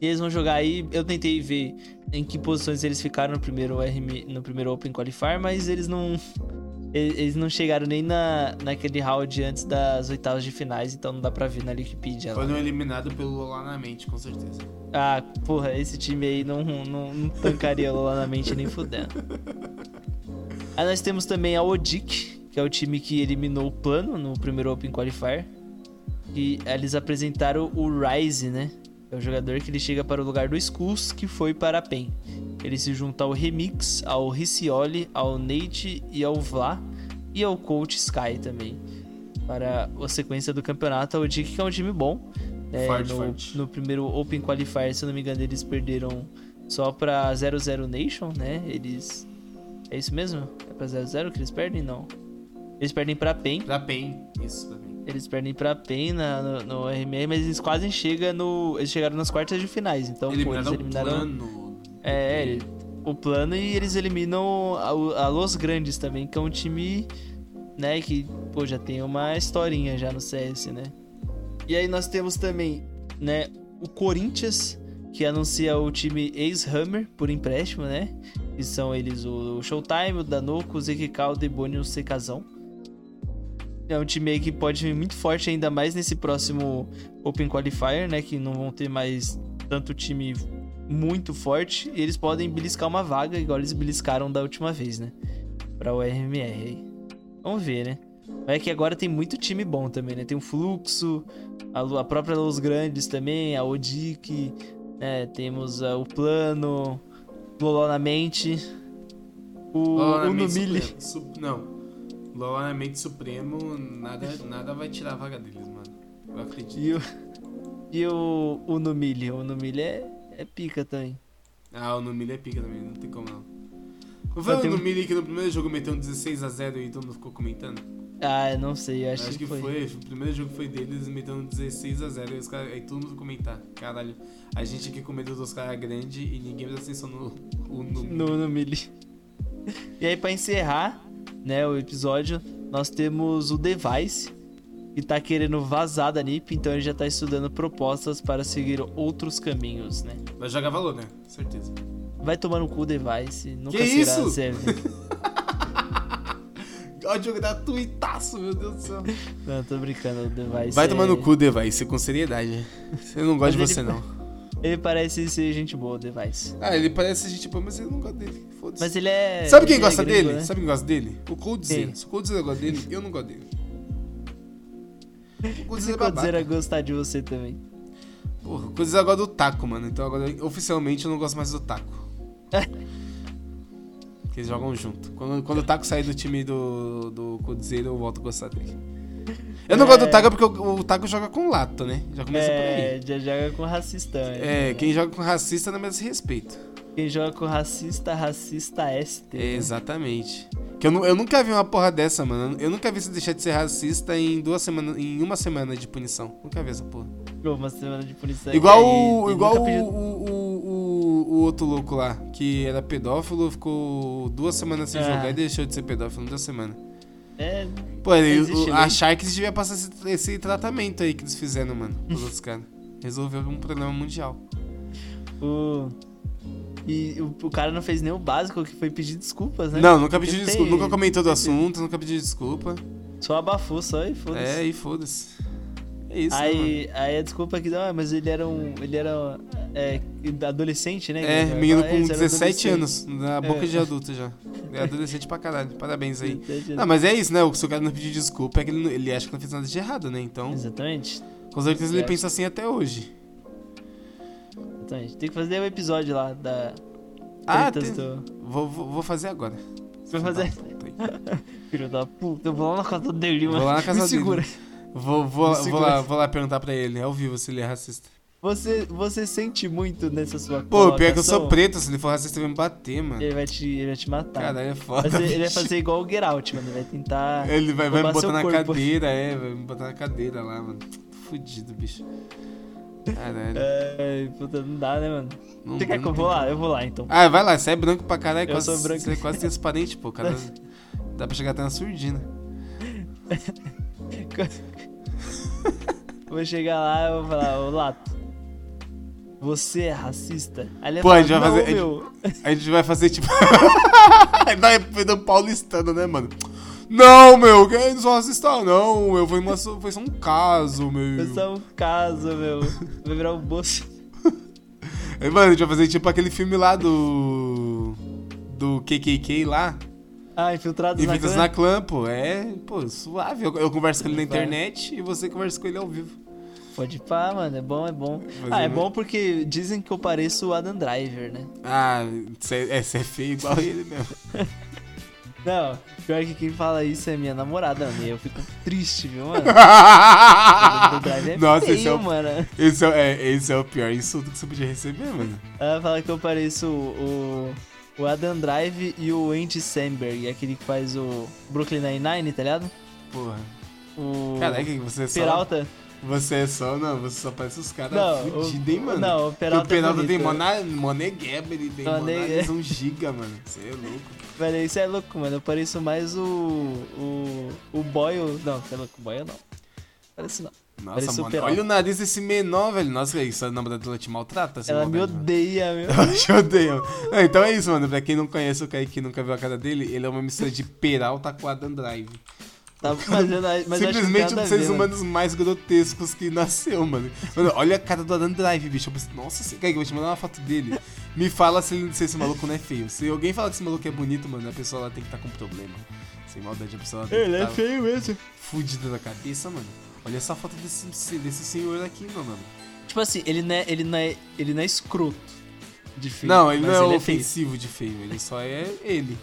E eles vão jogar aí. Eu tentei ver em que posições eles ficaram no primeiro RM, no primeiro Open Qualifier, mas eles não eles não chegaram nem na, naquele round antes das oitavas de finais, então não dá pra ver na Wikipedia. lá. Foram eliminados pelo Lola na mente, com certeza. Ah, porra, esse time aí não, não, não tancaria lá na mente nem fudendo. Aí nós temos também a Odic, que é o time que eliminou o plano no primeiro Open Qualifier. E eles apresentaram o Rise, né? É o jogador que ele chega para o lugar do Skulls, que foi para a PEN. Ele se junta ao Remix, ao Riccioli, ao Nate e ao Vla. E ao Coach Sky também. Para a sequência do campeonato, a Odic que é um time bom. É, Forte, no, forte. no primeiro Open Qualifier, se eu não me engano, eles perderam só pra 00 Nation, né? Eles. É isso mesmo? É pra 00 que eles perdem? Não. Eles perdem pra PEN. Pra PEN, isso, pra PEN. Eles perdem pra PEN na, no, no RMR, mas eles quase chegam no. Eles chegaram nas quartas de finais. Então, pô, eles Eliminaram o eliminaram. plano. É, ele- o plano e eles eliminam a, a Los Grandes também, que é um time, né, que, pô, já tem uma historinha já no CS, né? E aí nós temos também, né, o Corinthians, que anuncia o time ex-Hammer por empréstimo, né? Que são eles o Showtime, o Danoco, o ZQK, o Debone e o Secazão. É um time aí que pode vir muito forte ainda mais nesse próximo Open Qualifier, né? Que não vão ter mais tanto time muito forte. E eles podem beliscar uma vaga, igual eles beliscaram da última vez, né? Pra o RMR aí. Vamos ver, né? Mas é que agora tem muito time bom também, né? Tem o Fluxo, a, a própria Los Grandes também, a Odic, né? Temos ah, o Plano, Loló na mente, o, o Numili. Não. Lola na mente Supremo, nada, nada vai tirar a vaga deles, mano. Eu acredito. E o, e o, o Numili. O Numili é, é pica também. Ah, o Numili é pica também, não tem como não. Não foi tem o um- Numili que no primeiro jogo meteu um 16x0 e todo mundo ficou comentando? Ah, eu não sei, eu acho, Acho, que foi. O primeiro jogo foi deles, meteu um 16x0 e os caras. Aí todo mundo comentar. Caralho, a gente aqui com medo dos caras grandes e ninguém presta atenção no, o Numili. No, no Mili. E aí, pra encerrar, né, o episódio, nós temos o Device, que tá querendo vazar da NiP, então ele já tá estudando propostas para seguir outros caminhos, né? Vai jogar valor, né? Certeza. Vai tomar no cu o Device, nunca Que será isso? serve. Ódio gratuitaço, meu Deus do céu. Não, tô brincando, o Device Vai é- tomar no cu, Device, com seriedade. Eu não gosto de Mas você, ele- não. Ele parece ser gente boa, o Device. Ah, ele parece gente boa, mas eu não gosto dele. Foda-se. Mas ele é... Sabe quem ele é gosta gringo, dele? né? Sabe quem gosta dele? O Coldzera. Se o Coldzera gosta dele, eu não gosto dele. O Coldzera é babaca. Gostar de você também. Porra, o Coldzera gosta do Taco, mano. Então agora, oficialmente, eu não gosto mais do Taco. Porque eles jogam junto. Quando, quando o Taco sair do time do, do Coldzera, eu volto a gostar dele. Eu não É. gosto do Taco porque o, o Taco joga com lato, né? Já começa por aí. É, já joga com racistão. É, quem joga com racista não merece respeito. Quem joga com racista, racista é ST. É, exatamente. Que eu, eu nunca vi uma porra dessa, mano. Eu nunca vi você deixar de ser racista em duas semanas, em uma semana de punição. Nunca vi essa porra. Uma semana de punição. igual o, igual pediu- o, o- o outro louco lá, que era pedófilo, ficou duas semanas sem Ah. jogar e deixou de ser pedófilo em duas semanas. É, Pô, ele, a. Sharks devia passar esse, esse tratamento aí que eles fizeram, mano, pros outros caras. Resolveu um problema mundial. o. E o, o cara não fez nem o básico, que foi pedir desculpas, né? Não, nunca Porque pediu tem- desculpa, nunca comentou do assunto, nunca pediu desculpa. Só abafou, só e foda-se. É, e foda-se. É isso, né, mano? aí, aí a desculpa que dá, ah, mas ele era um. Ele era é, adolescente, né? É, menino com eles eram 17 adolescentes. anos, na boca É. de adulto já. É adolescente pra caralho. Parabéns aí. 17 Não, mas é isso, né? O cara não pedir desculpa, é que ele, não- ele acha que não fez nada de errado, né? Então, Exatamente. com certeza ele É. pensa assim até hoje. Exatamente. Tem que fazer o episódio lá da. Ah, tem- do. vou, vou, vou fazer agora. Vai fazer. Filho da puta, eu vou lá na casa dele, Vou mano. lá na casa Me dele. segura. Vou, vou, vou, lá, vou lá perguntar pra ele, ao vivo, se ele é racista. Você, você sente muito nessa sua Pô, pior que eu sou preto, se ele for racista, ele vai me bater, mano. Ele vai te, ele vai te matar. Caralho, é foda. Mas ele, ele vai fazer igual o Geralt, mano. Ele vai tentar. Ele vai, vai me botar na corpo. cadeira, é, vai me botar na cadeira lá, mano. Fudido, bicho. Caralho. É, puta, não dá, né, mano? Não Você quer que eu vou lá? Eu vou lá, então. Ah, vai lá, você é branco pra caralho, Eu quase, sou branco. você é quase transparente, pô. Cara, dá pra chegar até na surdina. Vou chegar lá e vou falar, ô Lato. Você é racista? Aí Pô, a gente vai fazer- "Não, a meu. A gente vai fazer tipo. É do paulistano, né, mano? Não, meu, que não sou racista, não. Eu, foi, uma, foi só um caso, meu. Foi só um caso, meu. Vai virar um bolso. Mano, a gente vai fazer tipo aquele filme lá do. Do KKK lá. Ah, infiltrados na Infiltrados clã. na clã, pô. É, pô, suave. Eu, eu converso com ele na internet e você conversa com ele ao vivo. Pode pá, mano. É bom, é bom. Mas ah, é bom porque dizem que eu pareço o Adam Driver, né? Ah, você é, cê é feio igual ele mesmo. Não, pior que quem fala isso é minha namorada. E eu fico triste, viu, mano? O Adam Driver é Nossa, feio, esse é, o, mano. esse, é, é, esse é o pior insulto que você podia receber, mano. Ela fala que eu pareço o, o, o Adam Drive e o Andy Samberg, aquele que faz o Brooklyn Nine-Nine, tá ligado? Porra. O Caraca, você só. Peralta. Você é só, não, você só parece os caras fudidos, hein, mano. não, o Peralta o Peralta é tem bonito. mona- tem Mone- Monalism giga, mano. Você é louco. Velho, isso é louco, mano. Eu pareço mais o. O. O Boyle. Não, você é louco, o Boyle não. Parece não. Nossa, o mano, Peralta. olha o nariz desse menor, velho. Nossa, isso a namorada dela te maltrata? Ela me odeia, meu. Ela te odeia. Ah, então é isso, mano. Pra quem não conhece o Kaique e nunca viu a cara dele, ele é uma mistura de Peralta com Adam Drive. Tá, mas eu, mas Simplesmente um dos seres ver, mano. humanos mais grotescos que nasceu, mano. Mano, olha a cara do Adam Drive, bicho. Nossa, Kaique, eu vou te mandar uma foto dele. Me fala se, ele- se esse maluco não é feio. Se alguém fala que esse maluco é bonito, mano, a pessoa lá tem que estar com problema. Sem maldade, a pessoa Ele é tá feio mesmo. fudida da cabeça, mano. Olha essa foto desse, desse senhor aqui, meu mano. Tipo assim, ele não é, ele não é, ele não é escroto de feio. Não, ele não é feio. ofensivo de feio, ele só é ele.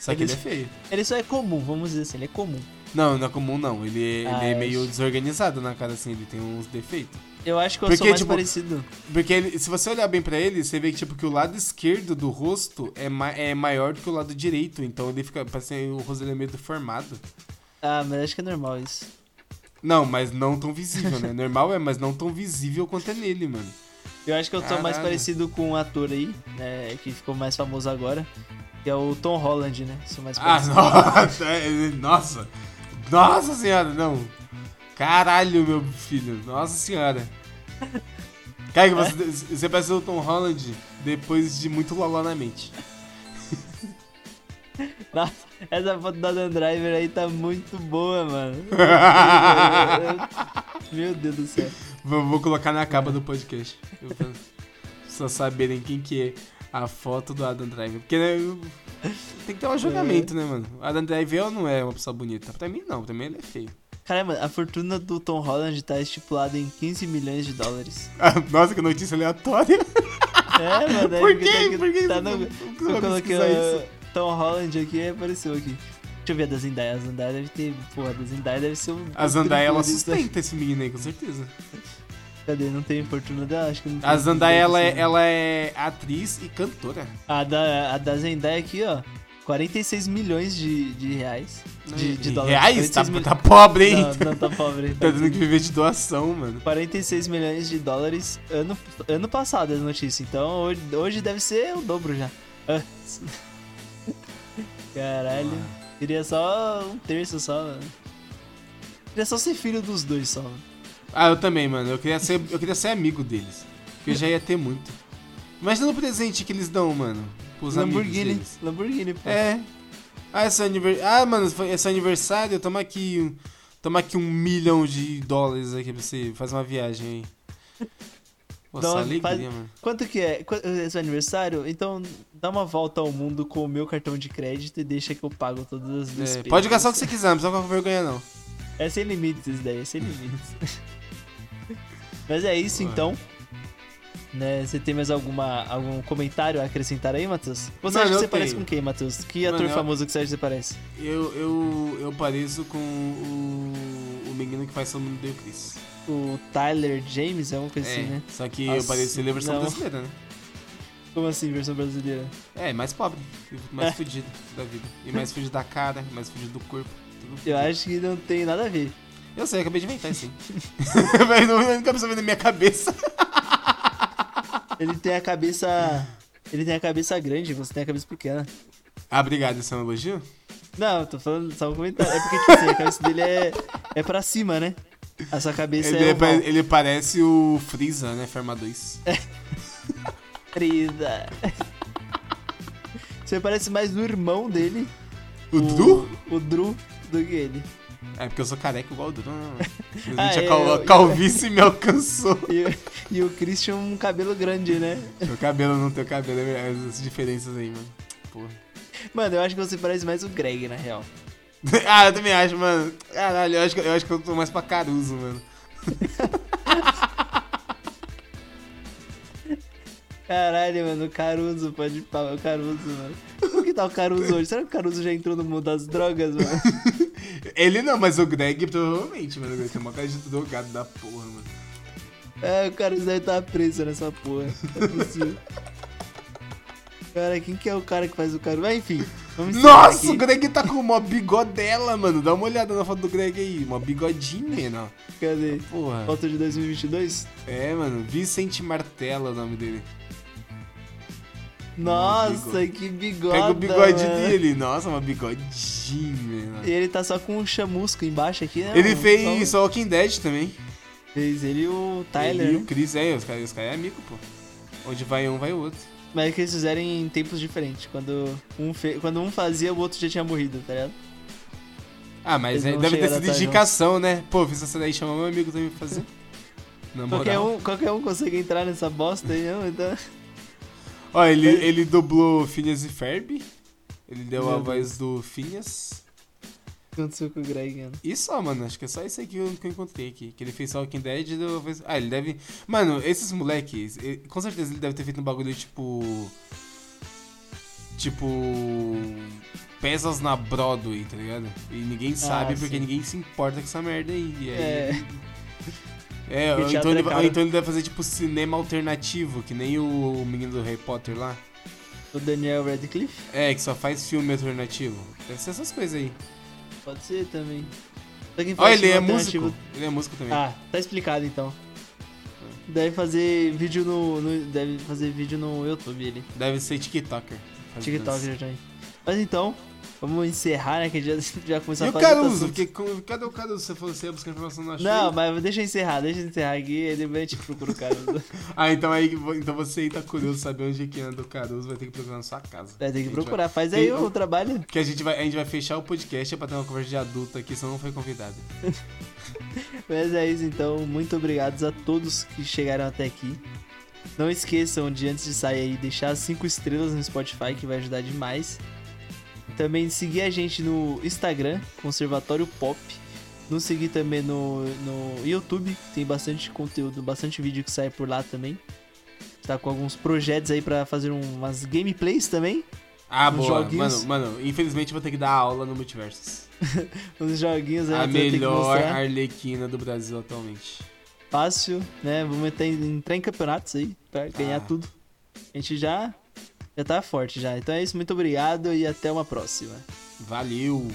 Só que Ele- ele é feio. Ele só é comum, vamos dizer assim, ele é comum. Não, não é comum não. Ele é, Ah, ele é eu meio acho. desorganizado na cara assim, ele tem uns defeitos. Eu acho que eu Porque, sou mais tipo, parecido. Porque ele- se você olhar bem pra ele, você vê que, tipo, que o lado esquerdo do rosto é, ma é maior do que o lado direito. Então ele fica. Parece que o rosto dele é meio deformado. Ah, mas acho que é normal isso. Não, mas não tão visível, né? Normal é, mas não tão visível quanto é nele, mano. Eu acho que eu tô mais Caralho. parecido com um ator aí, né, que ficou mais famoso agora, que é o Tom Holland, né? Sou mais Ah, parecido. nossa! é- Nossa! Nossa senhora, não! Caralho, meu filho! Nossa senhora! Cara, você, você parece o Tom Holland depois de muito loló na mente. Nossa, essa foto da Dan Driver aí tá muito boa, mano. Meu Deus do céu. Vou, vou colocar na capa do podcast. Só saberem quem que é a foto do Adam Driver. Porque né, tem que ter um julgamento, né, mano? O Adam Driver ou não é uma pessoa bonita? Pra mim não, pra mim ele é feio. Caramba, a fortuna do Tom Holland tá estipulada em 15 milhões de dólares. Ah, Nossa, que notícia aleatória. É, mano. é Por porque quê? tá Por que tá você no, Eu coloquei isso? Tom Holland aqui apareceu aqui. Deixa eu ver a da Zendaya. A Zendaya deve ter. Porra, a da Zendaya deve ser um. A Zandaya, ela sustenta esse menino aí, com certeza. Cadê? Não tem fortuna dela? Acho que não tem. A Zandaya, ela é, ela é atriz e cantora. A da, a da Zendaya aqui, ó. 46 milhões de, de reais. De, de dólares. Reais? Tá, 46 mil- tá pobre, hein? Não, não tá pobre. Tá tendo que viver de doação, mano. 46 milhões de dólares ano, ano passado as notícias. Então hoje, hoje deve ser o dobro já. Ah. Caralho. Queria só um terço só, mano. Queria só ser filho dos dois só, mano. Ah, eu também, mano. Eu queria ser, eu queria ser amigo deles. Porque eu já ia ter muito. Imagina o presente que eles dão, mano. Pros amigos Lamborghini. deles. Lamborghini, pô. É. Ah, esse aniversário. Ah, mano, esse aniversário, toma aqui. Toma aqui um milhão de dólares aqui pra você fazer uma viagem aí. Nossa, uma- alegria, faz- mano. Quanto que é? É seu aniversário? Então dá uma volta ao mundo com o meu cartão de crédito e deixa que eu pago todas as É, despesas. pode gastar o que você quiser, não precisa ficar com vergonha, não. É sem limites isso daí, é sem limites. Mas é isso Ué. então. Né, você tem mais alguma, algum comentário a acrescentar aí, Matheus? Você Mano, acha que você parece tenho. com quem, Matheus? Que Mano, ator eu- famoso que você acha que você parece? Eu, eu, eu pareço com o, o menino que faz todo mundo deu Chris. O Tyler James, é alguma coisa É, assim, né? só que Nossa, eu pareço ele a versão não. brasileira, né? Como assim, versão brasileira? É, mais pobre, mais É. fudido da vida. E mais fudido da cara, mais fudido do corpo. Eu acho que não tem nada a ver. Eu sei, eu acabei de inventar isso. Mas não, nunca pensou na minha cabeça. Ele tem a cabeça. Ele tem a cabeça grande, você tem a cabeça pequena. Ah, obrigado, isso é um elogio? Não, eu tô falando só um comentário. É porque, tipo assim, a cabeça dele é, é pra cima, né? A sua cabeça Ele, é. é oval. ele parece o Freeza, né? Ferma 2. Frida. Você parece mais o irmão dele. O Drew? O Drew. do que ele. É porque eu sou careca igual o Bruno. Ah, é, a cal- eu- calvície me alcançou. E, e o Christian um cabelo grande, né? Meu cabelo não tem cabelo, é as diferenças aí, mano. Porra. Mano, eu acho que você parece mais o Greg, na real. ah, eu também acho, mano. Caralho, eu acho, que, eu acho que eu tô mais pra Caruso, mano. Caralho, mano, o Caruso, pode falar, o Caruso, mano. Como que tá o Caruso hoje? Será que o Caruso já entrou no mundo das drogas, mano? Ele não, mas o Greg provavelmente, mano. Ele tem uma cara de drogado da porra, mano. É, o Caruso deve estar preso nessa porra. Não é possível. Cara, quem que é o cara que faz o Caruso? Mas enfim, vamos encerrar Nossa, o Greg tá com uma bigodela, mano. Dá uma olhada na foto do Greg aí. Uma bigodinha, mano. Cadê? Porra. Foto de 2022? É, mano. Vicente Martella é o nome dele. Nossa, bigode. que bigode. Pega o bigode mano. dele. Nossa, uma bigodinha, mano. E ele tá só com um chamusco embaixo aqui, né? Ele mano? fez Só- Walking Dead também. Fez ele e o Tyler, Ele e o Chris, é, os caras cara é amigo, pô. Onde vai um, vai o outro. Mas é que eles fizeram em tempos diferentes. Quando um, fe... Quando um fazia, o outro já tinha morrido, tá ligado? Ah, mas é- deve ter sido indicação, né? Pô, fiz essa daí, chamar meu amigo também pra fazer. Qualquer um, qualquer um consegue entrar nessa bosta aí, não? Então... Ó, ele, ele dublou Phineas e Ferb. Ele deu Meu a Deus. voz do Phineas. O aconteceu com o Greg, mano? E só, mano. Acho que é só isso aí que eu, que eu encontrei aqui. Que ele fez só Walking Dead e voz... Ah, ele deve... Mano, esses moleques... ele- Com certeza ele deve ter feito um bagulho tipo... Tipo... Pesas na Broadway, tá ligado? E ninguém sabe porque sim. ninguém se importa com essa merda aí. E aí É, É, ou então, ele, ou então ele deve fazer tipo cinema alternativo, que nem o menino do Harry Potter lá. o Daniel Radcliffe? É, que só faz filme alternativo. Deve ser essas coisas aí. Pode ser também. Faz ele é músico. Ele é músico também. Ah, tá explicado então. Deve fazer vídeo no, no- Deve fazer vídeo no YouTube ele. Deve ser TikToker. Faz TikTok dança. já também. Mas então, vamos encerrar, né? Que já, já começou E a o fazer outro Caruso? Porque, com- cadê o Caruso? Você falou que você ia buscar informação no Não, mas deixa eu encerrar, deixa eu encerrar aqui, aí depois a gente procura o Caruso. Ah, então aí então você aí tá curioso saber onde é que anda o Caruso, vai ter que procurar na sua casa. Vai ter que procurar, faz aí Tem- o trabalho. Que a gente vai, a gente vai fechar o podcast pra ter uma conversa de adulto aqui, senão não foi convidado. Mas é isso então, muito obrigado a todos que chegaram até aqui. Não esqueçam de antes de sair aí deixar 5 estrelas no Spotify que vai ajudar demais. Também seguir a gente no Instagram, Conservatório Pop. Nos seguir também no, no YouTube, tem bastante conteúdo, bastante vídeo que sai por lá também. Tá com alguns projetos aí pra fazer um- umas gameplays também. Ah, boa. joguinhos. Mano, mano, infelizmente vou ter que dar aula no Multiversus. Uns joguinhos aí A ter que melhor. Arlequina do Brasil atualmente. fácil, né? Vamos entrar em, entrar em campeonatos aí pra ganhar Ah. tudo. A gente já já tá forte já. Então é isso, muito obrigado e até uma próxima. Valeu!